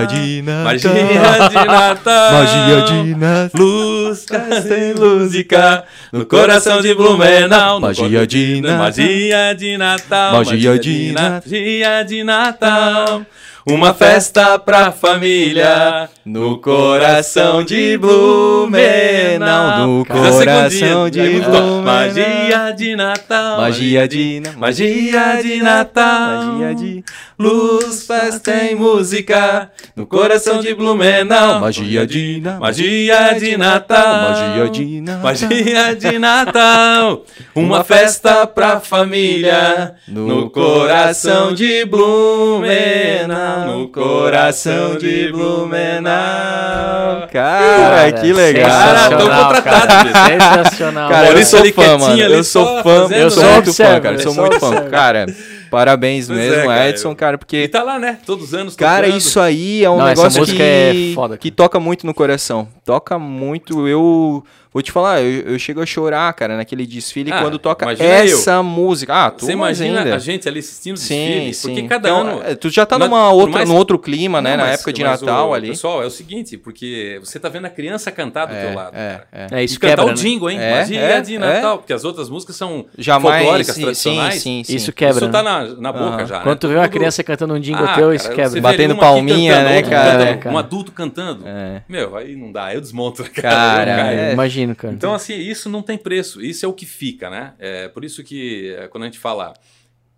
de Magia de Natal. Natal. Luz, tem música no coração de Blumenau. no Magia corpo- de Natal. Magia de Natal. Magia de Na- Magia de Natal. Uma festa pra família no coração de Blumenau. No coração de. Blumenau. Magia de Natal. Magia de Natal. Magia de Natal. Magia de Luz, festa e música no coração de Blumenau. Magia de Natal. Magia de Natal. Magia de Natal. Magia de Natal. Uma festa pra família no coração de Blumenau. No coração de Blumenau. Cara, que legal. Cara, tô sensacional, contratado, cara. Sensacional. Cara, eu sou ali fã, mano. Eu sou fã, eu sou muito fã, cara. Eu sou muito fã. Cara, Parabéns Pois mesmo, é, cara, Edson, eu- cara, E porque. tá lá, né? Todos os anos Cara, tocando. isso aí é um Não, negócio música que, é foda, que toca muito no coração. Toca muito. Eu vou te falar, eu, eu chego a chorar, cara, naquele desfile Ah, quando toca imagina essa música. Ah, tu Você imagina ainda. a gente ali assistindo o Sim, desfile? sim. Porque cada Então, ano... é, tu já tá Mas, numa outra, mais- num outro clima, né? Não, na mas- época de Natal o- ali. Pessoal, é o seguinte, porque você tá vendo a criança cantar do teu lado, é, cara. é. É, isso e cantar quebra, o né? jingle, hein? É, Imagina é, de é. Natal, porque as outras músicas são Jamais. folclóricas, sim, tradicionais. Sim, sim, Isso quebra, Isso tá né? na, na boca já, né? Quando tu vê uma criança cantando um jingle Ah, teu, cara, isso quebra. Batendo palminha, né, cara? É, cara. Um adulto cantando. É. Meu, aí não dá, eu desmonto. Cara, eu caio. Imagino, cara. Então, assim, isso não tem preço. Isso é o que fica, né? É por isso que é, quando a gente fala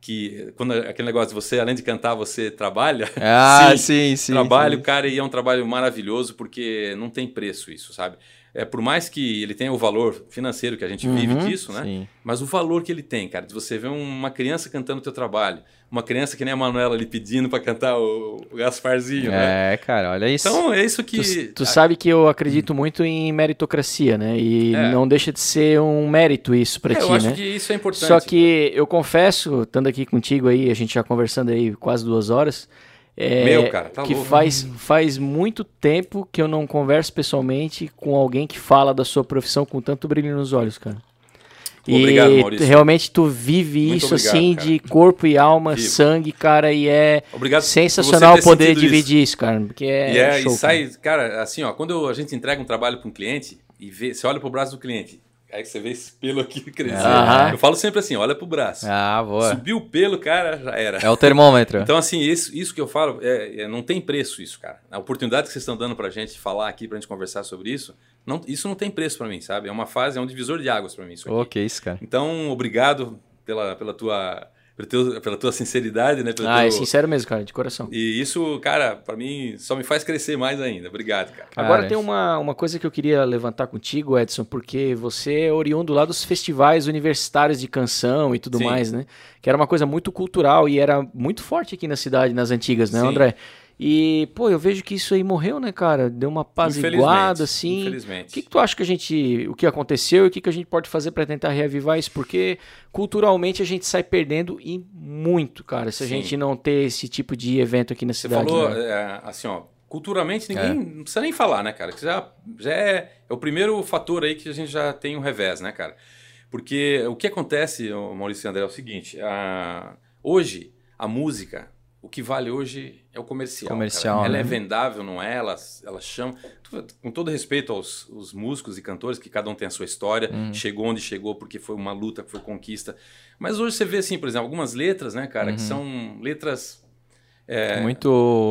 que quando aquele negócio de você, além de cantar, você trabalha. Ah, sim, sim. trabalho, sim. cara, e é um trabalho maravilhoso porque não tem preço isso, sabe? É, por mais que ele tenha o valor financeiro que a gente vive Uhum, disso, né? Sim. Mas o valor que ele tem, cara, de você ver uma criança cantando o teu trabalho, uma criança que nem a Manuela ali pedindo para cantar o, o Gasparzinho, né? É, cara, olha isso. Então é isso que. Tu, tu sabe que eu acredito muito em meritocracia, né? E É. não deixa de ser um mérito isso pra É, ti, eu acho né? que isso é importante. Só que eu confesso, estando aqui contigo aí, a gente já conversando aí quase duas horas, é, Meu, cara, tá que louco. faz, faz muito tempo que eu não converso pessoalmente com alguém que fala da sua profissão com tanto brilho nos olhos, cara. Obrigado, e Maurício. realmente tu vive Muito isso obrigado, assim cara. de corpo e alma, Vivo. sangue, cara, e é Obrigado sensacional poder sentido isso. dividir isso. cara, porque é, e, é, show, e sai, cara, assim, ó, quando a gente entrega um trabalho para um cliente e vê, você olha pro braço do cliente, aí você vê esse pelo aqui crescer. Aham. Eu falo sempre assim, olha pro braço. Ah, boa. Subiu o pelo, cara, já era. É o termômetro. Então, assim, isso, isso que eu falo, é, é, não tem preço isso, cara. A oportunidade que vocês estão dando pra gente falar aqui, pra gente conversar sobre isso, não, isso não tem preço pra mim, sabe? É uma fase, é um divisor de águas pra mim isso aqui. Que isso, cara. Então, obrigado pela, pela, tua, teu- pela tua sinceridade, né? Pelo Ah, é teu- sincero mesmo, cara, de coração. E isso, cara, pra mim só me faz crescer mais ainda. Obrigado, cara. Cara, Agora tem uma, uma coisa que eu queria levantar contigo, Edson, porque você é oriundo lá dos festivais universitários de canção e tudo Sim. mais, né? Que era uma coisa muito cultural e era muito forte aqui na cidade, nas antigas, né, Sim. André? E, pô, eu vejo que isso aí morreu, né, cara? Deu uma apaziguada, assim. Infelizmente. O que, que tu acha que a gente. O que aconteceu e o que, que a gente pode fazer para tentar reavivar isso? Porque culturalmente a gente sai perdendo e muito, cara, se a Sim. gente não ter esse tipo de evento aqui na Você cidade. falou, né? é, assim, ó, culturalmente ninguém não precisa nem falar, né, cara? Que já, já é, é o primeiro fator aí que a gente já tem um revés, né, cara? Porque o que acontece, Maurício e André, é o seguinte: a- hoje, a música, o que vale hoje é o comercial. Comercial. Ela né? é vendável, não é? Ela, ela chama. Com todo respeito aos os músicos e cantores, que cada um tem a sua história, Uhum. chegou onde chegou porque foi uma luta, foi conquista. Mas hoje você vê, assim, por exemplo, algumas letras, né, cara, Uhum. que são letras Muito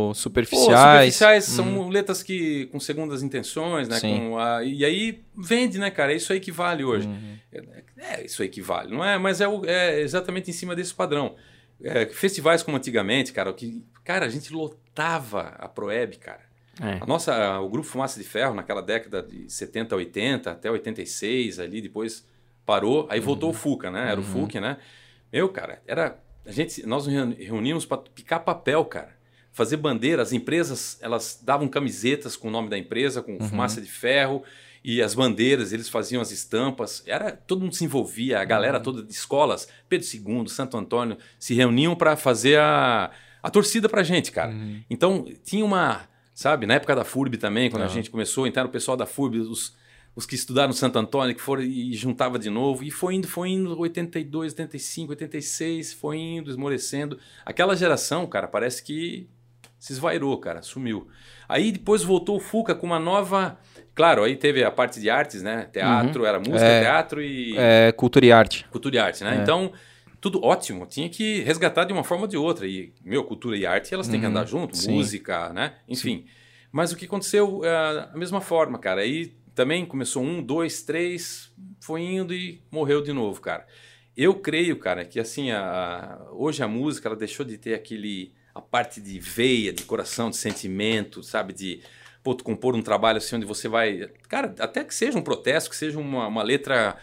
Pô, superficiais. superficiais são letras que com segundas intenções, né? Sim. Com a- e aí vende, né, cara? É isso aí que vale hoje. Uhum. É, é isso aí que vale, não é? Mas é, o- é exatamente em cima desse padrão. É, festivais como antigamente, cara, que, cara, a gente lotava a Proeb, cara. É. A nossa, o grupo Fumaça de Ferro, naquela década de 70, 80, até 86, ali, depois parou, aí voltou o Fuca, né? Era o Fuca, né? Meu, cara, era. A gente, nós nos reuni- reuníamos para picar papel, cara. Fazer bandeira, as empresas, elas davam camisetas com o nome da empresa, com fumaça de ferro, e as bandeiras, eles faziam as estampas. Era, todo mundo se envolvia, a galera toda de escolas, Pedro II, Santo Antônio, se reuniam para fazer a, a torcida pra gente, cara. Então, tinha uma, sabe, na época da FURB também, quando a gente começou, então o pessoal da FURB, os, os que estudaram Santo Antônio, que foram e juntava de novo, e foi indo, foi indo, 82, 85, 86, foi indo, esmorecendo. Aquela geração, cara, parece que se esvairou, cara, sumiu. Aí depois voltou o Fuca com uma nova. Claro, aí teve a parte de artes, né? Teatro, era música, É. teatro e É, cultura e arte. cultura e arte, né? É. Então, tudo ótimo, tinha que resgatar de uma forma ou de outra. E, meu, cultura e arte, elas têm que Uhum, andar junto, sim. música, né? Enfim. Mas o que aconteceu é a mesma forma, cara. Aí também começou um, dois, três, foi indo e morreu de novo, cara. Eu creio, cara, que assim, a, hoje a música ela deixou de ter aquele a parte de veia, de coração, de sentimento, sabe, de pô, tu compor um trabalho assim onde você vai, cara, até que seja um protesto, que seja uma, uma letra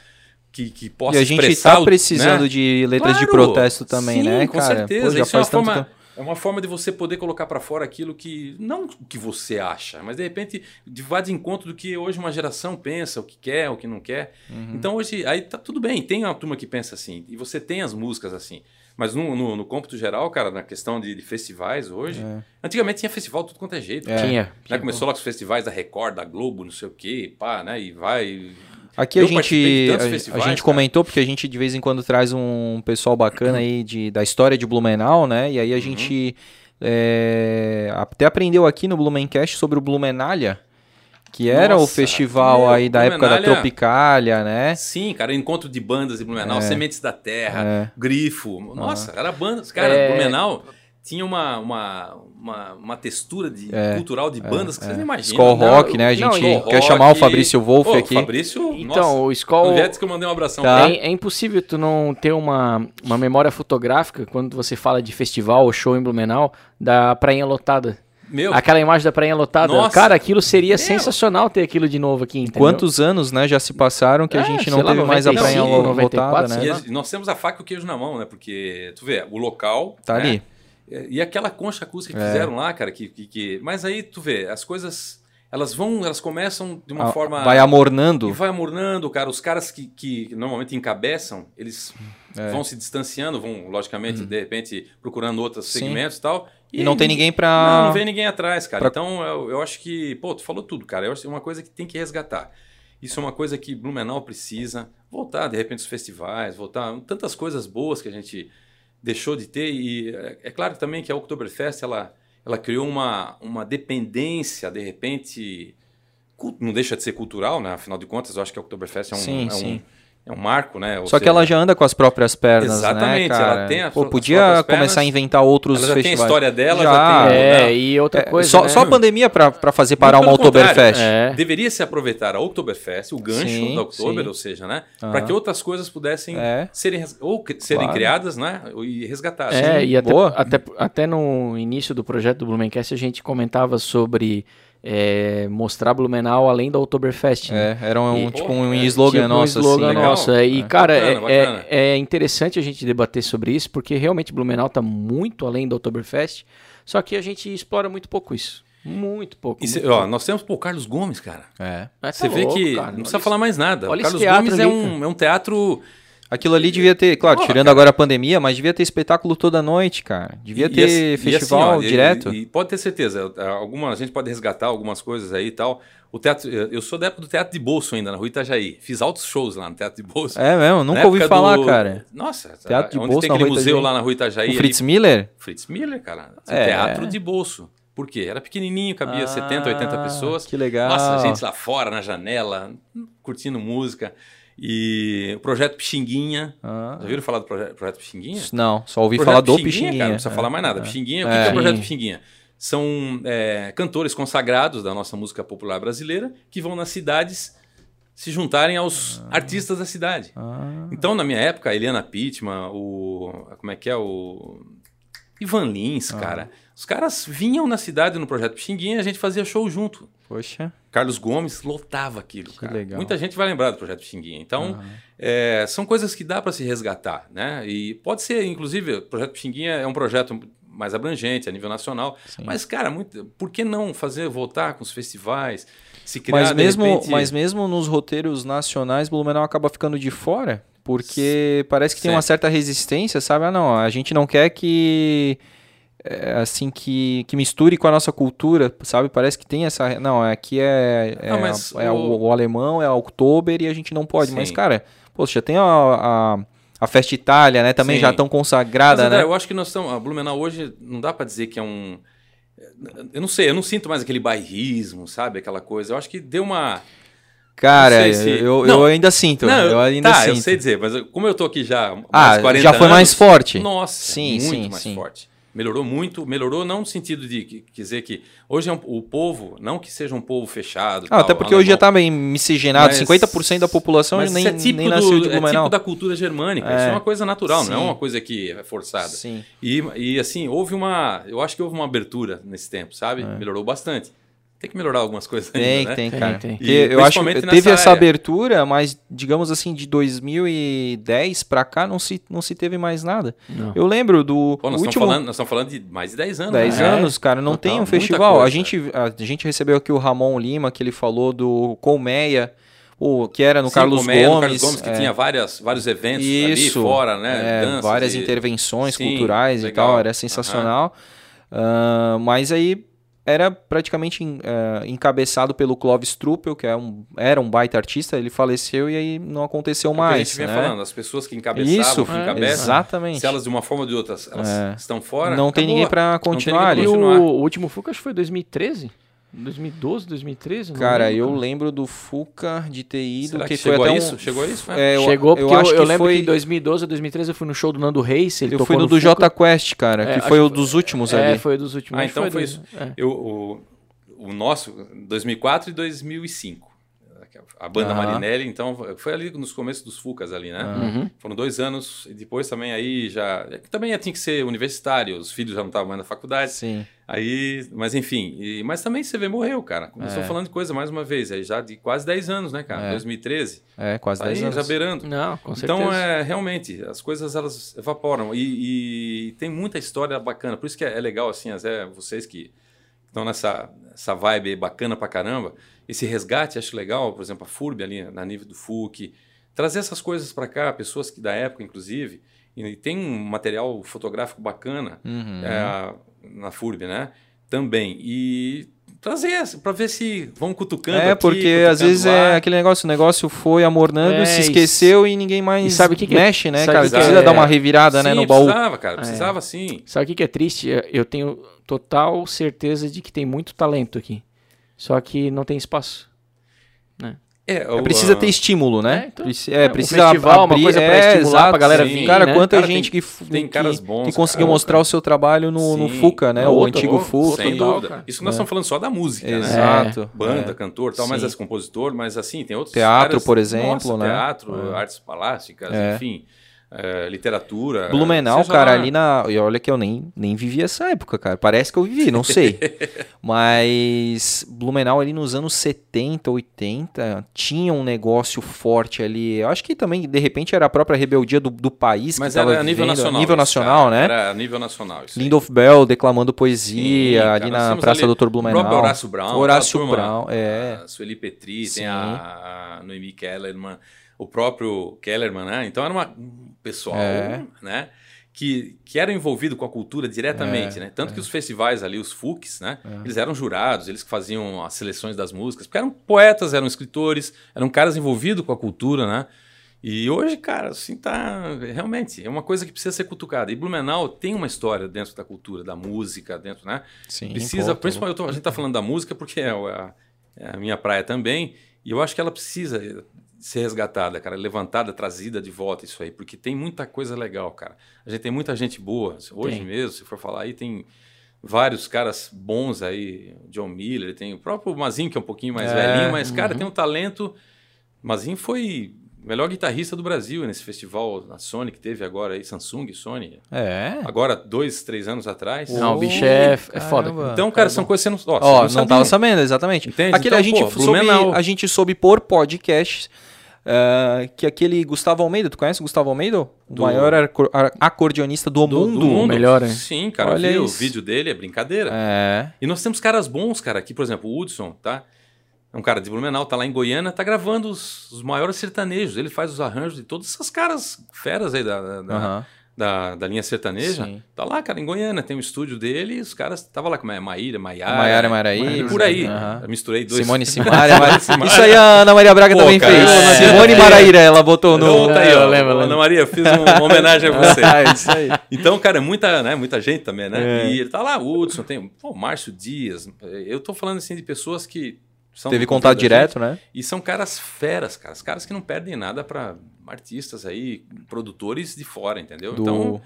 que, que possa E a gente tá o- precisando né? de letras de Claro, protesto também, sim, né, com cara? certeza. Pô, já Isso é uma, forma, tempo. é uma forma de você poder colocar para fora aquilo que. Não o que você acha, mas de repente de, vá de encontro do que hoje uma geração pensa, o que quer, o que não quer. Uhum. Então hoje. Aí tá tudo bem, tem uma turma que pensa assim, e você tem as músicas assim. Mas no, no, no cômputo geral, cara, na questão de, de festivais hoje, antigamente tinha festival de tudo quanto é jeito. É. Tinha. Né? Começou lá com os festivais da Record, da Globo, não sei o quê, pá, né? E vai. Aqui Eu a gente, a, festivais, a gente cara. comentou, porque a gente de vez em quando traz um pessoal bacana aí de, da história de Blumenau, né? E aí Uhum. a gente é, até aprendeu aqui no Blumencast sobre o Blumenalha, que era o festival meu, aí da época da Tropicália, né? Sim, cara, encontro de bandas de Blumenau, Sementes da Terra, É. Grifo. Nossa, era bandas. Cara, É. Blumenau tinha uma, uma, uma, uma textura de, É, cultural de bandas que vocês não imaginam. Skull Não, Rock, né? A não, gente Skull quer chamar o Rock. Fabrício Wolff Pô, aqui. Fabrício, Então, nossa, o vier, diz que eu mandei um abração Tá. É, é impossível tu não ter uma, uma memória fotográfica quando você fala de festival ou show em Blumenau da prainha lotada. Meu, Aquela imagem da prainha lotada. Nossa. Cara, aquilo seria sensacional ter aquilo de novo aqui, entendeu? Quantos anos, né, já se passaram que a É, gente sei não lá, teve mais a 95, praia lo- 94, lotada, e né? as- nós temos a faca e o queijo na mão, né? Porque, tu vê, o local... Tá né? ali. E aquela concha acústica que É. fizeram lá, cara, que, que, que- Mas aí, tu vê, as coisas... Elas vão, elas começam de uma A- forma... Vai E amornando. vai amornando, cara. Os caras que, que normalmente encabeçam, eles É. vão se distanciando, vão, logicamente, de repente, procurando outros. Sim. segmentos e tal. E não tem ninguém pra- Não, não vem ninguém atrás, cara. pra- Então, eu, eu acho que... Pô, tu falou tudo, cara. Eu acho que é uma coisa que tem que resgatar. Isso é uma coisa que Blumenau precisa. Voltar, de repente, os festivais, voltar... Tantas coisas boas que a gente deixou de ter. E é, é claro também que a Oktoberfest, ela, ela criou uma, uma dependência, de repente... Não deixa de ser cultural, né? Afinal de contas, eu acho que a Oktoberfest é um, Sim, é um, sim. É um marco, né? Ou Só que seja, ela já anda com as próprias pernas, Exatamente, né, ela cara? tem as Pô, podia próprias começar a pernas, inventar outros ela já tem a festivais. história dela, Já. já tem... É, não. e outra É, coisa. só, né? só a pandemia pra fazer parar uma. Oktoberfest. É. Deveria se aproveitar a Oktoberfest, o gancho Sim, da Oktober, sim. ou seja, né? Aham. Para que outras coisas pudessem É. serem, ou serem Claro. criadas, né? E resgatadas. É, Sim, e até, boa. até, até no início do projeto do Blumencast a gente comentava sobre é, mostrar Blumenau além da Oktoberfest. né? É, era um, E- tipo um é, slogan Tipo, nosso, um slogan assim. legal. nosso. é, E, É. cara, é- Bacana, é, bacana. é interessante a gente debater sobre isso, porque realmente Blumenau tá muito além da Oktoberfest, só que a gente explora muito pouco isso. Muito pouco. E cê- muito ó, pouco. nós temos pô, o Carlos Gomes, cara. É. Mas tá Você vê louco, que cara. não precisa Olha falar mais nada. olha o Carlos Gomes é um, é um teatro. Aquilo ali devia ter, claro, Porra, tirando cara. agora a pandemia, mas devia ter espetáculo toda noite, cara. Devia e- ter e assim- e festival assim, ó, direto. E, e pode ter certeza, alguma, a gente pode resgatar algumas coisas aí e tal. O teatro, eu sou da época do teatro de bolso ainda, na rua Itajaí. Fiz altos shows lá no teatro de bolso. É mesmo, nunca ouvi falar, do- cara. Nossa, Teatro de onde bolso tem aquele museu lá na rua Itajaí. O ali- Fritz Miller? Fritz Miller, cara. É. Teatro de bolso. Por quê? Era pequenininho, cabia 70, 80 Ah, pessoas. que legal. Nossa, gente lá fora, na janela, curtindo música. E o Projeto Pixinguinha. Ah. Já viram falar do proje- Projeto Pixinguinha? Não, só ouvi Projeto falar do Pixinguinha, Pixinguinha. cara, não precisa É. falar mais nada. Pixinguinha, o que É. que é o Projeto Sim. Pixinguinha? São é, cantores consagrados da nossa música popular brasileira que vão nas cidades se juntarem aos artistas da cidade. Ah. Então, na minha época, a Eliana Pittman, o. Como é que é? O. Ivan Lins, Ah. cara. Os caras vinham na cidade no Projeto Pixinguinha e a gente fazia show junto. Poxa. Carlos Gomes lotava aquilo, cara. legal. Muita gente vai lembrar do Projeto Pixinguinha. Então, é, são coisas que dá para se resgatar, né? E pode ser, inclusive, o Projeto Pixinguinha é um projeto mais abrangente a nível nacional. Mas, cara, muito, por que não fazer voltar com os festivais? Se criar, Mas mesmo, repente- mas mesmo nos roteiros nacionais, Blumenau acaba ficando de fora, porque parece que tem uma certa resistência, sabe? Ah, não, a gente não quer que é, assim que, que misture com a nossa cultura, sabe? Parece que tem essa, não, aqui é é, Não, mas é o- o... o alemão, é o Oktober e a gente não pode. Mas Sim. cara, poxa, tem a, a, a Festa Itália, né? Também Sim. já tão consagrada, Mas, André, né? eu acho que nós estamos. A Blumenau hoje não dá para dizer que é um. Eu não sei, eu não sinto mais aquele bairrismo, sabe? Aquela coisa. Eu acho que deu uma. Cara, se- eu, Não. eu ainda sinto, Não, eu ainda tá, sinto. eu sei dizer, mas como eu tô aqui já mais Ah, de 40 já foi mais anos, forte? Nossa, Sim, muito sim, mais sim. forte. Melhorou muito, melhorou não no sentido de que- dizer que hoje é um- o povo, não que seja um povo fechado. Ah, tal, até porque hoje já tá bem miscigenado, Mas- 50% da população mas nem, é típico, nem nasceu de do, é Blumenau. típico da cultura germânica. É. Isso é uma coisa natural, não é Sim. uma coisa que é forçada. Sim. E, e assim, houve uma. Eu acho que houve uma abertura nesse tempo, sabe? Melhorou bastante. Tem que melhorar algumas coisas É. Tem, ainda, né? tem, Tem, cara. tem. Porque E eu acho que teve essa área. abertura, mas digamos assim, de 2010 pra cá não se, não se teve mais nada. Não. Eu lembro do Pô, nós, último estamos falando, nós estamos falando de mais de 10 anos. 10 né? anos, cara, não Total, tem um festival. A gente, a gente recebeu aqui o Ramon Lima, que ele falou do Colmeia. o que era no Sim, Carlos Colmeia, no Gomes. Carlos Gomes, que é, tinha várias, vários eventos Isso, ali fora, né? é, várias e- intervenções Sim, culturais e legal. tal, era sensacional. Ah, mas aí era praticamente ah, encabeçado pelo Clovis Truppel, que é um, era um baita artista, ele faleceu e aí não aconteceu É o que a mais. gente vinha né? falando, as pessoas que encabeçavam, Isso, que é, encabeçam, exatamente. se elas de uma forma ou de outra elas É. estão fora, Não tem acabou. ninguém pra Não tem continuar ninguém E pra o, continuar. o último Fuca acho que foi 2013? 2012, 2013? Não Cara, lembro, eu cara. lembro do Fuca de ter ido, Será que, que foi chegou até a um- isso? Chegou a isso? É, eu- Chegou porque eu, acho eu que lembro foi, que em 2012 ou 2013 eu fui no show do Nando Reis, ele eu tocou fui no do Fuca. J Quest, cara, É, que foi o foi- dos últimos É, ali. foi dos últimos. Ah, então foi dois- isso. é. Eu, o, o nosso, 2004 e 2005. A banda Aham. Marinelli, então, foi ali nos começos dos Fucas ali, né? Uhum. Foram dois anos, e depois também aí já... Também tinha que ser universitário, os filhos já não estavam mais na faculdade. Sim. Aí, mas enfim, e- mas também você vê, morreu, cara. Começou É. falando de coisa mais uma vez, aí já de quase 10 anos, né, cara? É. 2013. É, quase 10 Aí anos. já beirando. Não, com certeza. Então, é, realmente, as coisas elas evaporam. E, e tem muita história bacana. Por isso que é, é legal, assim, até vocês que estão nessa essa vibe bacana pra caramba, esse resgate acho legal, por exemplo, a FURB ali na nível do FUC, trazer essas coisas pra cá, pessoas que da época, inclusive, e tem um material fotográfico bacana Uhum. é, na FURB, né? Também. E trazer para ver se vão cutucando É, aqui, porque cutucando às vezes lá. é aquele negócio, o negócio foi amornando, É, se esqueceu e, ninguém mais e sabe o que que é- mexe, né, sabe cara? que Precisa é- dar uma revirada, né, Sim, no baú. precisava, cara. Precisava sim. Sabe o que, que é triste? Eu tenho total certeza de que tem muito talento aqui. Só que não tem espaço. É, É, o- precisa ter estímulo, né? É, então. Preci- É, é, um precisa festival, uma abrir, coisa pra é, estimular exato, pra galera sim. vir, Cara, né? quanta Cara, gente tem- que, tem que- caras que, bons, conseguiu cara. mostrar o seu trabalho no, no. Fuca, né? O antigo Fuca. Sem dúvida. cara. Isso nós É. estamos falando só da música, né? Exato. Banda, É. cantor tal, mas Sim. és compositor, mas assim, tem outros Teatro, áreas- por exemplo, Nossa, né? Teatro, É. artes plásticas, É. enfim, é, literatura. Blumenau, seja cara, lá. ali na. E olha que eu nem, nem vivi essa época, cara. Parece que eu vivi, não sei. Mas Blumenau ali nos anos 70, 80, tinha um negócio forte ali. Eu acho que também, de repente, era a própria rebeldia do, do país Mas que era a nível vivendo, nacional. Nível nacional, cara. né? Era a nível nacional. Lindolf Bell declamando poesia Sim, ali cara, na Praça ali Doutor O Blumenau. próprio Horácio Brown. Horácio turma, Brown, é. A Sueli Petri, Sim. tem a, a Noemi Kellerman, o próprio Kellerman, né? Então era uma, um pessoal, É. né? Que, que era envolvido com a cultura diretamente, É, né? Tanto que os festivais ali, os FUCs, né? Eles eram jurados, eles que faziam as seleções das músicas, porque eram poetas, eram escritores, eram caras envolvidos com a cultura, né? E hoje, cara, assim, tá. Realmente, é uma coisa que precisa ser cutucada. E Blumenau tem uma história dentro da cultura, da música, dentro, né? Sim, Precisa, pô, principalmente, eu tô- a gente tá falando da música porque é a, é a minha praia também, e eu acho que ela precisa ser resgatada, cara, levantada, trazida de volta isso aí, porque tem muita coisa legal, cara. A gente tem muita gente boa. Hoje Tem. mesmo, se for falar aí, tem vários caras bons aí, John Miller, tem o próprio Mazinho, que é um pouquinho mais É, velhinho, mas, cara, tem um talento. Mazinho foi melhor guitarrista do Brasil nesse festival na Sony que teve agora aí, Samsung, Sony. É. Agora, dois, três anos atrás. Não, o bicho é, é foda. caramba. Então, cara, são coisas que você não. Ó, Ó, você não, sabia. tava sabendo, exatamente. Entende? Aquele, Então, a, gente pô, soube, a gente soube por podcast ah, que aquele Gustavo Almeida, tu conhece o Gustavo Almeida? O Do- maior acor- a- acordeonista do, do, mundo. do mundo. melhor, hein? Sim, cara, Olha eu vi o vídeo dele, é brincadeira. É. E nós temos caras bons, cara, aqui, por exemplo, o Hudson, tá? É um cara de Blumenau, tá lá em Goiânia, tá gravando os, os maiores sertanejos. Ele faz os arranjos de todas essas caras feras aí da, da, da- aham. da, da linha sertaneja. Sim. Tá lá, cara, em Goiânia, tem o estúdio dele e os caras. Tava lá com a Maíra, Maiara. Maiara Maraí. Por aí. Eu misturei dois. Simone Simaria. Isso aí a Ana Maria Braga Pô, também cara, fez. não Simone adianta. Maraíra, ela botou no. Então, tá aí, Eu ó. lembro, eu lembro. Ana Maria, fiz um- uma homenagem a você. Ah, isso aí. Então, cara, é muita, né, muita gente também, né? É. E ele tá lá, o Hudson, tem pô, Márcio Dias. Eu tô falando assim de pessoas que são Teve contato direto, né? E são caras feras, caras. Caras que não perdem nada para artistas aí, produtores de fora, entendeu? Do... Então,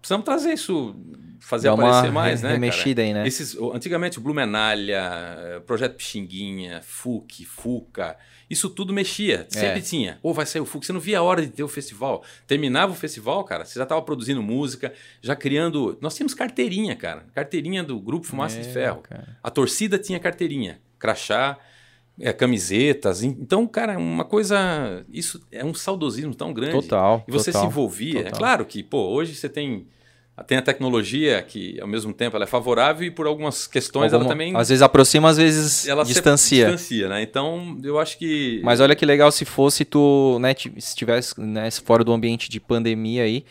precisamos trazer isso, fazer Dá aparecer mais, re- né? remexida aí, né? Esses, antigamente, o Blumenalha, eh, Projeto Pixinguinha, FUC, FUCA, isso tudo mexia. Sempre É. tinha. Ou vai sair o FUC. Você não via a hora de ter o festival. Terminava o festival, cara, você já estava produzindo música, já criando. Nós tínhamos carteirinha, cara. Carteirinha do Grupo Fumaça de É, Ferro. cara. A torcida tinha carteirinha, crachá, é, camisetas. En- Então, cara, uma coisa. Isso é um saudosismo tão grande. Total. E você total, se envolvia. É total. claro que, pô, hoje você tem tem a tecnologia que, ao mesmo tempo, ela é favorável e por algumas questões ela também Às vezes aproxima, às vezes ela distancia. distancia, né? Então, eu acho que Mas olha que legal se fosse tu, né, se tivesse né, fora do ambiente de pandemia aí,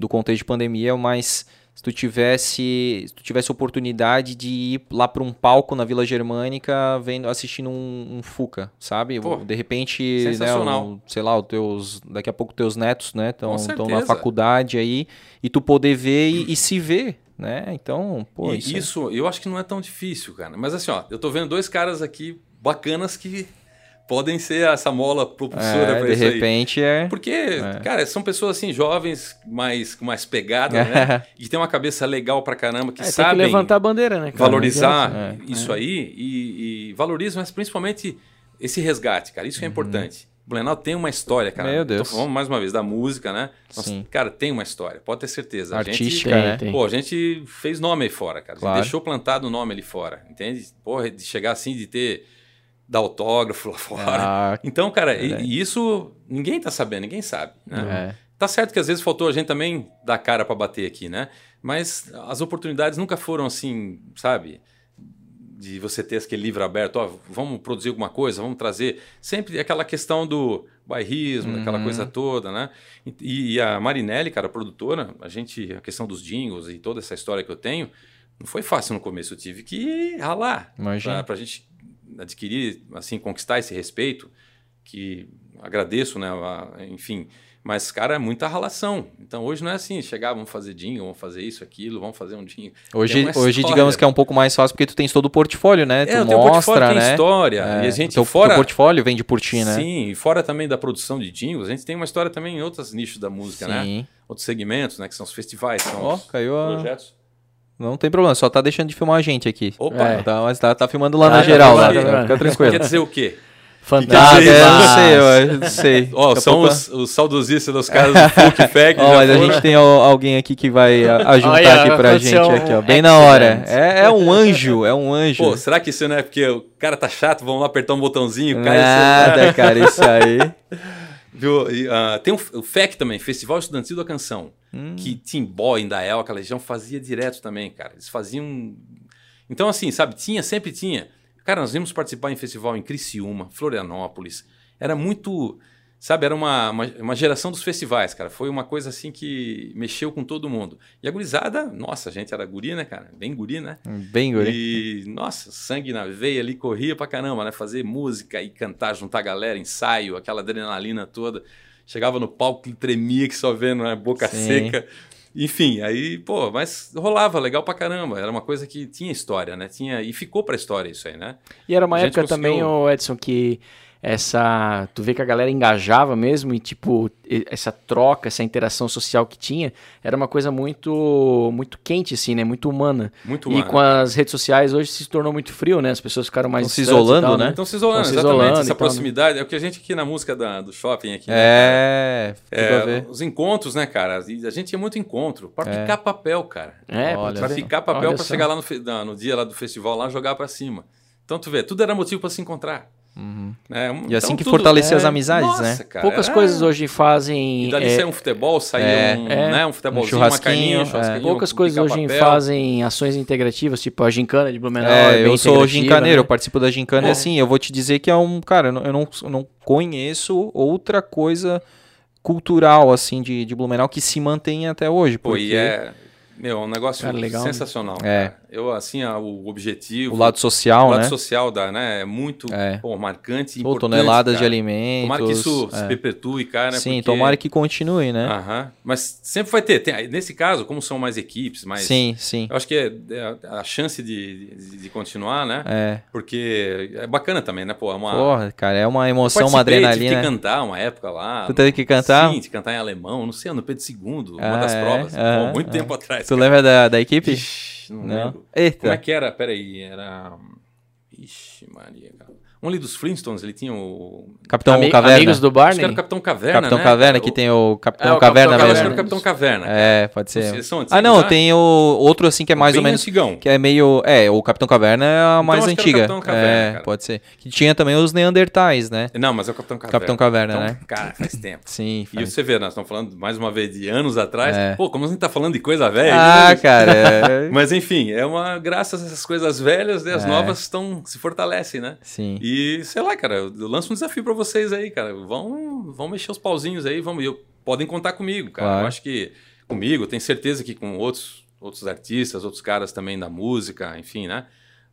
do contexto de pandemia, mas se tu tivesse, se tu tivesse oportunidade de ir lá para um palco na Vila Germânica, vendo, assistindo um, um Fuca, sabe? Pô, de repente, né, um- sei lá, os teus, daqui a pouco teus netos, né, estão na faculdade aí e tu poder ver e, e se ver, né? Então, pô, E isso, é- isso, eu acho que não é tão difícil, cara. Mas assim, ó, eu tô vendo dois caras aqui bacanas que podem ser essa mola propulsora é, de isso aí. repente é Porque, cara, são pessoas assim, jovens, mais, com mais pegada, né? E tem uma cabeça legal pra caramba, que É, tem que sabem levantar a bandeira, né? cara? valorizar adianta. isso aí e, e valorizam, mas principalmente esse resgate, cara. Isso que é importante. O Blumenau tem uma história, cara. Uhum. Meu Deus. Tô falando mais uma vez da música, né? Nossa, Sim. cara, tem uma história, pode ter certeza. A gente- artística, Tem, né? tem. Pô, a gente fez nome aí fora, cara. A gente Claro. deixou plantado o nome ali fora, entende? Porra, de chegar assim, de ter. Dar autógrafo lá fora. Ah, Então, cara, e, Verdade. e isso ninguém tá sabendo, ninguém sabe. Né? é. Tá certo que às vezes faltou a gente também dar cara pra bater aqui, né? Mas as oportunidades nunca foram assim, sabe? De você ter aquele livro aberto, ó, vamos produzir alguma coisa, vamos trazer. Sempre aquela questão do bairrismo, daquela coisa toda, né? E, e a Marinelli, cara, a produtora, a gente, a questão dos jingles e toda essa história que eu tenho, não foi fácil no começo. Eu tive que ralar Imagina. pra, pra gente adquirir, assim, conquistar esse respeito, que agradeço, né? enfim, mas, cara, é muita ralação. Então, hoje não é assim, chegar, vamos fazer jingle, vamos fazer isso, aquilo, vamos fazer um jingle. Hoje, uma hoje digamos que é um pouco mais fácil porque tu tens todo o portfólio, né? É, tu o portfólio mostra, tem né? história. É, E a gente, teu, fora... teu portfólio vende por ti, né? Sim, e fora também da produção de jingles, a gente tem uma história também em outros nichos da música, né? Sim. Outros segmentos, né? Que são os festivais, são Ó, os caiu a... projetos. Não tem problema, só tá deixando de filmar a gente aqui. Opa! É. Tá, mas tá, tá filmando lá Tá, na tá geral, lá, tá, tá fica Quer tranquilo. dizer o quê? Ah, Fantástico. é, eu não sei, eu sei. A são pouco- os, os saudosistas dos caras do Folk Fag. Ó, já mas a gente tem al- alguém aqui que vai ajuntar Olha, aqui pra gente, aconteceu aqui, ó, um bem na hora. É, é um anjo, é um anjo. Pô, será que isso não é porque o cara tá chato, vamos lá apertar um botãozinho, cai? Nada, cara, isso aí. Viu? E, ah, tem o FEC também, Festival Estudantil da Canção, Hum. que Timbó, Indael, aquela região fazia direto também, cara. Eles faziam. Então, assim, sabe, tinha, sempre tinha. Cara, nós vimos participar em festival em Criciúma, Florianópolis. Era muito. Sabe, era uma, uma, uma geração dos festivais, cara. Foi uma coisa assim que mexeu com todo mundo. E a gurizada, nossa, a gente era guri, né, cara? Bem guri, né? Bem, guri. E, nossa, sangue na veia ali, corria pra caramba, né? Fazer música e cantar, juntar galera, ensaio, aquela adrenalina toda. Chegava no palco que tremia, que só vendo a boca Sim. seca. Enfim, aí, pô, mas rolava legal pra caramba. Era uma coisa que tinha história, né? Tinha, e ficou pra história isso aí, né? E era uma época também, conseguiu- ô Edson, que essa. Tu vê que a galera engajava mesmo e, tipo, e- essa troca, essa interação social que tinha, era uma coisa muito muito quente, assim, né? Muito humana. Muito e humano. com as redes sociais hoje se tornou muito frio, né? As pessoas ficaram mais Tão se e isolando, tal, né? Então se isolando, Então, se exatamente. isolando essa e tal, né? proximidade. É o que a gente aqui na música da- do shopping aqui. né? É, tudo É, ver. os encontros, né, cara? E a gente tinha muito encontro para É. picar papel, cara. É, só. picar papel só. chegar lá no, no dia lá do festival, lá jogar pra cima. Então tu vê, tudo era motivo pra se encontrar. Né? Um- E assim então que tudo- fortalecer as é, amizades, Nossa, né? cara, Poucas era- coisas hoje fazem. E dali é, um futebol, saía é, um, é, né, um um futebolzinho, uma carninha, um é. churrasquinho, Poucas um coisas picar hoje papel. fazem ações integrativas, tipo a gincana de Blumenau. É, eu sou gincaneiro, eu né? participo da gincana e Pô. assim, eu vou te dizer que é um, cara, eu não, eu não, eu conheço outra coisa cultural, assim, de, de Blumenau que se mantém até hoje. Pô, Porque e é, meu, um negócio Cara, legal, né? sensacional. É. Eu, assim, o objetivo, o lado social, o lado né? social da, né, é muito É. pô, marcante e Pô, toneladas de cara. alimentos. Tomara que isso é. se perpetue, cara. Sim, porque- tomara que continue, né? Aham. Mas sempre vai ter. Tem- nesse caso, como são mais equipes, mais. sim, sim. Eu acho que é, é a chance de, de, de continuar, né? É. Porque é bacana também, né? Pô, é uma. Porra, cara, é uma emoção, uma participei, Tive adrenalina. que cantar uma época lá. Tu teve que cantar? Sim, de cantar em alemão, não sei, no Pedro II, uma Ah, das é? provas. Pô, Aham, muito aham. tempo atrás. Tu cara. lembra da, da equipe? Ixi, não, Não. lembro. Eita. Como é que era? Peraí, era. Ixi, Maria, cara. Um ali dos Flintstones, ele tinha o. Capitão Ami- Caverna. Amigos do Acho que era Barney? o Capitão Caverna. Capitão né, Caverna, cara? que tem o Capitão É, o Caverna Capitão Eu acho que era mesmo. o Capitão Caverna. cara. É, pode ser. Ah, não, né? tem o outro assim que é mais Bem ou menos. antigão. Que é meio. É, o Capitão Caverna é a mais acho que era o antiga. Capitão Caverna, é, cara. pode ser. Que tinha também os Neandertais, né? Não, mas é o Capitão Caverna. Capitão Caverna, Então, né? Cara, faz tempo. Sim. E faz- você vê, nós estamos falando mais uma vez de anos atrás. É. Pô, como a gente tá falando de coisa velha. Ah, né? cara. é- Mas enfim, é uma. Graças a essas coisas velhas, né, as É. novas estão se fortalecem, né? Sim. E sei lá, cara, eu lanço um desafio pra vocês aí, cara. Vão, vão mexer os pauzinhos aí, vamos. Eu, podem contar comigo, cara. Claro. Eu acho que comigo, tenho certeza que com outros, outros artistas, outros caras também da música, enfim, né?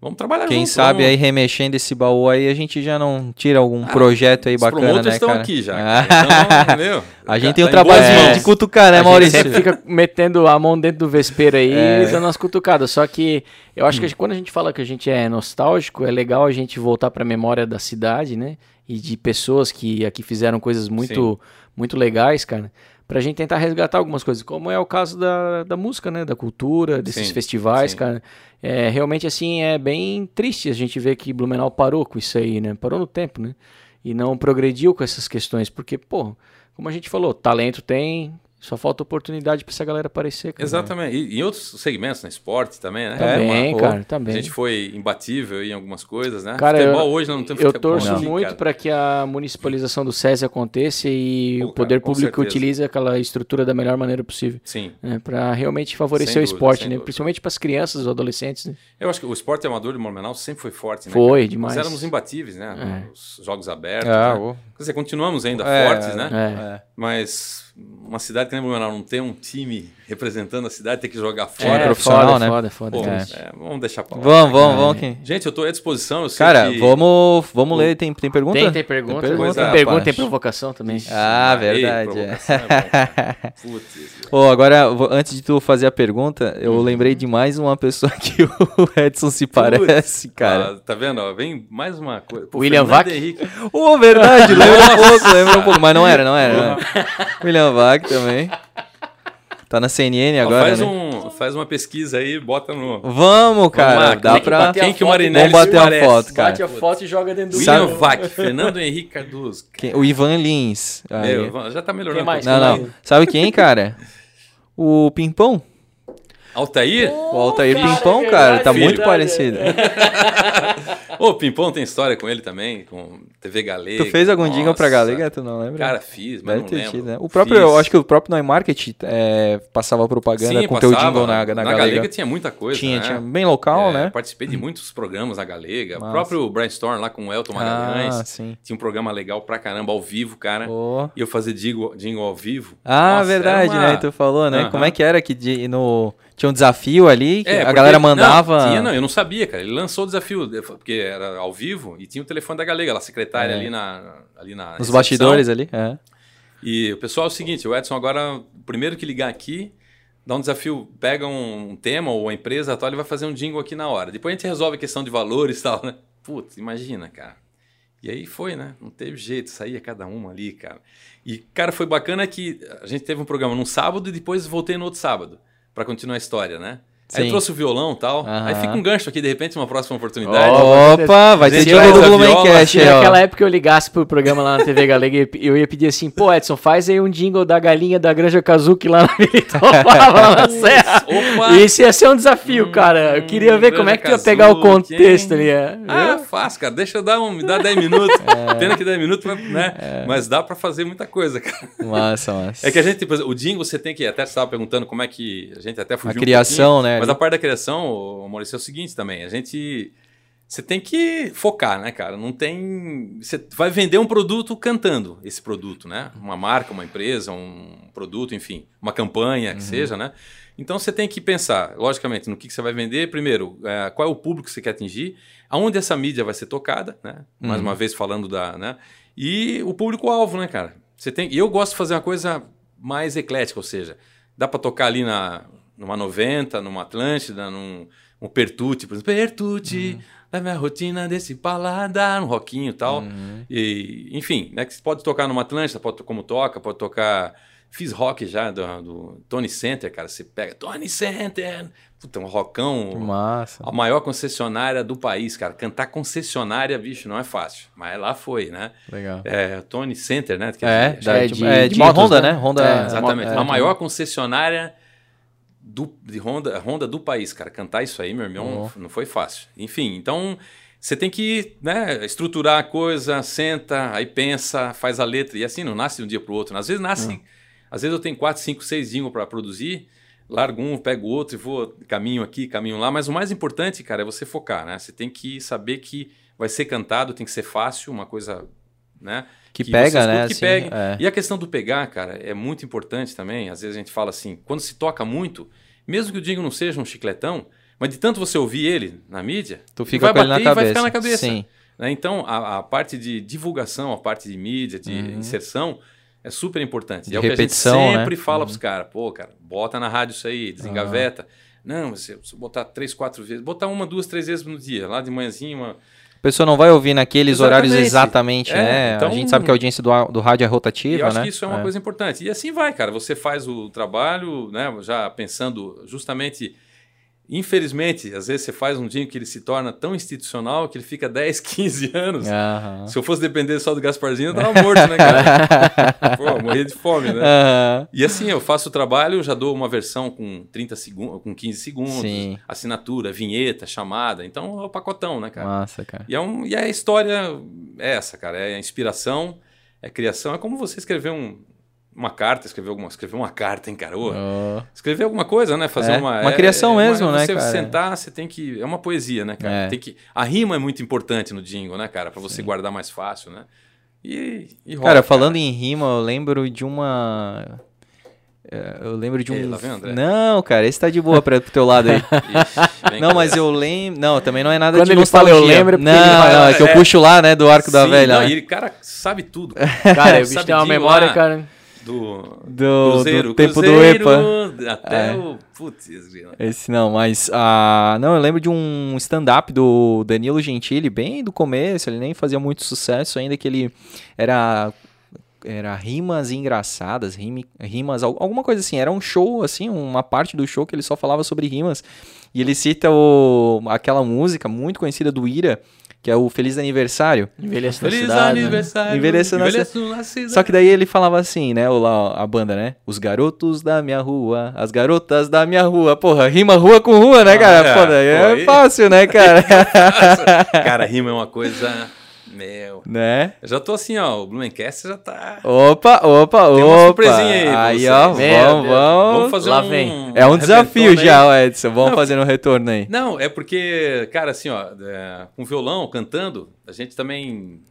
Vamos trabalhar Quem junto, sabe vamos- aí remexendo esse baú aí, a gente já não tira algum Ah, projeto aí Os bacana, né, estão cara? aqui já. Ah. cara. Então, meu, A gente tá tem o em trabalho boas de- cutucar, né, A gente Maurício? sempre fica metendo a mão dentro do vespeiro aí É. e dando umas cutucadas. Só que eu acho que a gente- quando a gente fala que a gente é nostálgico, é legal a gente voltar pra memória da cidade, né? E de pessoas que aqui fizeram coisas muito, muito legais, cara. Pra gente tentar resgatar algumas coisas, como é o caso da, da música, né? Da cultura, desses Sim, festivais, sim. cara. É, realmente, assim, é bem triste a gente ver que Blumenau parou com isso aí, né? Parou no tempo, né? E não progrediu com essas questões, porque, pô, como a gente falou, talento tem, só falta oportunidade pra essa galera aparecer, cara. Exatamente. E em outros segmentos, né? Esporte também, né? Também, Uma- cara, A também. gente foi imbatível em algumas coisas, né? Cara, futebol eu- hoje nós não temos Eu torço aqui, muito cara. para que a municipalização do SESI aconteça e Pô, o cara, poder com público utilize aquela estrutura da melhor maneira possível. Sim. Né, para realmente favorecer Sem o dúvida, esporte, né? dúvida. principalmente para as crianças, os adolescentes. Né? Eu acho que o esporte amador de Blumenau sempre foi forte, né? Foi, cara? demais. Nós éramos imbatíveis, né? É. Os jogos abertos, Ah, né? Quer dizer, continuamos ainda É, fortes, né? É. É. Mas uma cidade que nem Blumenau não ter um time representando a cidade, ter que jogar Time fora. é, profissional, foda, né? foda, foda, Pô, cara. é, vamos deixar pra lá. Vamos, vamos, vamos. Quem... Gente, eu tô à disposição. Eu sei Cara, que... vamos, vamos ler. Tem, tem pergunta? Tem, tem pergunta, tem, pergunta, é, pergunta, tem provocação também. Ah, Ei, verdade. provocação é bom, cara. Putz, agora, antes de tu fazer a pergunta, eu Uhum. lembrei de mais uma pessoa que o Edson se parece, cara. Ah, tá vendo? ó? Vem mais uma coisa. Pô, William Vac? Henrique. Ô, verdade, lembra um pouco, lembra um pouco. Mas não era, não era. Não era. William Vac também. Tá na CNN Ó, agora, faz, né? um, faz uma pesquisa aí, bota no. Vamos, cara. lá, dá que pra... Quem que o Marinelli Vamos bater parece? foto, cara. Bate a foto e joga dentro do William Vac, Fernando Henrique Cardoso. Quem- O Ivan Lins. Meu, já tá melhorando. Quem mais? Não, não. Sabe quem, cara? O Pimpão. Altair? O Altair cara, Pimpão, é cara. Tá muito parecido. Ô, o Pimpão tem história com ele também, com TV Galega. Tu fez algum jingle pra Nossa. Galega? Tu não lembra? Cara, fiz, mas Deve não lembro. tido, né? O próprio, Fiz. eu acho que o próprio Neumarket é, passava propaganda Sim, com teu passava. jingle na, na, na Galega. Galega tinha muita coisa, tinha, né? tinha. Bem local, É, né? Participei de muitos programas na Galega. Massa. O próprio Brainstorm lá com o Elton Magalhães. Ah, sim. Tinha um programa legal pra caramba, ao vivo, cara. Ô. E eu fazia jingle, jingle ao vivo. Ah, Nossa, verdade, uma- né? Tu falou, né? Aham. Como é que era que no tinha um desafio ali, que É, a porque- galera mandava. Não, tinha, não, eu não sabia, cara. Ele lançou o desafio, porque era ao vivo e tinha o telefone da Galega, a secretária É. ali na. Ali na Nos recepção. bastidores ali. É. E o pessoal é o seguinte: o Edson agora, primeiro que ligar aqui, dá um desafio, pega um tema ou a empresa tal, ele vai fazer um jingle aqui na hora. Depois a gente resolve a questão de valores e tal, né? Putz, imagina, cara. E aí foi, né? Não teve jeito, saía cada uma ali, cara. E, cara, foi bacana que a gente teve um programa num sábado e depois voltei no outro sábado pra continuar a história, né? Aí eu trouxe o violão e tal. Aham. Aí fica um gancho aqui, de repente, uma próxima oportunidade. Opa, vai ter vai do Blumencast Se naquela época eu ligasse pro programa lá na TV Galega, eu ia pedir assim, pô, Edson, faz aí um jingle da galinha da Granja Kazuki lá na Viritopava, lá na Serra. Opa! Isso ia ser um desafio, cara. Eu queria ver como é que tu ia pegar o contexto ali. é. Ah, fácil, cara. Deixa eu dar um, me dá 10 minutos. Pena que 10 minutos, né? Mas dá pra fazer muita coisa, cara. Massa, massa. É que a gente, o jingle você tem que, até você estava perguntando como é que a gente até fugiu A criação, né, Mas a parte da criação, Maurício, é o seguinte também, a gente, você tem que focar, né, cara? Não tem, você vai vender um produto cantando esse produto, né? Uma marca, uma empresa, um produto, enfim, uma campanha, Uhum. que seja, né? Então você tem que pensar, logicamente, no que, que você vai vender. Primeiro, é, qual é o público que você quer atingir, aonde essa mídia vai ser tocada, né? Mais Uhum. uma vez falando da, né? E o público-alvo, né, cara? Você tem. E eu gosto de fazer uma coisa mais eclética, ou seja, dá para tocar ali na numa 90, numa Atlântida, num um Pertute, por exemplo, Pertute, da minha rotina desse paladar, um rockinho e tal. E, enfim, né, que você pode tocar numa Atlântida, pode como toca, pode tocar Fiz rock já do, do Tony Center, cara. Você pega Tony Center, puta, um rockão. Massa. A maior concessionária do país, cara. Cantar concessionária, bicho, não é fácil. Mas lá foi, né? Legal. É, Tony Center, né? Quer É, dizer, da- é de, de- é de de motos, Honda, né? né? Honda. É, Exatamente. é, a maior concessionária do, de Honda, Honda do país, cara. Cantar isso aí, meu irmão, não foi fácil. Enfim, então você tem que né, estruturar a coisa, senta, aí pensa, faz a letra. E assim, não nasce de um dia para o outro. Às vezes nasce. Às vezes eu tenho quatro, cinco, seis jingles para produzir. Largo um, pego outro e vou caminho aqui, caminho lá. Mas o mais importante, cara, é você focar, né? Você tem que saber que vai ser cantado, tem que ser fácil, uma coisa, né? Que pega, você né, Que assim, pegue. é. E a questão do pegar, cara, é muito importante também. Às vezes a gente fala assim, quando se toca muito, mesmo que o jingle não seja um chicletão, mas de tanto você ouvir ele na mídia, Tu fica vai com ele bater na e vai cabeça. ficar na cabeça. Sim. né? Então, a, a parte de divulgação, a parte de mídia, de inserção, é super importante. Uhum. De e é o que a repetição, gente né? sempre fala pros caras, pô, cara, bota na rádio isso aí, desengaveta. Não, você, você botar três, quatro vezes, botar uma, duas, três vezes no dia, lá de manhãzinha, uma, pessoa não vai ouvir naqueles horários Exatamente. exatamente, É, né? então- a gente sabe que a audiência do, do rádio é E rotativa, eu acho né? que isso é uma coisa importante. E assim vai, cara. Você faz o trabalho, né? Já pensando justamente. Infelizmente, às vezes você faz um dia que ele se torna tão institucional que ele fica 10, 15 anos. Aham. Se eu fosse depender só do Gasparzinho, eu tava morto, né, cara? Pô, eu morria de fome, né? Aham. E assim, eu faço o trabalho, já dou uma versão com 30 segundos, com 15 segundos, Sim. assinatura, vinheta, chamada. Então é o pacotão, né, cara? Massa, cara. E, é um, e a história é essa, cara. É a inspiração, é criação. É como você escrever um- uma carta, escrever, alguma, escrever uma carta, hein, cara? Ô, Ó. Escrever alguma coisa, né? Fazer É, uma. uma criação mesmo, né, Você cara? sentar, você tem que. É uma poesia, né, cara? É. Tem que, a rima é muito importante no jingle, né, cara? Pra você guardar mais fácil, né? E, e rola, Cara, falando em rima, eu lembro de uma. é, Eu lembro de um. Ei, lá vem o André. Não, cara, esse tá de boa pra, pro teu lado aí. Ixi, Não, mas eu lembro. Não, também não é nada Quando de ele fala nostalgia. eu lembro, é não, vai- não, é que eu é. puxo lá, né, do arco da Sim, velha. Não, né? e ele, cara, sabe tudo. Cara, o bicho tem uma memória, lá? cara. Do, Do, Cruzeiro. do tempo Cruzeiro, do EPA. Até É. o. Putz. Esse não, mas. ah, não, eu lembro de um stand-up do Danilo Gentili, bem do começo, ele nem fazia muito sucesso ainda, que ele era. Era rimas engraçadas, rime- rimas, al- alguma coisa assim. Era um show, assim, uma parte do show que ele só falava sobre rimas. E ele cita o, aquela música muito conhecida do Ira, que é o Feliz Aniversário. Envelhece na Feliz cidade. aniversário. Envelheço na Envelheço na cidade. Só que daí ele falava assim, né? O, lá, a banda, né? Os garotos da minha rua, as garotas da minha rua. Porra, rima rua com rua, né, Ah, cara? é. Pô, daí Pô, é aí- fácil, né, cara? Cara, rima é uma coisa. Meu. né? Eu já tô assim, ó. O Blumencast já tá. Opa, opa, Tem uma opa. surpresinha aí Aí, ó, Meu vamos, Deus. vamos. Vamos fazer lá um. vem. É um desafio aí. já, ó, Edson. Vamos Não, fazer um retorno aí. Não, é porque, cara, assim, ó, é, com violão, cantando, a gente também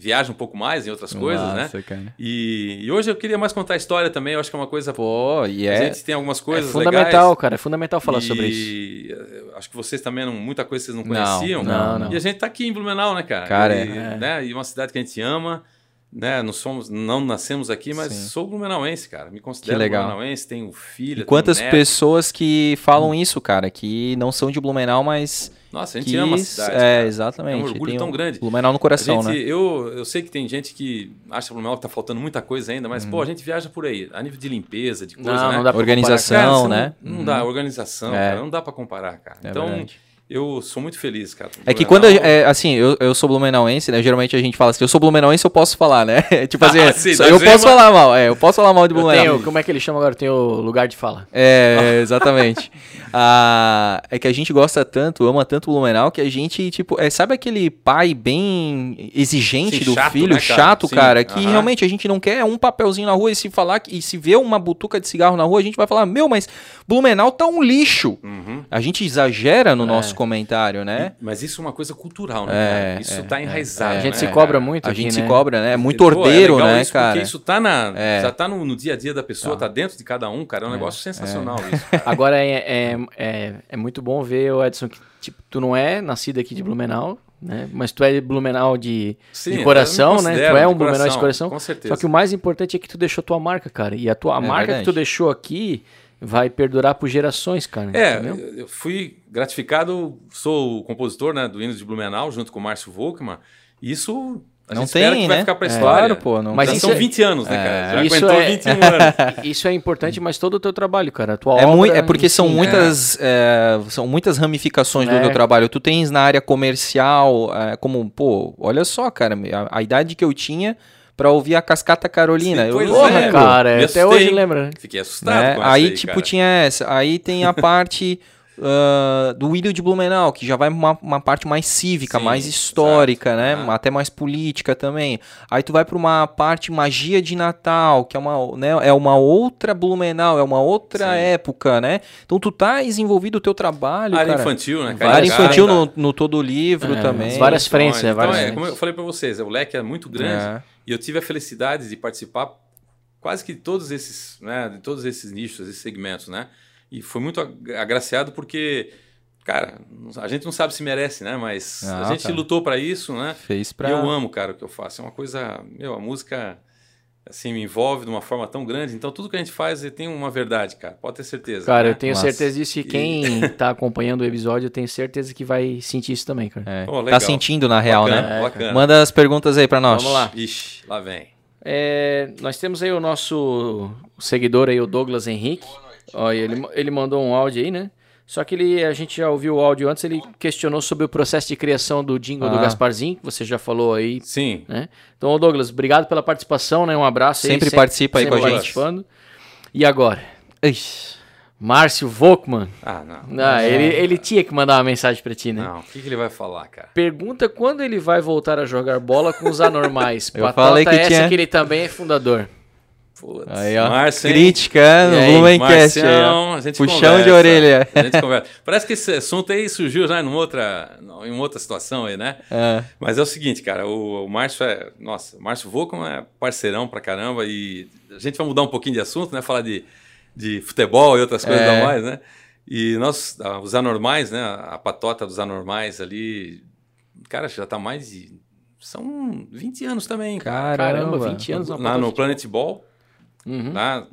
viaja um pouco mais em outras coisas, né? Nossa, cara. E, e hoje eu queria mais contar a história também, eu acho que é uma coisa. Pô, e A é... gente tem algumas É coisas fundamental, legais. cara. É fundamental falar sobre isso. E eh, acho que vocês também não, muita coisa vocês não Não, conheciam. não, não. E a gente tá aqui em Blumenau, né, cara? Cara, e, é. né, e uma cidade que a gente ama, né? Não somos, não nascemos aqui, mas Sim. sou blumenauense, cara. Me considero blumenauense, tenho filha, E quantas pessoas que falam isso, cara? Que não são de Blumenau, mas... Nossa, a gente que... ama a cidade. É, cara. exatamente. É um orgulho Tem tão grande. Blumenau no coração, gente, né? eu, eu sei que tem gente que acha Blumenau que tá faltando muita coisa ainda, mas, Uhum. pô, a gente viaja por aí, a nível de limpeza, de coisa, Não, né? não dá pra Organização. Cara, você né? Não, não dá, organização, É. cara, não dá pra comparar, cara. É então, verdade. eu sou muito feliz, cara. É que quando, é, assim, eu, eu sou blumenauense, né? Geralmente a gente fala assim, eu sou blumenauense, eu posso falar, né? tipo assim, Ah, sim, eu posso falar mal, é, eu posso falar mal de Eu Blumenau. tenho, como é que ele chama agora? Tem o lugar de fala. É, exatamente. Ah, é que a gente gosta tanto, ama tanto o Blumenau, que a gente, tipo, é, sabe aquele pai bem exigente Sim, do chato, filho, né, cara? chato, Sim, cara, que aham. realmente a gente não quer um papelzinho na rua e se falar, que- e se vê uma butuca de cigarro na rua, a gente vai falar, meu, mas Blumenau tá um lixo. Uhum. A gente exagera no nosso comentário, né? Mas isso é uma coisa cultural, né? É? Isso é, tá enraizado. A gente né, se cobra muito A aqui, gente né? se cobra, né? É muito Pô, ordeiro, legal né, isso, cara? Porque isso tá na, É. já tá no, no dia a dia da pessoa, tá, dentro de cada um, cara. É um negócio sensacional isso. cara. Agora é, é, é, é muito bom ver, o Edson, que tipo, tu não é nascido aqui de Blumenau, né? Mas tu é de Blumenau de, Sim, de coração, né? Tu é de um Blumenau de coração, com certeza. Só que o mais importante é que tu deixou tua marca, cara. E a tua a marca verdade. que tu deixou aqui vai perdurar por gerações, cara. É, entendeu? eu fui gratificado, sou o compositor né, do hino de Blumenau, junto com o Márcio Volkmann. Isso A Não gente espera tem, que vai né? ficar pra É, história. claro, pô, não Mas Já isso são é- 20 anos, né, cara? Já Isso aguentou é- 21 anos. Isso é importante, mas todo o teu trabalho, cara. A tua É, obra, é porque são enfim, muitas, é, são muitas ramificações do É. teu trabalho. Tu tens na área comercial, é, como, pô, olha só, cara, a, a idade que eu tinha pra ouvir a Cascata Carolina. Sim, eu, Porra, é, cara, até hoje lembra? Fiquei assustado né? com essa Aí, aí, tipo, cara. tinha essa. Aí tem a parte ah, do William de Blumenau, que já vai uma, uma parte mais cívica, Sim, mais histórica, exato. né? Aham. Até mais política também. Aí tu vai pra uma parte magia de Natal, que é uma, né, é uma outra Blumenau, é uma outra Sim. época, né? Então tu tá desenvolvido o teu trabalho, área cara. infantil, né? Área Caricata. infantil no, no todo o livro É, também. as várias frentes, Então, né? Várias é, frentes. como eu falei pra vocês, o leque é muito grande É. e eu tive a felicidade de participar quase que de todos esses, né, de todos esses nichos, esses segmentos, né? E foi muito ag- agraciado porque, cara, a gente não sabe se merece, né? Mas Ah, a gente cara. lutou pra isso, né? Fez pra. E eu amo, cara, o que eu faço. É uma coisa, meu, a música assim me envolve de uma forma tão grande. Então tudo que a gente faz tem uma verdade, cara. Pode ter certeza. Cara, né? eu tenho Massa. certeza disso e quem tá acompanhando o episódio, eu tenho certeza que vai sentir isso também, cara. É. Pô, tá sentindo, na real, bacana, né? Bacana. Manda as perguntas aí pra nós. Vamos lá. Ixi, lá vem. É, nós temos aí o nosso seguidor aí, o Douglas Henrique. Ó, e ele, ele mandou um áudio aí, né? Só que ele, a gente já ouviu o áudio antes, ele questionou sobre o processo de criação do jingle do Ah. Gasparzinho, que você já falou aí, Sim. né? Então, Douglas, obrigado pela participação, né? Um abraço aí. Sempre participa aí sempre com a gente. participando. E agora? Ixi. Márcio Volkmann. Ah, não. Ah, ele, ele tinha que mandar uma mensagem pra ti, né? Não, o que, que ele vai falar, cara? Pergunta quando ele vai voltar a jogar bola com os anormais. Eu Patota falei que essa tinha- que ele também é fundador. Putz, Aí, ó. Ó. Marcião, a gente Puxão conversa, de orelha. A gente conversa. Parece que esse assunto aí surgiu já em outra, em outra situação aí, né? É. Mas é o seguinte, cara, o, o Márcio é. Nossa, o Márcio Volcom é parceirão pra caramba e a gente vai mudar um pouquinho de assunto, né? Falar de, de futebol e outras coisas É. mais, né? E nós, os anormais, né? A patota dos anormais ali, cara, já tá mais de. São 20 anos também, cara. Caramba, Caramba. 20 anos na Lá patota no Planet Ball, Uhum. lá,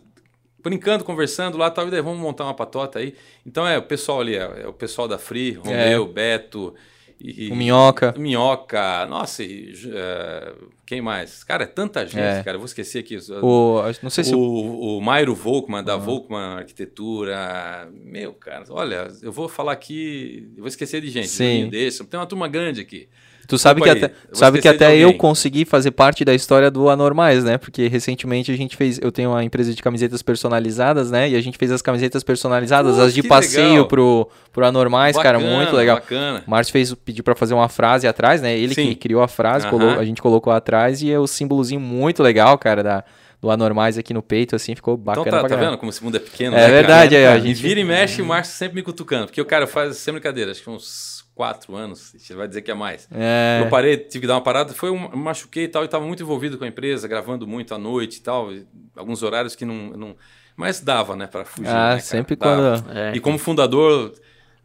brincando, conversando lá, tal, e daí vamos montar uma patota aí. Então é o pessoal ali, é, é o pessoal da Free, Romeu, Beto. E, O Minhoca. o Minhoca, nossa, e, é, quem mais? Cara, é tanta gente, É. cara, eu vou esquecer aqui. O, não sei se o O, o Mairo Volkman, da Volkman Arquitetura. Meu, cara, olha, eu vou falar aqui, eu vou esquecer de gente. Sim. Desse, tem uma turma grande aqui. Tu sabe que Desculpa até, sabe que até eu consegui fazer parte da história do Anormais, né? Porque recentemente a gente fez, eu tenho uma empresa de camisetas personalizadas, né? E a gente fez as camisetas personalizadas, Pô, as de que passeio legal. pro, pro Anormais, cara, Bacana, muito legal. Bacana. O Márcio fez, pediu pra fazer uma frase atrás, né? Ele Sim. que criou a frase, Aham. colo- a gente colocou atrás e é o símbolozinho muito legal, cara, da, do Anormais aqui no peito, assim, ficou bacana Então tá, tá vendo como esse mundo é pequeno? É né, cara? verdade, aí, ó, a E gente- vira e mexe, o Márcio sempre me cutucando. Porque o cara faz sem brincadeira, acho que uns quatro anos, ele vai dizer que é mais. É, Eu parei, tive que dar uma parada, foi um, machuquei e tal, e estava muito envolvido com a empresa, gravando muito à noite e tal, e alguns horários que não, não... Mas dava, né, para fugir, Ah, né, sempre Dava. quando- É. E como fundador,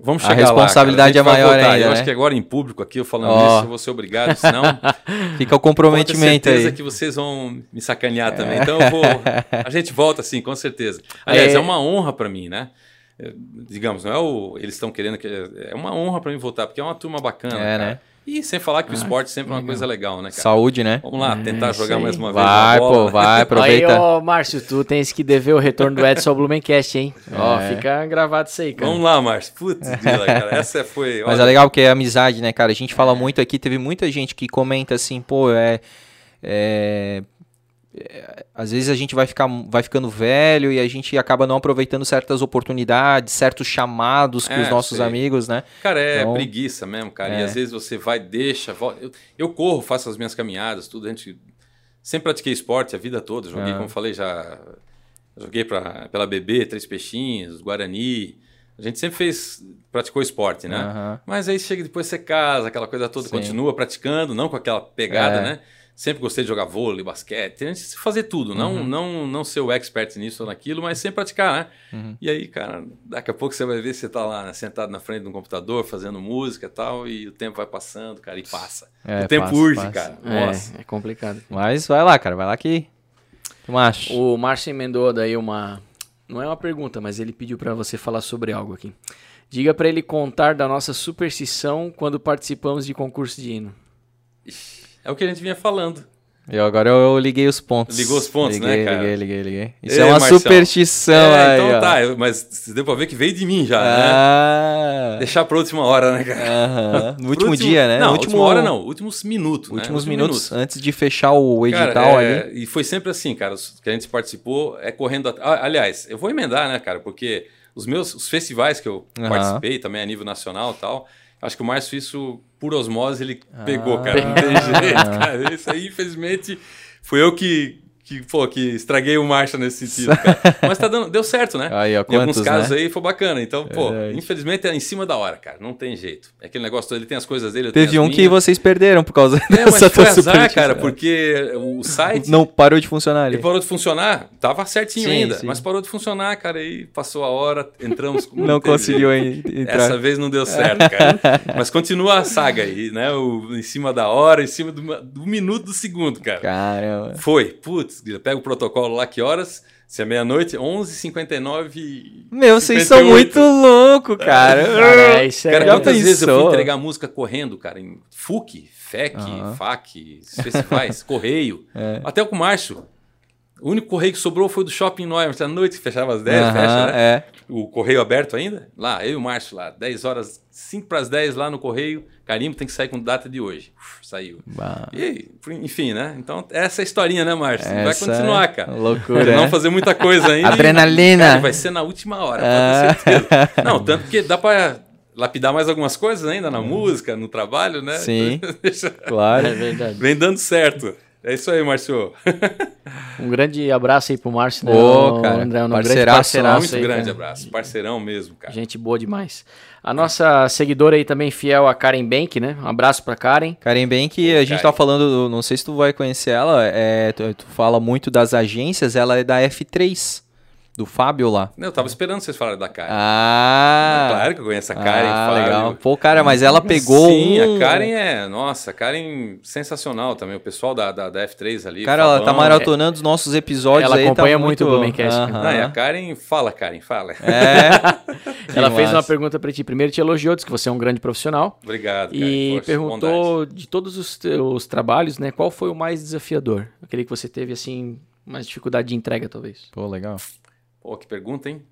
vamos A chegar lá, responsabilidade. A gente é vai maior voltar. ainda, Eu né? acho que agora em público aqui, eu falando Ó. isso, eu vou ser obrigado, senão... fica o Pode ter comprometimento certeza aí. que vocês vão me sacanear também. Então eu vou. A gente volta sim, com certeza. Aliás, É. é, uma honra para mim, né? É, Digamos, não é o. Eles estão querendo que. É uma honra para mim voltar, porque é uma turma bacana. É, cara. né? E sem falar que o esporte sempre é uma coisa legal, né, cara? Saúde, né? Vamos lá, tentar É, jogar mais uma vez. Vai, uma bola, pô, vai, aproveita. Aí, ó, Márcio, tu tens que dever o retorno do Edson ao Blumencast, hein? Ó, É. fica gravado isso aí, cara. Vamos lá, Márcio. Putz, Dila, cara. Essa foi. Mas olha, é legal porque é amizade, né, cara? A gente fala muito aqui, teve muita gente que comenta assim, pô, é. é- é, às vezes a gente vai, ficar, vai ficando velho e a gente acaba não aproveitando certas oportunidades, certos chamados que É, os nossos sei. amigos, né? Cara, é Então, preguiça mesmo, cara. E é. às vezes você vai, deixa, volta. Eu, eu corro, faço as minhas caminhadas, tudo. A gente sempre pratiquei esporte a vida toda. Joguei, Ah. como falei, já joguei pra, pela BB, Três Peixinhos, Guarani. A gente sempre fez, praticou esporte, né? Mas aí chega depois você casa, aquela coisa toda, Sim. continua praticando, não com aquela pegada, É. né? Sempre gostei de jogar vôlei, basquete, gente que fazer tudo, Uhum. não, não, não ser o expert nisso ou naquilo, mas sempre praticar, né? Uhum. E aí, cara, daqui a pouco você vai ver você tá lá, né, sentado na frente de um computador, fazendo música e tal, e o tempo vai passando, cara, e passa. É, o tempo passa, urge, passa. cara. Nossa. É, é complicado. Mas vai lá, cara, vai lá que. Tu acha? O Márcio emendou daí uma. Não é uma pergunta, mas ele pediu pra você falar sobre algo aqui. Diga pra ele contar da nossa superstição quando participamos de concurso de hino. É o que a gente vinha falando. Eu agora eu liguei os pontos. Ligou os pontos, né, liguei, cara? Liguei, liguei, liguei. Isso Ei, é uma superstição é, aí, então ó. tá, eu- mas deu pra ver que veio de mim já, né? Ah, Deixar pra última hora, né, cara? aham. No Pro último dia, né? Não, no última hora não, últimos minutos. né? Últimos Último minutos minuto. antes de fechar o edital Cara, é, ali. E foi sempre assim, cara, os que a gente participou é correndo. Ah, aliás, eu vou emendar, né, cara, porque os meus os festivais que eu Aham. participei também a nível nacional e tal, acho que o Márcio isso por osmose ele Ah. pegou, cara. Não tem jeito, cara. Isso aí, infelizmente, fui eu que, que, pô, que estraguei o Márcio nesse sentido, cara. Mas tá dando, deu certo, né? Aí, ó, em alguns quantos, casos né? aí foi bacana. Então, pô, Verdade. infelizmente é em cima da hora, cara. Não tem jeito. É aquele negócio ele tem as coisas dele, Teve um as que minhas. vocês perderam por causa É, mas dessa foi tua azar, cara, porque o site Não parou de funcionar ali. ele parou de funcionar. Tava certinho Sim, ainda, sim. mas parou de funcionar, cara. Aí passou a hora, entramos. Não teve conseguiu entrar. Essa vez não deu certo, cara. mas continua a saga aí, né? O, em cima da hora, em cima do, do minuto do segundo, cara. Caramba. Foi. Putz, pega o protocolo lá, que horas? Se é meia-noite, 11h59. Meu, vocês são 58. muito loucos, cara. Cara, isso é... Cara, quantas vezes eu fui entregar música correndo, cara, em FUC, FEC, Aham. FAC, festivais, correio, É. até com o Márcio. O único correio que sobrou foi do Shopping Neumann, à noite, que fechava às 10, Aham, fecha, né? é. O correio aberto ainda? Lá, eu e o Márcio lá, 10 horas, 5 para as 10 lá no correio, carimbo tem que sair com data de hoje. Uf, saiu. Bah. E, enfim, né? Então, essa é a historinha, né, Márcio? Vai continuar, é cara. loucura, Não né? fazer muita coisa ainda. Adrenalina. Cara, vai ser na última hora, Ah. pode ter certeza. Não, tanto que dá pra lapidar mais algumas coisas ainda na música, no trabalho, né? Sim. Deixa- Claro. É verdade. Vem dando certo. É isso aí, Márcio. Um grande abraço aí pro Márcio, né? Ô, O cara, André, um parceiraço, grande parceiraço Muito aí, grande cara. abraço. Parceirão mesmo, cara. Gente boa demais. A nossa seguidora aí também, fiel a Karen Bank, né? Um abraço pra Karen. Karen que a gente Karen. tá falando, não sei se tu vai conhecer ela, é, tu, tu fala muito das agências, ela é da F3, do Fábio lá. Eu tava esperando vocês falarem da Karen. Ah, claro que eu conheço a Karen. ah, Fábio. legal. Pô, cara, mas ela pegou Sim, um... a Karen é. Nossa, a Karen sensacional também. O pessoal da, da, da F3 ali. Cara, ela tá maratonando os nossos episódios Ela aí, acompanha tá muito o Blumencast. Não, e a Karen, fala, Karen, fala. É. Ela fez uma pergunta pra ti. Primeiro te elogiou, disse que você é um grande profissional. Obrigado, Karen. E Poxa, perguntou de todos os teus trabalhos, né? Qual foi o mais desafiador? Aquele que você teve, assim, mais dificuldade de entrega, talvez. Pô, legal. Pô, que pergunta, hein?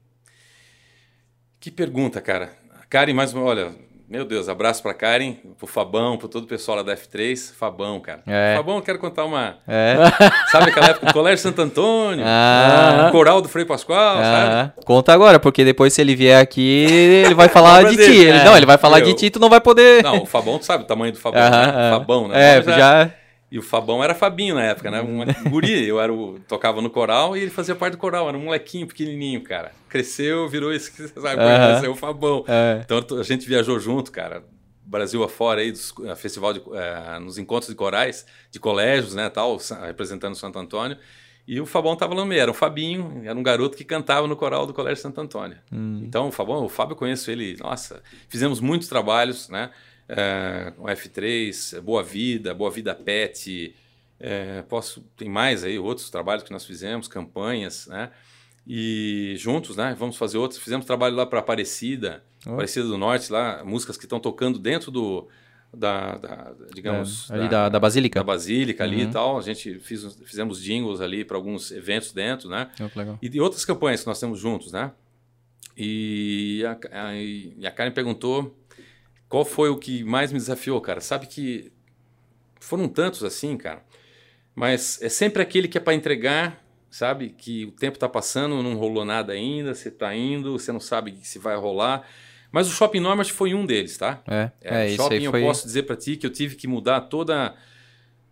Que pergunta, cara. Karen, mais uma, olha, meu Deus, abraço pra Karen, pro Fabão, pro todo o pessoal lá da F3. Fabão, cara. É. Fabão, eu quero contar uma. É. Sabe aquela época do Colégio Santo Antônio? Ah. o Coral do Frei Pascoal, sabe? Ah, conta agora, porque depois se ele vier aqui, ele vai falar Fala de ti. Ele, É. não, ele vai falar Eu- de ti, tu não vai poder. Não, o Fabão, tu sabe o tamanho do Fabão, Aham, né? Fabão, né? É, já. E o Fabão era Fabinho na época, né? Um guri, eu era o, tocava no coral e ele fazia parte do coral, era um molequinho pequenininho, cara. Cresceu, virou esse que você sabe, conhece, é o Fabão. É. Então a gente viajou junto, cara. Brasil afora aí, dos, eh, festival de, eh, nos encontros de corais, de colégios, né, tal, representando Santo Antônio. E o Fabão tava lá no meio, era um Fabinho, era um garoto que cantava no coral do Colégio Santo Antônio. Então o Fabão, o Fábio eu conheço ele, nossa, fizemos muitos trabalhos, né, com F3, Boa Vida, Boa Vida Pet, eh, posso, tem mais aí, outros trabalhos que nós fizemos, campanhas, né, e juntos, né, vamos fazer outros, fizemos trabalho lá para Aparecida, Oh. Aparecida do Norte, lá, músicas que estão tocando dentro do, da, da- digamos, É, ali da, da Basílica. da Basílica ali Uhum. e tal. A gente fiz, fizemos jingles ali para alguns eventos dentro, né? Oh. E de outras campanhas que nós temos juntos, né? E a, a- e a Karen perguntou qual foi o que mais me desafiou, cara. Sabe que foram tantos assim, cara. Mas é sempre aquele que é para entregar, sabe? Que o tempo tá passando, não rolou nada ainda, você tá indo, você não sabe se vai rolar. Mas o Shopping Normas foi um deles, tá? É, É, é, isso shopping eu foi. posso dizer para ti que eu tive que mudar toda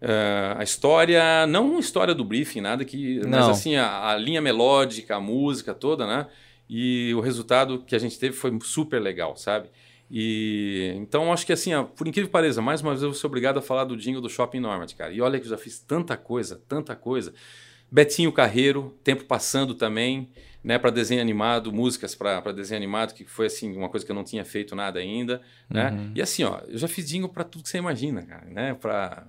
eh, a história, não a história do briefing, nada que, mas Não. assim a, a linha melódica, a música toda, né? E o resultado que a gente teve foi super legal, sabe? E então acho que assim, ó, por incrível que pareça, mais uma vez eu vou ser obrigado a falar do jingle do Shopping Normat, cara. E olha que eu já fiz tanta coisa, tanta coisa. Betinho Carreiro, tempo passando também, né, para desenho animado, músicas para desenho animado, que foi assim uma coisa que eu não tinha feito nada ainda, né? Uhum. E assim, ó, eu já fiz jingle para tudo que você imagina, cara, né? Para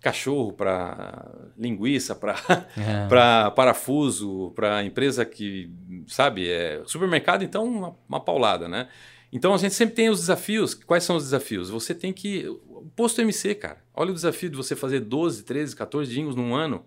cachorro, para linguiça, para É. para parafuso, para empresa que, sabe, é supermercado, então uma, uma paulada, né? Então a gente sempre tem os desafios. Quais são os desafios? Você tem que. O posto MC, cara. Olha o desafio de você fazer 12, 13, 14 jingles num ano,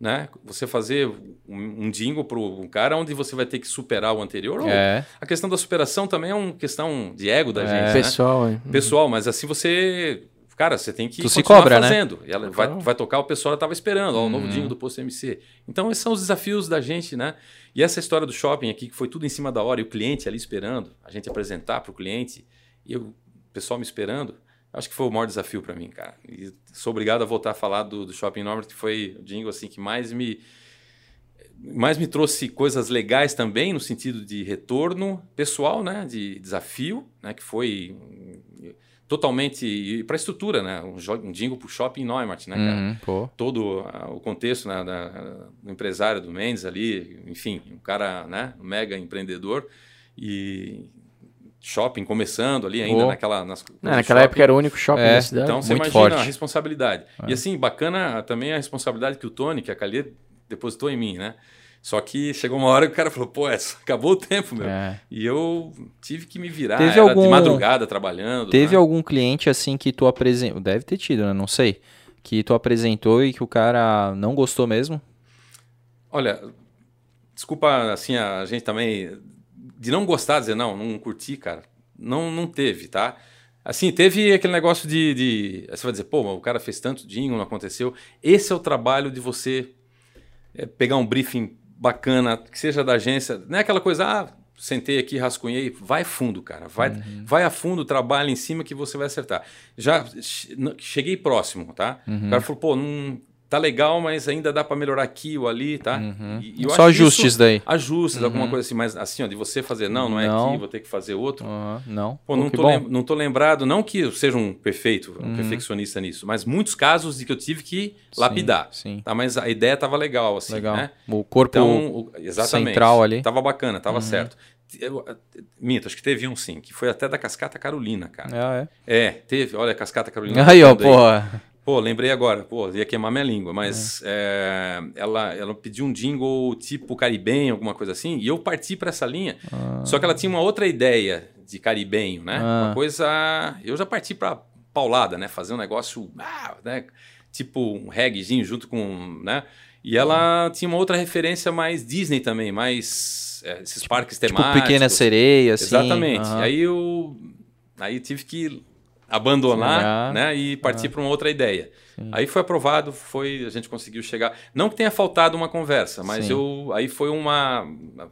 né? Você fazer um, um jingle para um cara onde você vai ter que superar o anterior. É. A questão da superação também é uma questão de ego da É. gente, né? Pessoal, hein? Pessoal, mas assim você... Cara, você tem que Tu se cobra, né? fazendo. E ela vai, vai tocar, o pessoal estava esperando. Ó, o novo Uhum. jingle do Posto MC. Então, esses são os desafios da gente, né? E essa história do shopping aqui, que foi tudo em cima da hora, e o cliente ali esperando, a gente apresentar para o cliente, e eu- o pessoal me esperando, acho que foi o maior desafio para mim, cara. E sou obrigado a voltar a falar do, do Shopping Norte, que foi o jingle assim, que mais me, mais me trouxe coisas legais também, no sentido de retorno pessoal, né? De desafio, né? Que foi totalmente... para a estrutura, né? Um, um jingle para o Shopping Neumarkt, né, cara? Uhum, pô. todo o contexto né, da- do empresário do Mendes ali, enfim, um cara né, um mega empreendedor e shopping começando ali ainda Pô. naquela nas, Não, naquela shopping. época era o único shopping É, da cidade. Então você muito imagina forte. a responsabilidade. E assim, bacana também a responsabilidade que o Tony, que a Calê depositou em mim, né? Só que chegou uma hora que o cara falou, pô, essa- acabou o tempo, meu. É. E eu tive que me virar, Teve era algum- de madrugada trabalhando. Teve né? algum cliente assim que tu apresentou, deve ter tido, né? Não sei. Que tu apresentou e que o cara não gostou mesmo? Olha, desculpa, assim, a gente também. De não gostar, dizer, não, não curti, cara. Não, não teve, tá? Assim, teve aquele negócio de, de- Você vai dizer, pô, o cara fez tanto jingle, não aconteceu. Esse é o trabalho de você é, pegar um briefing bacana, que seja da agência. Não é aquela coisa, ah, sentei aqui, rascunhei. Vai fundo, cara. Vai, vai a fundo, trabalha em cima que você vai acertar. Já cheguei próximo, tá? O cara falou, pô, não. Tá legal, mas ainda dá para melhorar aqui ou ali, tá? E- e Só ajustes daí. Ajustes, alguma coisa assim, mas assim, ó, de você fazer, não, não é Não. aqui, vou ter que fazer outro. Aham, não. Pô, não tô, lem- não tô lembrado, não que eu seja um perfeito, Uhum. um perfeccionista nisso, mas muitos casos de que eu tive que lapidar. sim. Tá? Mas a ideia tava legal, assim, Legal. né? O corpo Então, o- exatamente. central ali. Uhum. Tava bacana, tava certo. Eu, minto, acho que teve um sim, que foi até da Cascata Carolina, cara. Ah, É, teve, olha, a Cascata é. Carolina. Aí, ó, porra. Pô, lembrei agora. Pô, ia queimar minha língua, mas é, ela, ela pediu um jingle tipo caribenho, alguma coisa assim, e eu parti para essa linha. Só que ela tinha uma outra ideia de caribenho, né? Ah. Uma coisa. Eu já parti para paulada, né? Fazer um negócio, ah, né? Tipo um reggaezinho junto com, né? E ela tinha uma outra referência mais Disney também, mais é, esses parques Tipo, temáticos. pequena sereia, assim. Exatamente. Aí eu aí tive que abandonar, Sim, né, e partir para uma outra ideia. Aí foi aprovado, foi a gente conseguiu chegar. Não que tenha faltado uma conversa, mas Sim. eu aí foi uma não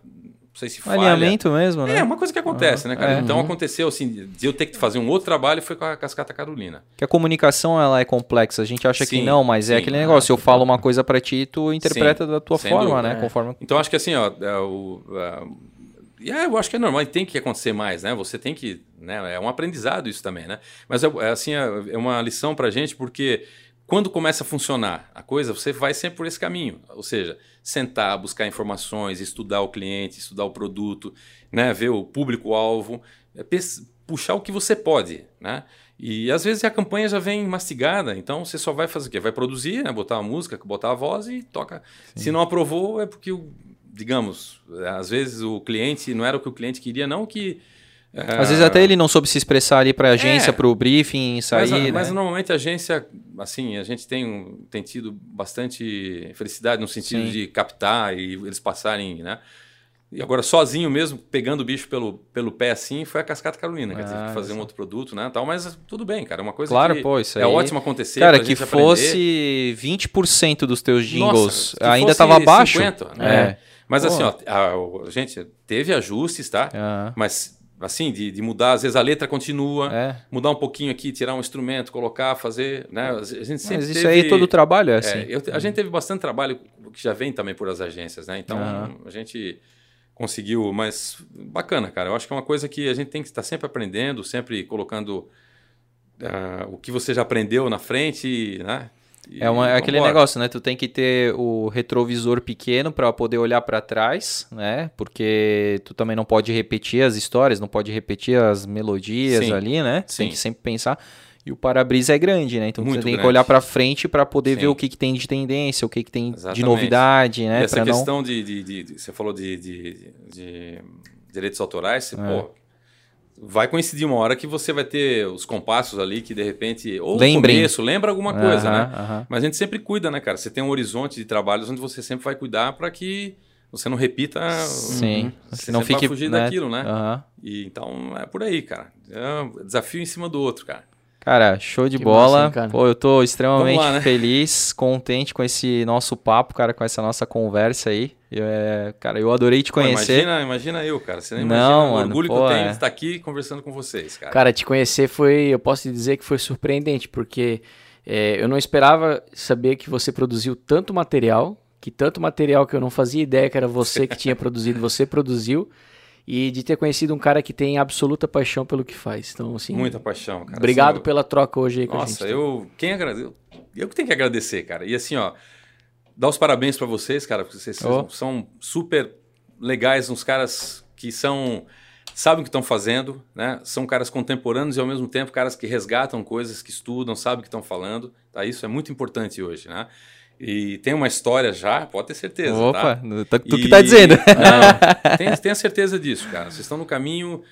sei se Um falha. alinhamento mesmo, né? É, uma coisa que acontece, né, cara? é. Então aconteceu assim, de eu ter que fazer um outro trabalho foi com a Cascata Carolina. Que a comunicação ela é complexa. A gente acha que Sim, não, mas é sim. aquele negócio. Eu falo uma coisa pra ti, tu interpreta da tua forma, dúvida. né? Conforme. Então acho que assim, ó, é, o, é, e é, eu acho que é normal, e tem que acontecer mais, né? Você tem que, né? É um aprendizado isso também, né? Mas é, é assim, é, é uma lição pra gente porque quando começa a funcionar a coisa, você vai sempre por esse caminho. Ou seja, sentar, buscar informações, estudar o cliente, estudar o produto, né? Ver o público-alvo, é, puxar o que você pode, né? E às vezes a campanha já vem mastigada, então você só vai fazer o quê? Vai produzir, né? botar a música, botar a voz e toca. Se não aprovou, é porque, o- digamos, às vezes o cliente não era o que o cliente queria, não que. Às vezes até ele não soube se expressar ali pra agência, É. pro briefing, sair, mas, né? mas normalmente a agência, assim, a gente tem, tem tido bastante felicidade no sentido Sim. de captar e eles passarem, né? E agora, sozinho mesmo, pegando o bicho pelo, pelo pé assim, foi a Cascata Carolina, que Ah, que fazer um outro produto, né? Tal, mas tudo bem, cara, é uma coisa Claro, que pô, isso é aí- ótimo acontecer. Cara, que gente aprender. fosse 20% dos teus jingles Nossa, ainda fosse tava baixo. 50, É. Mas Pô. assim, ó, a, a gente teve ajustes, tá? Ah, Mas assim, de, de mudar, às vezes a letra continua, é. mudar um pouquinho aqui, tirar um instrumento, colocar, fazer, né? A gente sempre Mas isso teve- aí todo o trabalho é é, assim. eu- a gente teve bastante trabalho que já vem também por as agências, né? Então Aham. a gente conseguiu, mas bacana, cara. Eu acho que é uma coisa que a gente tem que estar sempre aprendendo, sempre colocando ah, o que você já aprendeu na frente, né? E É, uma- é aquele negócio, né? Tu tem que ter o retrovisor pequeno para poder olhar para trás, né? Porque tu também não pode repetir as histórias, não pode repetir as melodias Sim, ali, né? Tu tem sim. que sempre pensar. E o para-brisa é grande, né? Então Muito você tem que grande. olhar para frente para poder ver Sim. o que, que tem de tendência, o que, que tem de Exatamente. novidade, né? E essa Pra não- questão de, de- de- de- Você falou de, de- de direitos autorais, É. pô, vai coincidir uma hora que você vai ter os compassos ali que de repente ou Lembrem. começo lembra alguma coisa, Aham, né? aham. Mas a gente sempre cuida, né, cara? Você tem um horizonte de trabalhos onde você sempre vai cuidar para que você não repita, Sim. Você não sempre vai fique fugir né? daquilo, né? Aham. E então é por aí, cara. É um desafio em cima do outro, cara. Cara, show de Que bola. massa, hein, cara? Pô, eu tô extremamente lá, né? feliz, contente com esse nosso papo, cara, com essa nossa conversa aí. Eu, é, cara, eu adorei te Pô, conhecer. imagina, imagina eu, cara. Você nem Não, imagina o mano, orgulho pô, que eu tenho é. de estar aqui conversando com vocês, cara. Cara, te conhecer foi, eu posso te dizer que foi surpreendente, porque é, eu não esperava saber que você produziu tanto material, que tanto material que eu não fazia ideia que era você que tinha produzido, você produziu, e de ter conhecido um cara que tem absoluta paixão pelo que faz. Então, assim, Muita paixão, cara. obrigado Assim, eu- pela troca hoje aí com a Nossa, gente. eu. Quem agradece? Eu, que tenho que agradecer, cara. E assim, ó, dar os parabéns pra vocês, cara, porque vocês Oh. são super legais, uns caras que são. Sabem o que estão fazendo, né? São caras contemporâneos e ao mesmo tempo caras que resgatam coisas, que estudam, sabem o que estão falando. Tá? Isso é muito importante hoje, né? E tem uma história já, pode ter certeza. Opa, tá? tá- tu que E- tá dizendo. Não, tenha, tenha certeza disso, cara. Vocês estão no caminho.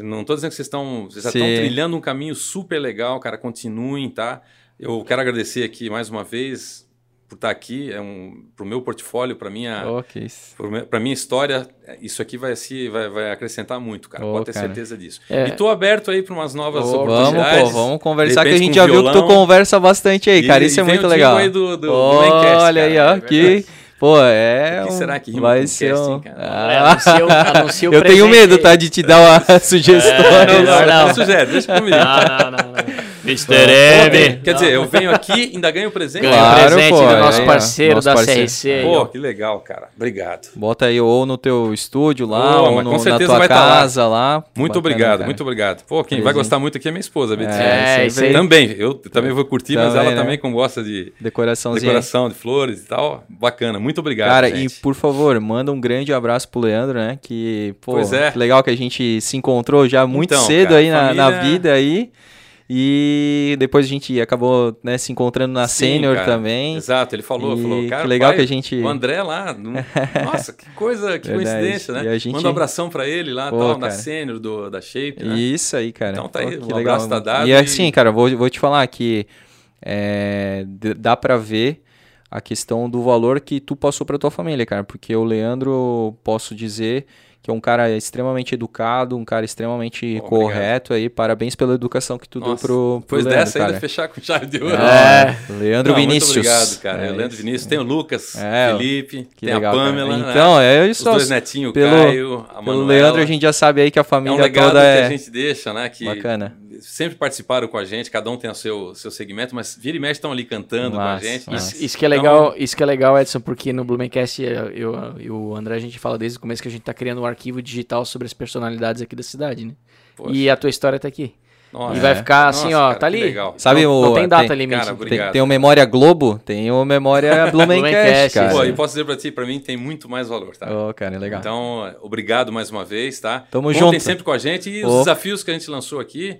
Não estou dizendo que vocês estão. Vocês já estão trilhando um caminho super legal, cara. Continuem, tá? Eu quero agradecer aqui mais uma vez por estar aqui. É um, pro meu portfólio, para minha. Isso. Para minha história, isso aqui vai, se, vai, vai acrescentar muito, cara. Ô, Pode ter cara. certeza disso. É. E tô aberto aí para umas novas Vamos, oportunidades. pô, vamos conversar que a gente já viu que tu violão. conversa bastante aí, cara. E- Isso é e vem muito o legal. aí do- do- do Mancast, Olha aí, cara. ó, É que pô, é O que será que rima vai ser casting, um... cara? É, anuncia o- anuncia o Eu tenho medo, tá, de te dar uma sugestão. Não, não, Não, não, não. sugere, deixa comigo. Não, não, não, não. Mr. M. Quer dizer, eu venho aqui e ainda ganho presente. Ganha Claro, presente pô, do nosso parceiro nosso da parceiro. CRC. Pô, que legal, cara. Obrigado. Bota aí ou no teu estúdio lá, Pô, ou mas no, com na certeza tua vai tá lá. casa lá. Muito Bacana, obrigado, cara. muito obrigado. Pô, quem vai Presente. gostar muito aqui é minha esposa, Betinha. É, isso aí. Também, eu também vou curtir, mas Também, ela né? também, como gosta de Decoraçãozinha. decoração de flores e tal, bacana. Muito obrigado, Cara, gente. e por favor, manda um grande abraço pro Leandro, né? Que, pô, Pois é. que legal que a gente se encontrou já muito Então, cedo cara, aí na, na família- vida aí. E depois a gente acabou né, se encontrando na Sim, Sênior cara. também. Exato, ele falou, falou, cara, que legal pai, que a gente- O André lá, nossa, que coisa, que Verdade. coincidência, né? gente- Manda um abração pra ele lá, Pô, tal, cara. Sênior, do, da Shape, né? Isso aí, cara. Então tá Pô, aí, que um legal. abraço tá dado E e- assim, cara, vou, vou te falar que é, dá pra ver a questão do valor que tu passou pra tua família, cara. Porque o Leandro, posso dizer que é um cara extremamente educado, um cara extremamente correto aí. Parabéns pela educação que tu deu Nossa, pro, pro Depois Leandro, dessa cara. ainda fechar com chave de ouro. É, Leandro Não, Vinícius. Muito obrigado, cara. É É, Leandro. Vinícius. Tem o Lucas, É, Felipe, Que tem legal, a. Pamela, né? Então, é Os isso. dois netinhos, o pelo- Caio, a Pelo Manuela. Leandro a gente já sabe aí que a É família um legado toda que é a gente deixa, né? Que bacana. Sempre participaram com a gente, cada um tem o seu, seu segmento, mas vira e mexe estão ali cantando Massa, com a gente. massa. Mas, Isso, isso que é Então- legal, isso que é legal, Edson, porque no Blumencast eu, eu e o André a gente fala desde o começo que a gente tá criando um arquivo digital sobre as personalidades aqui da cidade, né? poxa, E a tua história tá aqui. nossa, e vai é. ficar Nossa, assim, ó, cara, tá ali. legal. Sabe não, o- não tem data tem- limite. cara, Tem, Obrigado. tem o Memória Globo, tem o Memória Blumencast, cara. Pô, e posso dizer pra ti, pra mim tem muito mais valor, tá? Ô, cara, legal. Então, obrigado mais uma vez, tá? Tamo Contem junto. sempre com a gente e Ô. os desafios que a gente lançou aqui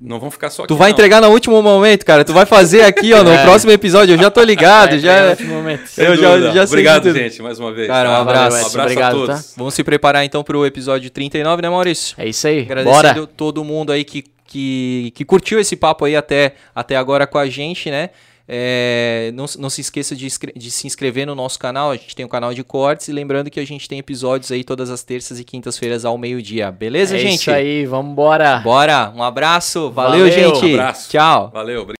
não vão ficar só aqui. Tu vai não. entregar no último momento, cara. Tu vai fazer aqui, ó, no É. próximo episódio. Eu já tô ligado, já. vai, último momento. Eu já- já sei Obrigado, gente, mais uma vez. Cara, um tá? abraço. Um abraço Obrigado, a todos. tá? Vamos se preparar então pro episódio 39, né, Maurício? É isso aí. Agradecendo Bora. todo mundo aí que, que, que curtiu esse papo aí até, até agora com a gente, né? É, não, não se esqueça de, de se inscrever no nosso canal. A gente tem um canal de cortes. E lembrando que a gente tem episódios aí todas as terças e quintas-feiras ao meio-dia. Beleza, é gente? isso aí, vambora. Bora. Um abraço. Valeu, Valeu. gente. Abraço. Tchau. Valeu, obrigado.